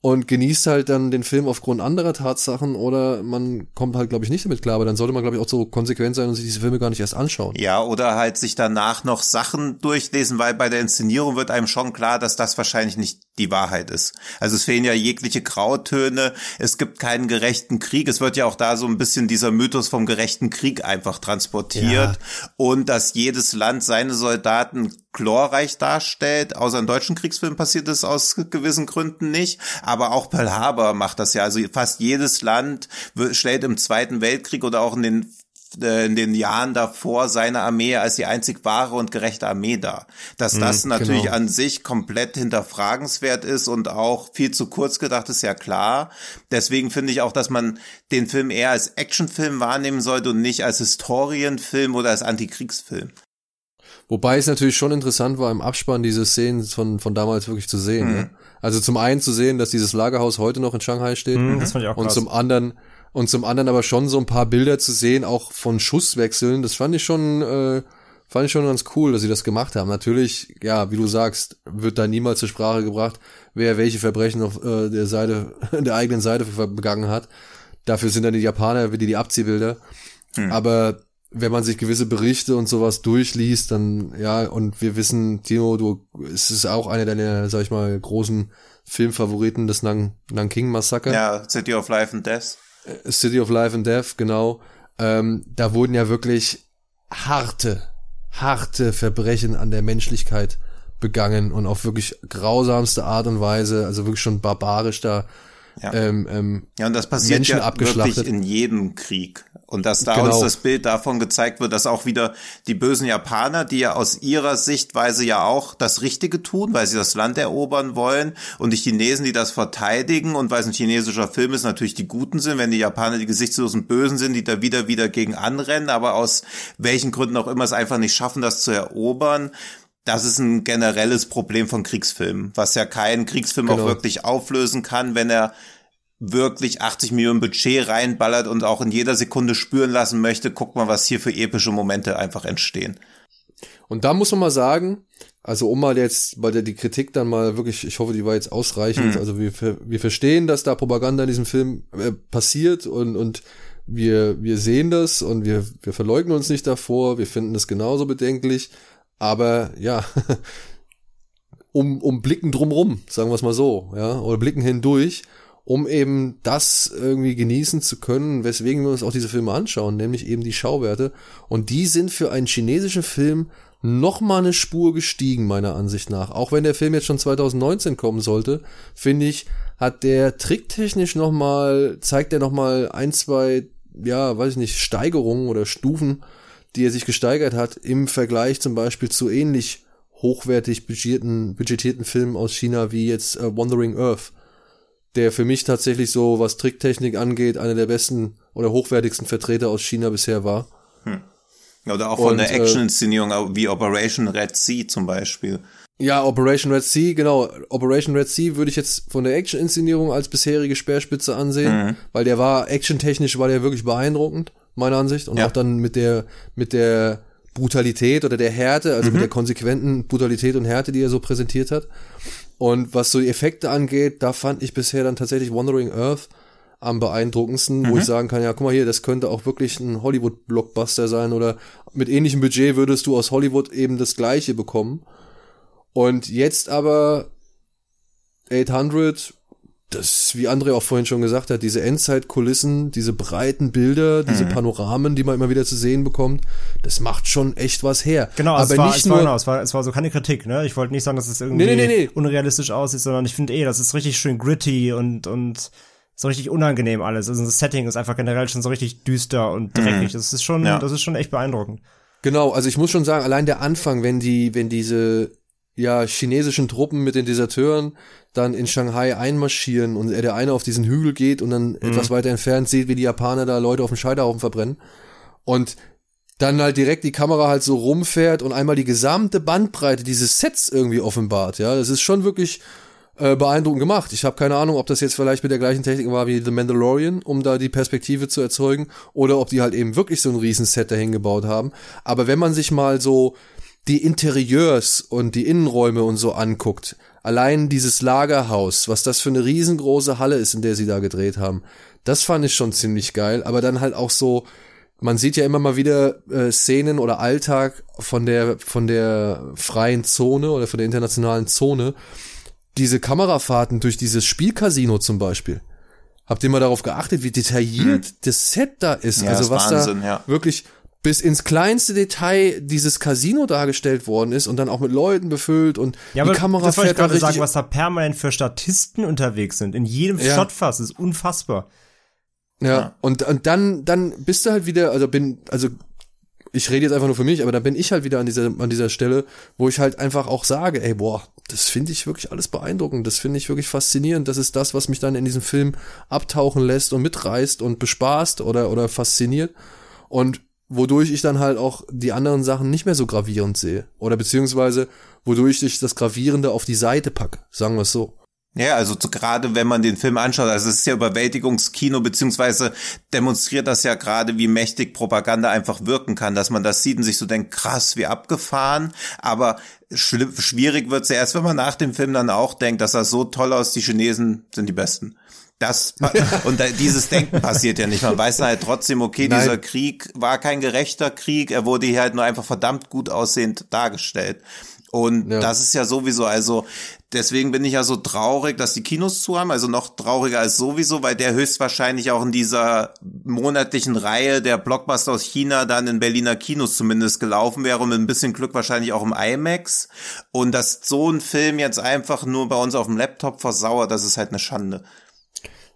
und genießt halt dann den Film aufgrund anderer Tatsachen oder man kommt halt, glaube ich, nicht damit klar. Aber dann sollte man, glaube ich, auch so konsequent sein und sich diese Filme gar nicht erst anschauen. Ja, oder halt sich danach noch Sachen durchlesen, weil bei der Inszenierung wird einem schon klar, dass das wahrscheinlich nicht die Wahrheit ist. Also es fehlen ja jegliche Grautöne, es gibt keinen gerechten Krieg. Es wird ja auch da so ein bisschen dieser Mythos vom gerechten Krieg einfach transportiert ja. und dass jedes Land seine Soldaten glorreich darstellt. Außer in deutschen Kriegsfilmen passiert es aus gewissen Gründen nicht. Aber auch Pearl Harbor macht das ja. Also fast jedes Land stellt im Zweiten Weltkrieg oder auch in den in den Jahren davor seine Armee als die einzig wahre und gerechte Armee dar. Dass das Mhm, natürlich genau. an sich komplett hinterfragenswert ist und auch viel zu kurz gedacht ist ja klar. Deswegen finde ich auch, dass man den Film eher als Actionfilm wahrnehmen sollte und nicht als Historienfilm oder als Antikriegsfilm. Wobei es natürlich schon interessant war, im Abspann diese Szenen von, von damals wirklich zu sehen. Ne? Also zum einen zu sehen, dass dieses Lagerhaus heute noch in Shanghai steht. Hm, das fand ich auch und krass. zum anderen und zum anderen aber schon so ein paar Bilder zu sehen, auch von Schusswechseln. Das fand ich schon, äh, fand ich schon ganz cool, dass sie das gemacht haben. Natürlich, ja, wie du sagst, wird da niemals zur Sprache gebracht, wer welche Verbrechen auf äh, der Seite, der eigenen Seite begangen hat. Dafür sind dann die Japaner die, die Abziehbilder. Aber wenn man sich gewisse Berichte und sowas durchliest, dann, ja, und wir wissen, Timo, du, es ist auch einer deiner, sag ich mal, großen Filmfavoriten, das Nang, Nanking Massaker. Ja, City of Life and Death. City of Life and Death, genau. Ähm, da wurden ja wirklich harte, harte Verbrechen an der Menschlichkeit begangen und auf wirklich grausamste Art und Weise, also wirklich schon barbarisch da Ja. ähm, ähm, Ja, und das passiert Menschen ja abgeschlachtet. wirklich in jedem Krieg. Und dass da Genau. uns das Bild davon gezeigt wird, dass auch wieder die bösen Japaner, die ja aus ihrer Sichtweise ja auch das Richtige tun, weil sie das Land erobern wollen, und die Chinesen, die das verteidigen, und weil es ein chinesischer Film ist, natürlich die Guten sind, wenn die Japaner die gesichtslosen Bösen sind, die da wieder, wieder gegen anrennen, aber aus welchen Gründen auch immer es einfach nicht schaffen, das zu erobern. Das ist ein generelles Problem von Kriegsfilmen, was ja kein Kriegsfilm auch Genau. wirklich auflösen kann, wenn er wirklich 80 Millionen Budget reinballert und auch in jeder Sekunde spüren lassen möchte, guck mal, was hier für epische Momente einfach entstehen. Und da muss man mal sagen, also um mal jetzt bei der die Kritik dann mal wirklich, ich hoffe, die war jetzt ausreichend. Also wir, wir verstehen, dass da Propaganda in diesem Film äh, passiert und, und wir, wir sehen das und wir, wir verleugnen uns nicht davor, wir finden das genauso bedenklich. Aber ja, um, um blicken drumrum, sagen wir es mal so, ja, oder blicken hindurch, um eben das irgendwie genießen zu können, weswegen wir uns auch diese Filme anschauen, nämlich eben die Schauwerte. Und die sind für einen chinesischen Film noch mal eine Spur gestiegen, meiner Ansicht nach. Auch wenn der Film jetzt schon 2019 kommen sollte, finde ich, hat der tricktechnisch noch mal, zeigt er noch mal ein, zwei, ja, weiß ich nicht, Steigerungen oder Stufen, die er sich gesteigert hat im Vergleich zum Beispiel zu ähnlich hochwertig budgetierten, budgetierten Filmen aus China wie jetzt äh, Wandering Earth, der für mich tatsächlich so, was Tricktechnik angeht, einer der besten oder hochwertigsten Vertreter aus China bisher war. Oder auch von Und, der äh, Action-Inszenierung wie Operation Red Sea zum Beispiel. Ja, Operation Red Sea, genau. Operation Red Sea würde ich jetzt von der Action-Inszenierung als bisherige Speerspitze ansehen, weil der war, actiontechnisch war der wirklich beeindruckend, meiner Ansicht. Und Ja. auch dann mit der, mit der Brutalität oder der Härte, also mit der konsequenten Brutalität und Härte, die er so präsentiert hat. Und was so die Effekte angeht, da fand ich bisher dann tatsächlich Wandering Earth am beeindruckendsten, wo ich sagen kann, ja, guck mal hier, das könnte auch wirklich ein Hollywood-Blockbuster sein oder mit ähnlichem Budget würdest du aus Hollywood eben das gleiche bekommen. Und jetzt aber 800, das, wie André auch vorhin schon gesagt hat, diese Endzeitkulissen, diese breiten Bilder, diese Mhm. Panoramen, die man immer wieder zu sehen bekommt, das macht schon echt was her. Genau, aber es war, nicht es war, nur, genau, es war, es war so keine Kritik, ne? Ich wollte nicht sagen, dass es irgendwie Nee, nee, nee, unrealistisch aussieht, sondern ich finde eh, das ist richtig schön gritty und, und so richtig unangenehm alles. Also das Setting ist einfach generell schon so richtig düster und dreckig. Das ist schon, Ja. das ist schon echt beeindruckend. Genau, also ich muss schon sagen, allein der Anfang, wenn die, wenn diese ja chinesischen Truppen mit den Deserteuren dann in Shanghai einmarschieren und er der eine auf diesen Hügel geht und dann etwas weiter entfernt sieht, wie die Japaner da Leute auf dem Scheiterhaufen verbrennen und dann halt direkt die Kamera halt so rumfährt und einmal die gesamte Bandbreite dieses Sets irgendwie offenbart, ja, das ist schon wirklich äh, beeindruckend gemacht. Ich habe keine Ahnung, ob das jetzt vielleicht mit der gleichen Technik war wie The Mandalorian, um da die Perspektive zu erzeugen, oder ob die halt eben wirklich so ein Riesenset dahin gebaut haben. Aber wenn man sich mal so die Interieurs und die Innenräume und so anguckt, allein dieses Lagerhaus, was das für eine riesengroße Halle ist, in der sie da gedreht haben, das fand ich schon ziemlich geil. Aber dann halt auch so, man sieht ja immer mal wieder äh, Szenen oder Alltag von der von der freien Zone oder von der internationalen Zone. Diese Kamerafahrten durch dieses Spielcasino zum Beispiel. Habt ihr mal darauf geachtet, wie detailliert das Set da ist? Hm. Ja, also ist was Wahnsinn, da ja. wirklich bis ins kleinste Detail dieses Casino dargestellt worden ist und dann auch mit Leuten befüllt und Ja, die Kamera das wollte ich fährt da gerade richtig. sagen, was da permanent für Statisten unterwegs sind. In jedem Ja. Shotfass ist unfassbar. Ja, Ja. Und, und dann, dann bist du halt wieder, also bin, also ich rede jetzt einfach nur für mich, aber da bin ich halt wieder an dieser, an dieser Stelle, wo ich halt einfach auch sage, ey, boah, das finde ich wirklich alles beeindruckend, das finde ich wirklich faszinierend, das ist das, was mich dann in diesem Film abtauchen lässt und mitreißt und bespaßt oder, oder fasziniert und wodurch ich dann halt auch die anderen Sachen nicht mehr so gravierend sehe oder beziehungsweise wodurch ich das Gravierende auf die Seite packe, sagen wir es so. Ja, also gerade wenn man den Film anschaut, also es ist ja Überwältigungskino, beziehungsweise demonstriert das ja gerade, wie mächtig Propaganda einfach wirken kann, dass man das sieht und sich so denkt, krass, wie abgefahren, aber schwierig wird's ja erst, wenn man nach dem Film dann auch denkt, dass das so toll aus, die Chinesen sind die Besten. Das und dieses Denken passiert ja nicht. Man weiß halt trotzdem, okay, Nein. dieser Krieg war kein gerechter Krieg, er wurde hier halt nur einfach verdammt gut aussehend dargestellt. Und Ja. das ist ja sowieso, also deswegen bin ich ja so traurig, dass die Kinos zu haben, also noch trauriger als sowieso, weil der höchstwahrscheinlich auch in dieser monatlichen Reihe der Blockbuster aus China dann in Berliner Kinos zumindest gelaufen wäre und mit ein bisschen Glück wahrscheinlich auch im IMAX. Und dass so ein Film jetzt einfach nur bei uns auf dem Laptop versauert, das ist halt eine Schande.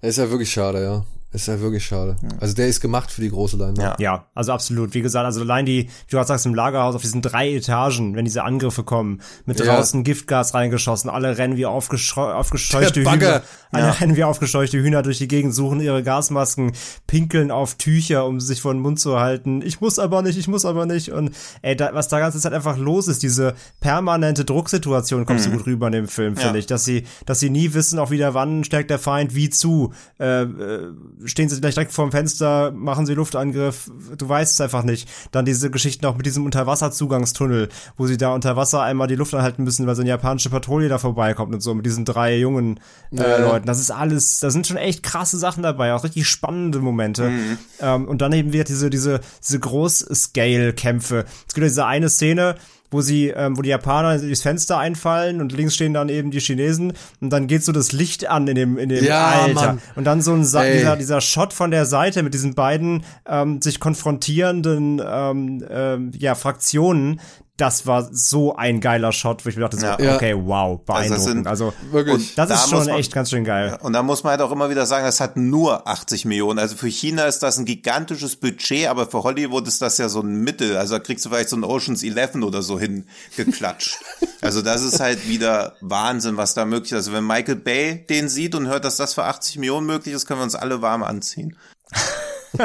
Ist ja wirklich schade, ja. Das ist ja wirklich schade. Also der ist gemacht für die große Leinwand. Ja. Ja, also absolut. Wie gesagt, also allein die, wie du gerade sagst, im Lagerhaus auf diesen drei Etagen, wenn diese Angriffe kommen, mit Ja. draußen Giftgas reingeschossen, alle rennen wie aufgescheu aufgescheuchte. Hühner, alle rennen wie aufgescheuchte Hühner durch die Gegend, suchen ihre Gasmasken, pinkeln auf Tücher, um sich vor den Mund zu halten. Ich muss aber nicht, ich muss aber nicht. Und ey, da, was da ganze Zeit einfach los ist, diese permanente Drucksituation kommt so gut rüber in dem Film, finde Ja. ich, dass sie, dass sie nie wissen, auch wieder wann stärkt der Feind wie zu. Äh, äh, stehen sie gleich direkt vorm Fenster, machen sie Luftangriff, du weißt es einfach nicht. Dann diese Geschichten auch mit diesem Unterwasserzugangstunnel, wo sie da unter Wasser einmal die Luft anhalten müssen, weil so eine japanische Patrouille da vorbeikommt und so, mit diesen drei jungen äh, Ja. Leuten. Das ist alles, da sind schon echt krasse Sachen dabei, auch richtig spannende Momente. Ähm, und dann eben wieder diese, diese, diese Groß-Scale-Kämpfe. Es gibt ja diese eine Szene, wo sie, ähm, wo die Japaner durchs Fenster einfallen und links stehen dann eben die Chinesen und dann geht so das Licht an in dem, in dem Ja, Alter. Mann. Und dann so ein Sa Ey. dieser, dieser Shot von der Seite mit diesen beiden ähm, sich konfrontierenden ähm, ähm, ja, Fraktionen, das war so ein geiler Shot, wo ich mir dachte, so, Ja. okay, wow, beeindruckend. sind- Also, Wirklich. Das da ist muss schon man- echt ganz schön geil. Und da muss man halt auch immer wieder sagen, das hat nur 80 Millionen. Also für China ist das ein gigantisches Budget, aber für Hollywood ist das ja so ein Mittel. Also da kriegst du vielleicht so ein Oceans 11 oder so hingeklatscht. also das ist halt wieder Wahnsinn, was da möglich ist. Also wenn Michael Bay den sieht und hört, dass das für 80 Millionen möglich ist, können wir uns alle warm anziehen.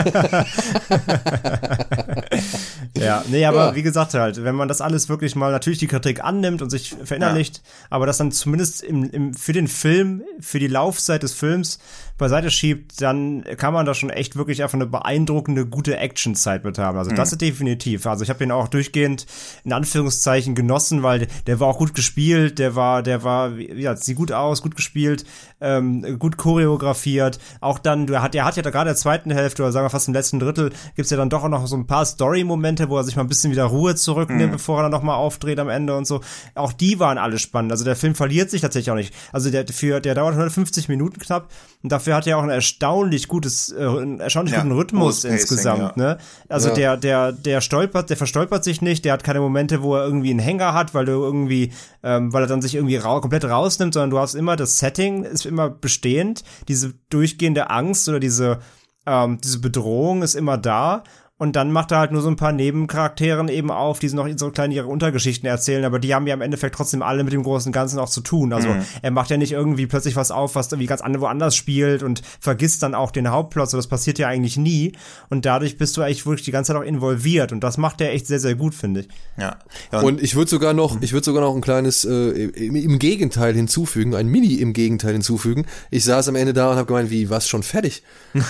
Ja, nee, aber Ja. wie gesagt halt, wenn man das alles wirklich mal natürlich die Kritik annimmt und sich verinnerlicht, aber das dann zumindest im, im, für den Film, für die Laufzeit des Films beiseite schiebt, dann kann man da schon echt wirklich einfach eine beeindruckende, gute Actionzeit mit haben. Also das ist definitiv. Also ich habe ihn auch durchgehend in Anführungszeichen genossen, weil der war auch gut gespielt, der war, der war, ja, sieht gut aus, gut gespielt, ähm, gut choreografiert. Auch dann, der hat, der hat ja da gerade in der zweiten Hälfte oder sagen wir fast im letzten Drittel, gibt's ja dann doch auch noch so ein paar Story-Momente, wo er sich mal ein bisschen wieder Ruhe zurücknimmt, bevor er dann nochmal aufdreht am Ende und so. Auch die waren alle spannend. Also der Film verliert sich tatsächlich auch nicht. Also der, für, der dauert 150 Minuten knapp und dafür hat er auch ein erstaunlich gutes, äh, einen erstaunlich Ja, guten Rhythmus Pacing, insgesamt, ja. ne? Also Ja. der, der, der stolpert, der verstolpert sich nicht, der hat keine Momente, wo er irgendwie einen Hänger hat, weil du irgendwie, ähm, weil er dann sich irgendwie rau komplett rausnimmt, sondern du hast immer das Setting, ist immer bestehend, diese durchgehende Angst oder diese, ähm, diese Bedrohung ist immer da. Und dann macht er halt nur so ein paar Nebencharakteren eben auf, die noch so kleine ihre Untergeschichten erzählen, aber die haben ja im Endeffekt trotzdem alle mit dem großen Ganzen auch zu tun. Also er macht ja nicht irgendwie plötzlich was auf, was irgendwie ganz andere woanders spielt und vergisst dann auch den Hauptplot. So, das passiert ja eigentlich nie. Und dadurch bist du eigentlich wirklich die ganze Zeit auch involviert. Und das macht er echt sehr, sehr gut, finde ich. Ja. ja Und ich würde sogar noch, ich würde sogar noch ein kleines äh, im, im Gegenteil hinzufügen, ein Mini im Gegenteil hinzufügen. Ich saß am Ende da und habe gemeint, wie, was schon fertig?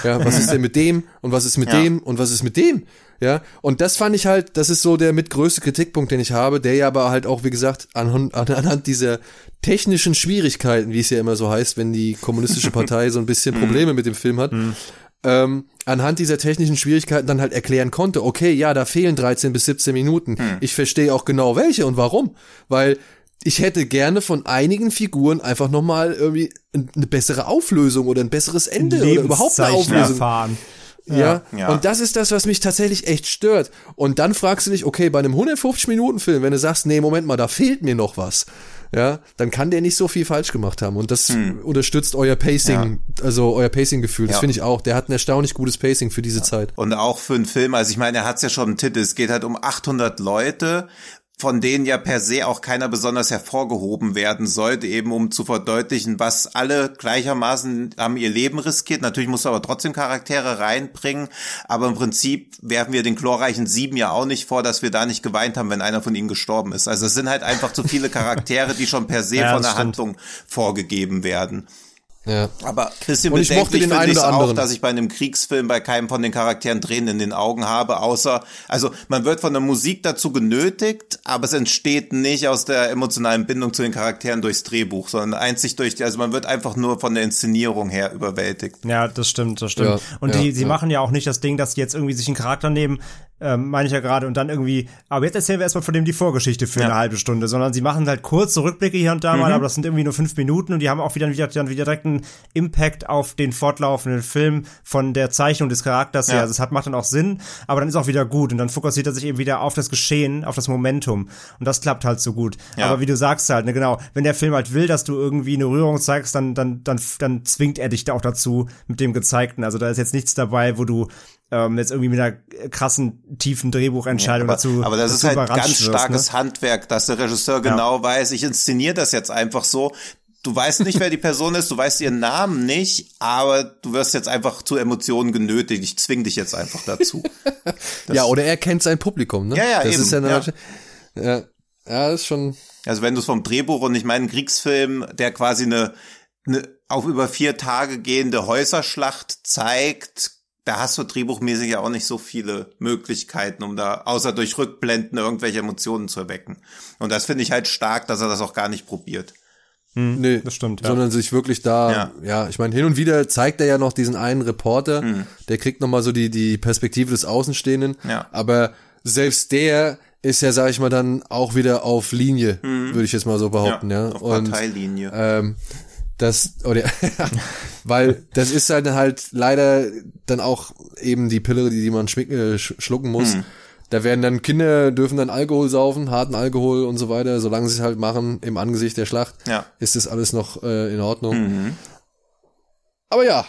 Ja, was ist denn mit dem und was ist mit Ja. dem und was ist mit dem? Ja, und das fand ich halt, das ist so der mitgrößte Kritikpunkt, den ich habe, der ja aber halt auch, wie gesagt, anhand, anhand dieser technischen Schwierigkeiten, wie es ja immer so heißt, wenn die kommunistische Partei so ein bisschen Probleme mit dem Film hat, ähm, anhand dieser technischen Schwierigkeiten dann halt erklären konnte, okay, ja, da fehlen 13 bis 17 Minuten. Ich verstehe auch genau welche und warum. Weil ich hätte gerne von einigen Figuren einfach nochmal irgendwie eine bessere Auflösung oder ein besseres Ende oder überhaupt eine Auflösung. erfahren. Ja. Ja. Und das ist das, was mich tatsächlich echt stört. Und dann fragst du dich, okay, bei einem 150-Minuten-Film, wenn du sagst, nee, Moment mal, da fehlt mir noch was. ja, dann kann der nicht so viel falsch gemacht haben. Und das unterstützt euer Pacing, also euer Pacing-Gefühl. Das Ja. finde ich auch. Der hat ein erstaunlich gutes Pacing für diese Zeit. Und auch für einen Film, also ich meine, er hat es ja schon im Titel, es geht halt um 800 Leute, von denen ja per se auch keiner besonders hervorgehoben werden sollte, eben um zu verdeutlichen, was alle gleichermaßen haben ihr Leben riskiert. Natürlich musst du aber trotzdem Charaktere reinbringen, aber im Prinzip werfen wir den glorreichen Sieben ja auch nicht vor, dass wir da nicht geweint haben, wenn einer von ihnen gestorben ist. Also es sind halt einfach zu viele Charaktere, die schon per se Ja, von der stimmt. Handlung vorgegeben werden. Ja. Aber ein bisschen Und ich mochte bedenklich den finde einen ich oder auch, anderen. dass ich bei einem Kriegsfilm bei keinem von den Charakteren Tränen in den Augen habe, außer, also man wird von der Musik dazu genötigt, aber es entsteht nicht aus der emotionalen Bindung zu den Charakteren durchs Drehbuch, sondern einzig durch, die, also man wird einfach nur von der Inszenierung her überwältigt. Ja, das stimmt, das stimmt. Ja, und ja, die, sie ja. machen ja auch nicht das Ding, dass die jetzt irgendwie sich einen Charakter nehmen, ähm, meine ich ja gerade, und dann irgendwie, aber jetzt erzählen wir erstmal von dem die Vorgeschichte für Ja. eine halbe Stunde, sondern sie machen halt kurze Rückblicke hier und da Mhm. mal, aber das sind irgendwie nur fünf Minuten und die haben auch wieder, wieder, dann wieder direkt einen Impact auf den fortlaufenden Film von der Zeichnung des Charakters her. Ja. Also es hat, macht dann auch Sinn, aber dann ist auch wieder gut und dann fokussiert er sich eben wieder auf das Geschehen, auf das Momentum. Und das klappt halt so gut. Ja. Aber wie du sagst halt, ne, genau, wenn der Film halt will, dass du irgendwie eine Rührung zeigst, dann, dann, dann, dann zwingt er dich da auch dazu mit dem Gezeigten. Also da ist jetzt nichts dabei, wo du ähm, jetzt irgendwie mit einer krassen, tiefen Drehbuchentscheidung aber, dazu aber das ist halt ganz wirst, starkes ne? Handwerk, dass der Regisseur genau weiß, ich inszeniere das jetzt einfach so. Du weißt nicht, wer die Person ist, du weißt ihren Namen nicht, aber du wirst jetzt einfach zu Emotionen genötigt. Ich zwing dich jetzt einfach dazu. ja, oder er kennt sein Publikum, ne? Ja, ja, das eben, Ist ja, eine, ja. ja. ja, das ist schon. Also wenn du es vom Drehbuch und ich meine einen Kriegsfilm, der quasi eine, eine auf über vier Tage gehende Häuserschlacht zeigt, da hast du drehbuchmäßig ja auch nicht so viele Möglichkeiten, um da außer durch Rückblenden irgendwelche Emotionen zu erwecken. Und das finde ich halt stark, dass er das auch gar nicht probiert. Nee, das stimmt, ja. Sondern sich wirklich da, Ja. ja, ich meine, hin und wieder zeigt er ja noch diesen einen Reporter, der kriegt nochmal so die, die Perspektive des Außenstehenden. Ja. Aber selbst der ist ja, sag ich mal, dann auch wieder auf Linie, würde ich jetzt mal so behaupten, ja. auf Und Parteilinie. ähm, das, oder, weil das ist halt halt leider dann auch eben die Pille, die, die man schmick, äh, sch- schlucken muss. Da werden dann Kinder dürfen dann Alkohol saufen, harten Alkohol und so weiter, solange sie es halt machen im Angesicht der Schlacht, Ja. ist das alles noch äh, in Ordnung. Aber ja,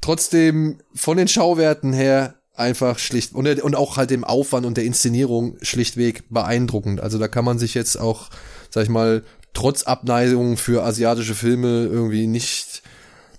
trotzdem von den Schauwerten her einfach schlicht und, und auch halt dem Aufwand und der Inszenierung schlichtweg beeindruckend. Also da kann man sich jetzt auch, sag ich mal, trotz Abneigung für asiatische Filme irgendwie nicht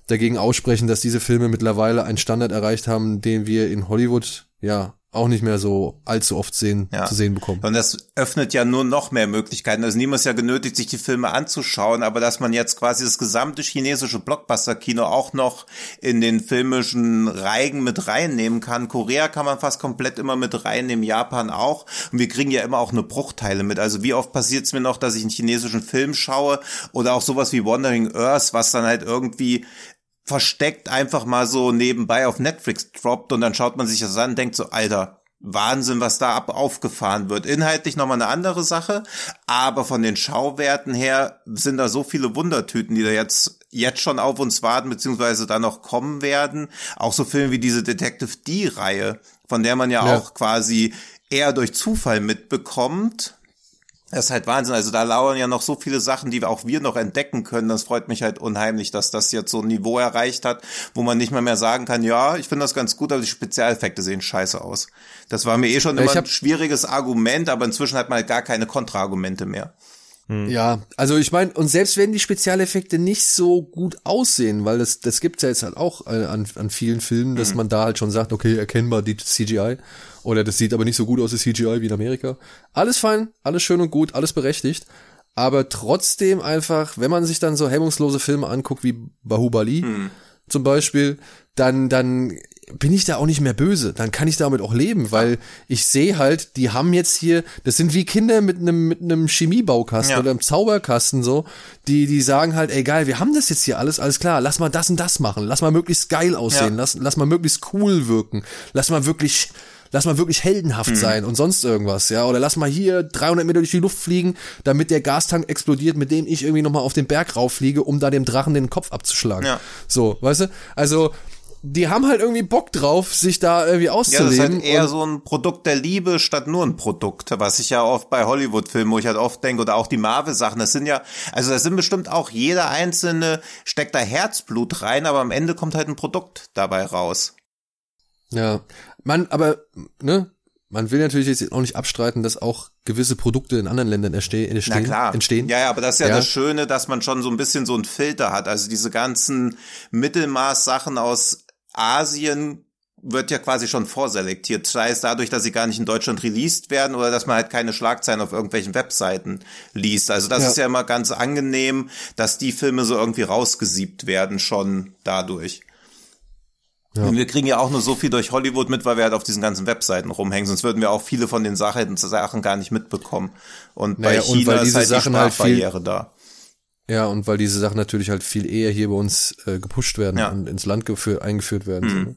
dagegen aussprechen, dass diese Filme mittlerweile einen Standard erreicht haben, den wir in Hollywood ja auch nicht mehr so allzu oft sehen, Ja. zu sehen bekommen. Und das öffnet ja nur noch mehr Möglichkeiten. Also niemand ist ja genötigt, sich die Filme anzuschauen, aber dass man jetzt quasi das gesamte chinesische Blockbuster-Kino auch noch in den filmischen Reigen mit reinnehmen kann. Korea kann man fast komplett immer mit reinnehmen, Japan auch. Und wir kriegen ja immer auch nur Bruchteile mit. Also wie oft passiert es mir noch, dass ich einen chinesischen Film schaue oder auch sowas wie Wandering Earth, was dann halt irgendwie versteckt einfach mal so nebenbei auf Netflix droppt und dann schaut man sich das an und denkt so, Alter, Wahnsinn, was da ab aufgefahren wird. Inhaltlich nochmal eine andere Sache, aber von den Schauwerten her sind da so viele Wundertüten, die da jetzt, jetzt schon auf uns warten, beziehungsweise da noch kommen werden. Auch so Filme wie diese Detective D-Reihe, von der man ja, Ja. auch quasi eher durch Zufall mitbekommt. Das ist halt Wahnsinn. Also da lauern ja noch so viele Sachen, die auch wir noch entdecken können. Das freut mich halt unheimlich, dass das jetzt so ein Niveau erreicht hat, wo man nicht mal mehr sagen kann, ja, ich finde das ganz gut, aber die Spezialeffekte sehen scheiße aus. Das war mir eh schon Ja, immer ich ein schwieriges Argument, aber inzwischen hat man halt gar keine Kontraargumente mehr. Ja, also ich meine, und selbst wenn die Spezialeffekte nicht so gut aussehen, weil das, das gibt's ja jetzt halt auch äh, an, an vielen Filmen, dass man da halt schon sagt, okay, erkennbar die CGI. Oder das sieht aber nicht so gut aus, das CGI wie in Amerika. Alles fein, alles schön und gut, alles berechtigt. Aber trotzdem einfach, wenn man sich dann so hemmungslose Filme anguckt wie Bahubali zum Beispiel, dann, dann bin ich da auch nicht mehr böse. Dann kann ich damit auch leben, weil ich sehe halt, die haben jetzt hier, das sind wie Kinder mit einem mit einem Chemiebaukasten Ja. oder einem Zauberkasten so, die die sagen halt, ey geil, wir haben das jetzt hier alles, alles klar, lass mal das und das machen, lass mal möglichst geil aussehen, Ja. lass lass mal möglichst cool wirken, lass mal wirklich Lass mal wirklich heldenhaft Mhm. sein und sonst irgendwas, ja. Oder lass mal hier 300 Meter durch die Luft fliegen, damit der Gastank explodiert, mit dem ich irgendwie nochmal auf den Berg rauffliege, um da dem Drachen den Kopf abzuschlagen. Ja. So, weißt du? Also, die haben halt irgendwie Bock drauf, sich da irgendwie Ja, das ist auszuleben. halt eher so ein Produkt der Liebe statt nur ein Produkt, was ich ja oft bei Hollywood-Filmen, wo ich halt oft denke, oder auch die Marvel-Sachen, das sind ja, also das sind bestimmt auch jeder einzelne steckt da Herzblut rein, aber am Ende kommt halt ein Produkt dabei raus. Ja, man, aber, ne, man will natürlich jetzt auch nicht abstreiten, dass auch gewisse Produkte in anderen Ländern entstehen. Na klar. entstehen. Ja, ja, aber das ist ja, Ja. das Schöne, dass man schon so ein bisschen so einen Filter hat. Also diese ganzen Mittelmaß-Sachen aus Asien wird ja quasi schon vorselektiert. Sei es dadurch, dass sie gar nicht in Deutschland released werden oder dass man halt keine Schlagzeilen auf irgendwelchen Webseiten liest. Also das Ja. ist ja immer ganz angenehm, dass die Filme so irgendwie rausgesiebt werden schon dadurch. Ja. Und wir kriegen ja auch nur so viel durch Hollywood mit, weil wir halt auf diesen ganzen Webseiten rumhängen. Sonst würden wir auch viele von den Sachen, Sachen gar nicht mitbekommen. Und bei Naja, und China weil ist diese halt die Sachen halt viel- Sprachbarriere da. Ja, und weil diese Sachen natürlich halt viel eher hier bei uns äh, gepusht werden Ja. und ins Land geführt, eingeführt werden. So, ne?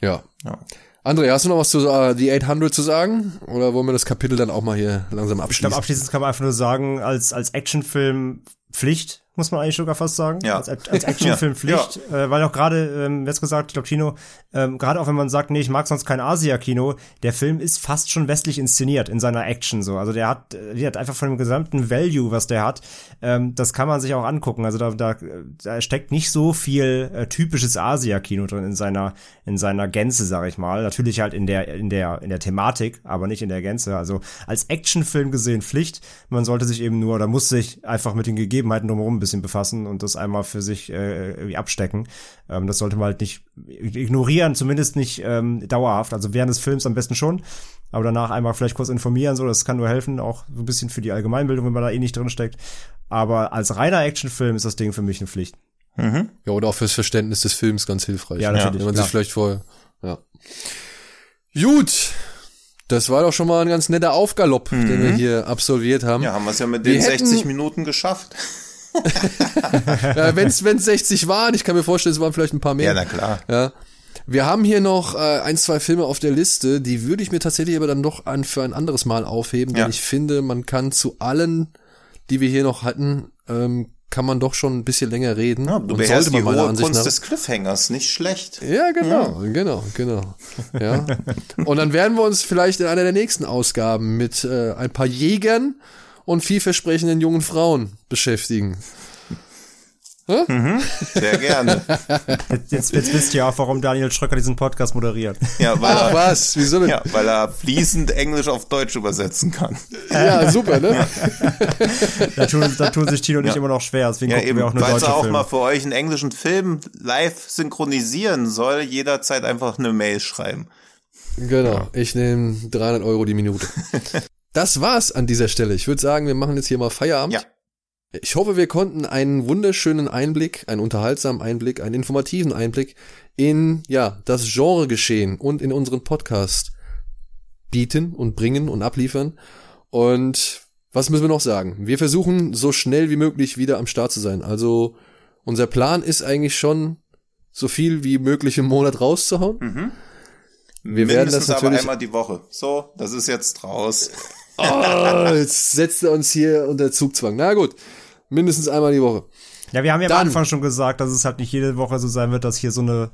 Ja. Ja. André, hast du noch was zu äh, die 800 zu sagen? Oder wollen wir das Kapitel dann auch mal hier langsam Ich abschließen? glaube, abschließend kann man einfach nur sagen, als, als Actionfilm Pflicht, muss man eigentlich sogar fast sagen. Ja. Als, als Actionfilm Pflicht, äh, weil auch gerade, ähm, jetzt gesagt, ich glaube, Tino, ähm, gerade auch wenn man sagt, nee, ich mag sonst kein Asia-Kino, der Film ist fast schon westlich inszeniert in seiner Action so. Also der hat, äh, der hat einfach von dem gesamten Value, was der hat, ähm, das kann man sich auch angucken. Also da, da, da steckt nicht so viel äh, typisches Asia-Kino drin in seiner, in seiner Gänze, sag ich mal. Natürlich halt in der, in der, in der Thematik, aber nicht in der Gänze. Also als Actionfilm gesehen Pflicht. Man sollte sich eben nur, oder muss sich einfach mit den Gegebenheiten drumherum bisschen befassen und das einmal für sich äh, irgendwie abstecken. Ähm, das sollte man halt nicht ignorieren, zumindest nicht ähm, dauerhaft. Also während des Films am besten schon. Aber danach einmal vielleicht kurz informieren, so, das kann nur helfen, auch so ein bisschen für die Allgemeinbildung, wenn man da eh nicht drin steckt. Aber als reiner Actionfilm ist das Ding für mich eine Pflicht. Mhm. ja, oder auch fürs Verständnis des Films ganz hilfreich. Ja, ne? natürlich, Wenn man klar. sich vielleicht vorher, ja. Gut. Das war doch schon mal ein ganz netter Aufgalopp, den wir hier absolviert haben. Mhm. Ja, haben wir es ja mit Wir den hätten- 60 Minuten geschafft. Ja, wenn es 60 waren, ich kann mir vorstellen, es waren vielleicht ein paar mehr. Ja, na klar. Ja. Wir haben hier noch äh, ein, zwei Filme auf der Liste, die würde ich mir tatsächlich aber dann doch an, für ein anderes Mal aufheben, denn Ja. ich finde, man kann zu allen, die wir hier noch hatten, ähm, kann man doch schon ein bisschen länger reden. Ja, du und beherrschst die meiner hohe Ansicht Kunst nach. des Cliffhangers, nicht schlecht. Ja, genau, genau, genau. Ja. Und dann werden wir uns vielleicht in einer der nächsten Ausgaben mit äh, ein paar Jägern und vielversprechenden jungen Frauen beschäftigen. Sehr gerne. Jetzt, jetzt, jetzt wisst ihr auch, warum Daniel Schröcker diesen Podcast moderiert. Ja, weil Ach er, was, wieso denn? ja, weil er fließend Englisch auf Deutsch übersetzen kann. Ja, super, ne? Da tun, da tun sich Tino und ich Ja. immer noch schwer, deswegen Ja, gucken eben, wir auch nur falls deutsche er auch Filme. mal für euch einen englischen Film live synchronisieren soll, jederzeit einfach eine Mail schreiben. Genau, ich nehme 300 Euro die Minute. Das war's an dieser Stelle. Ich würde sagen, wir machen jetzt hier mal Feierabend. Ja. Ich hoffe, wir konnten einen wunderschönen Einblick, einen unterhaltsamen Einblick, einen informativen Einblick in, ja, das Genregeschehen und in unseren Podcast bieten und bringen und abliefern. Und was müssen wir noch sagen? Wir versuchen so schnell wie möglich wieder am Start zu sein. Also unser Plan ist eigentlich schon, so viel wie möglich im Monat rauszuhauen. Wir werden das Mindestens aber natürlich- einmal die Woche. So, das ist jetzt raus. Oh, jetzt setzt er uns hier unter Zugzwang. Na gut, mindestens einmal die Woche. Ja, wir haben ja Dann- am Anfang schon gesagt, dass es halt nicht jede Woche so sein wird, dass hier so eine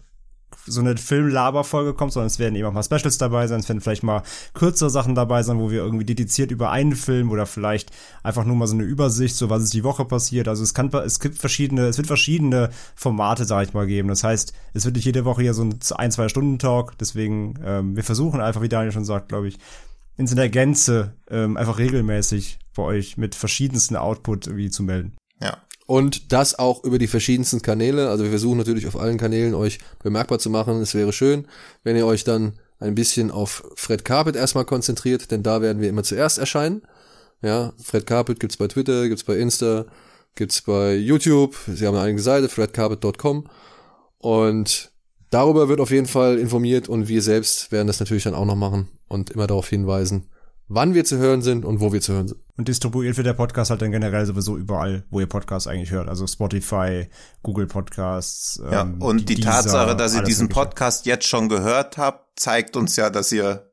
so eine Film-Laber-Folge kommt, sondern es werden eben auch mal Specials dabei sein, es werden vielleicht mal kürzere Sachen dabei sein, wo wir irgendwie dediziert über einen Film oder vielleicht einfach nur mal so eine Übersicht, so was ist die Woche passiert. Also es kann, es gibt verschiedene, es wird verschiedene Formate, sag ich mal, geben. Das heißt, es wird nicht jede Woche hier so ein ein, zwei Stunden Talk. Deswegen, ähm, wir versuchen einfach, wie Daniel schon sagt, glaube ich, in der Gänze ähm, einfach regelmäßig bei euch mit verschiedensten Output irgendwie zu melden. Ja. Und das auch über die verschiedensten Kanäle. Also wir versuchen natürlich auf allen Kanälen euch bemerkbar zu machen. Es wäre schön, wenn ihr euch dann ein bisschen auf Fred Carpet erstmal konzentriert, denn da werden wir immer zuerst erscheinen. Ja, Fred Carpet gibt's bei Twitter, gibt's bei Insta, gibt's bei YouTube. Sie haben eine eigene Seite, fredcarpet.com. Und darüber wird auf jeden Fall informiert und wir selbst werden das natürlich dann auch noch machen und immer darauf hinweisen, wann wir zu hören sind und wo wir zu hören sind. Und distribuiert wird der Podcast halt dann generell sowieso überall, wo ihr Podcasts eigentlich hört. Also Spotify, Google Podcasts. Ja, ähm, und die Deezer, Tatsache, dass ihr diesen Mögliche. Podcast jetzt schon gehört habt, zeigt uns ja, dass ihr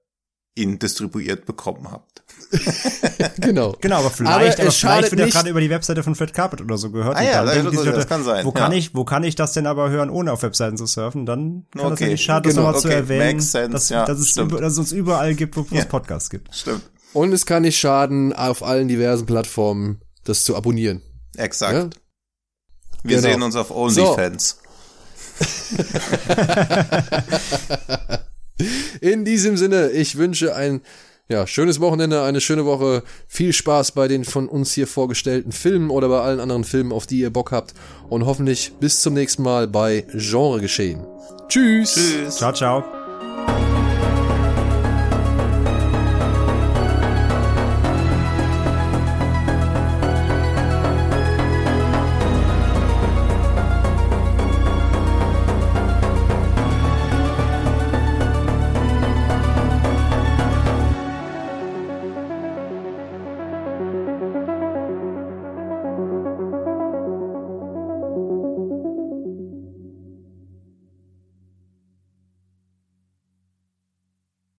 ihn distribuiert bekommen habt. genau. Genau, aber vielleicht, aber, aber, es vielleicht schadet wird ja gerade über die Webseite von Fred Carpet oder so gehört. Ah und ja, dann das- die das- Leute, das kann sein, Wo kann ja. ich, wo kann ich das denn aber hören, ohne auf Webseiten zu surfen? Dann kann das ja Okay, nicht schaden, das genau, nochmal zu okay, erwähnen, makes sense, dass, ja, dass, es über, dass es uns überall gibt, wo es Podcasts gibt. Stimmt. Und es kann nicht schaden, auf allen diversen Plattformen das zu abonnieren. Exakt. Ja? Wir Genau. sehen uns auf OnlyFans. In diesem Sinne, ich wünsche ein ja, schönes Wochenende, eine schöne Woche. Viel Spaß bei den von uns hier vorgestellten Filmen oder bei allen anderen Filmen, auf die ihr Bock habt. Und hoffentlich bis zum nächsten Mal bei Genre geschehen. Tschüss. Tschüss. Ciao, ciao.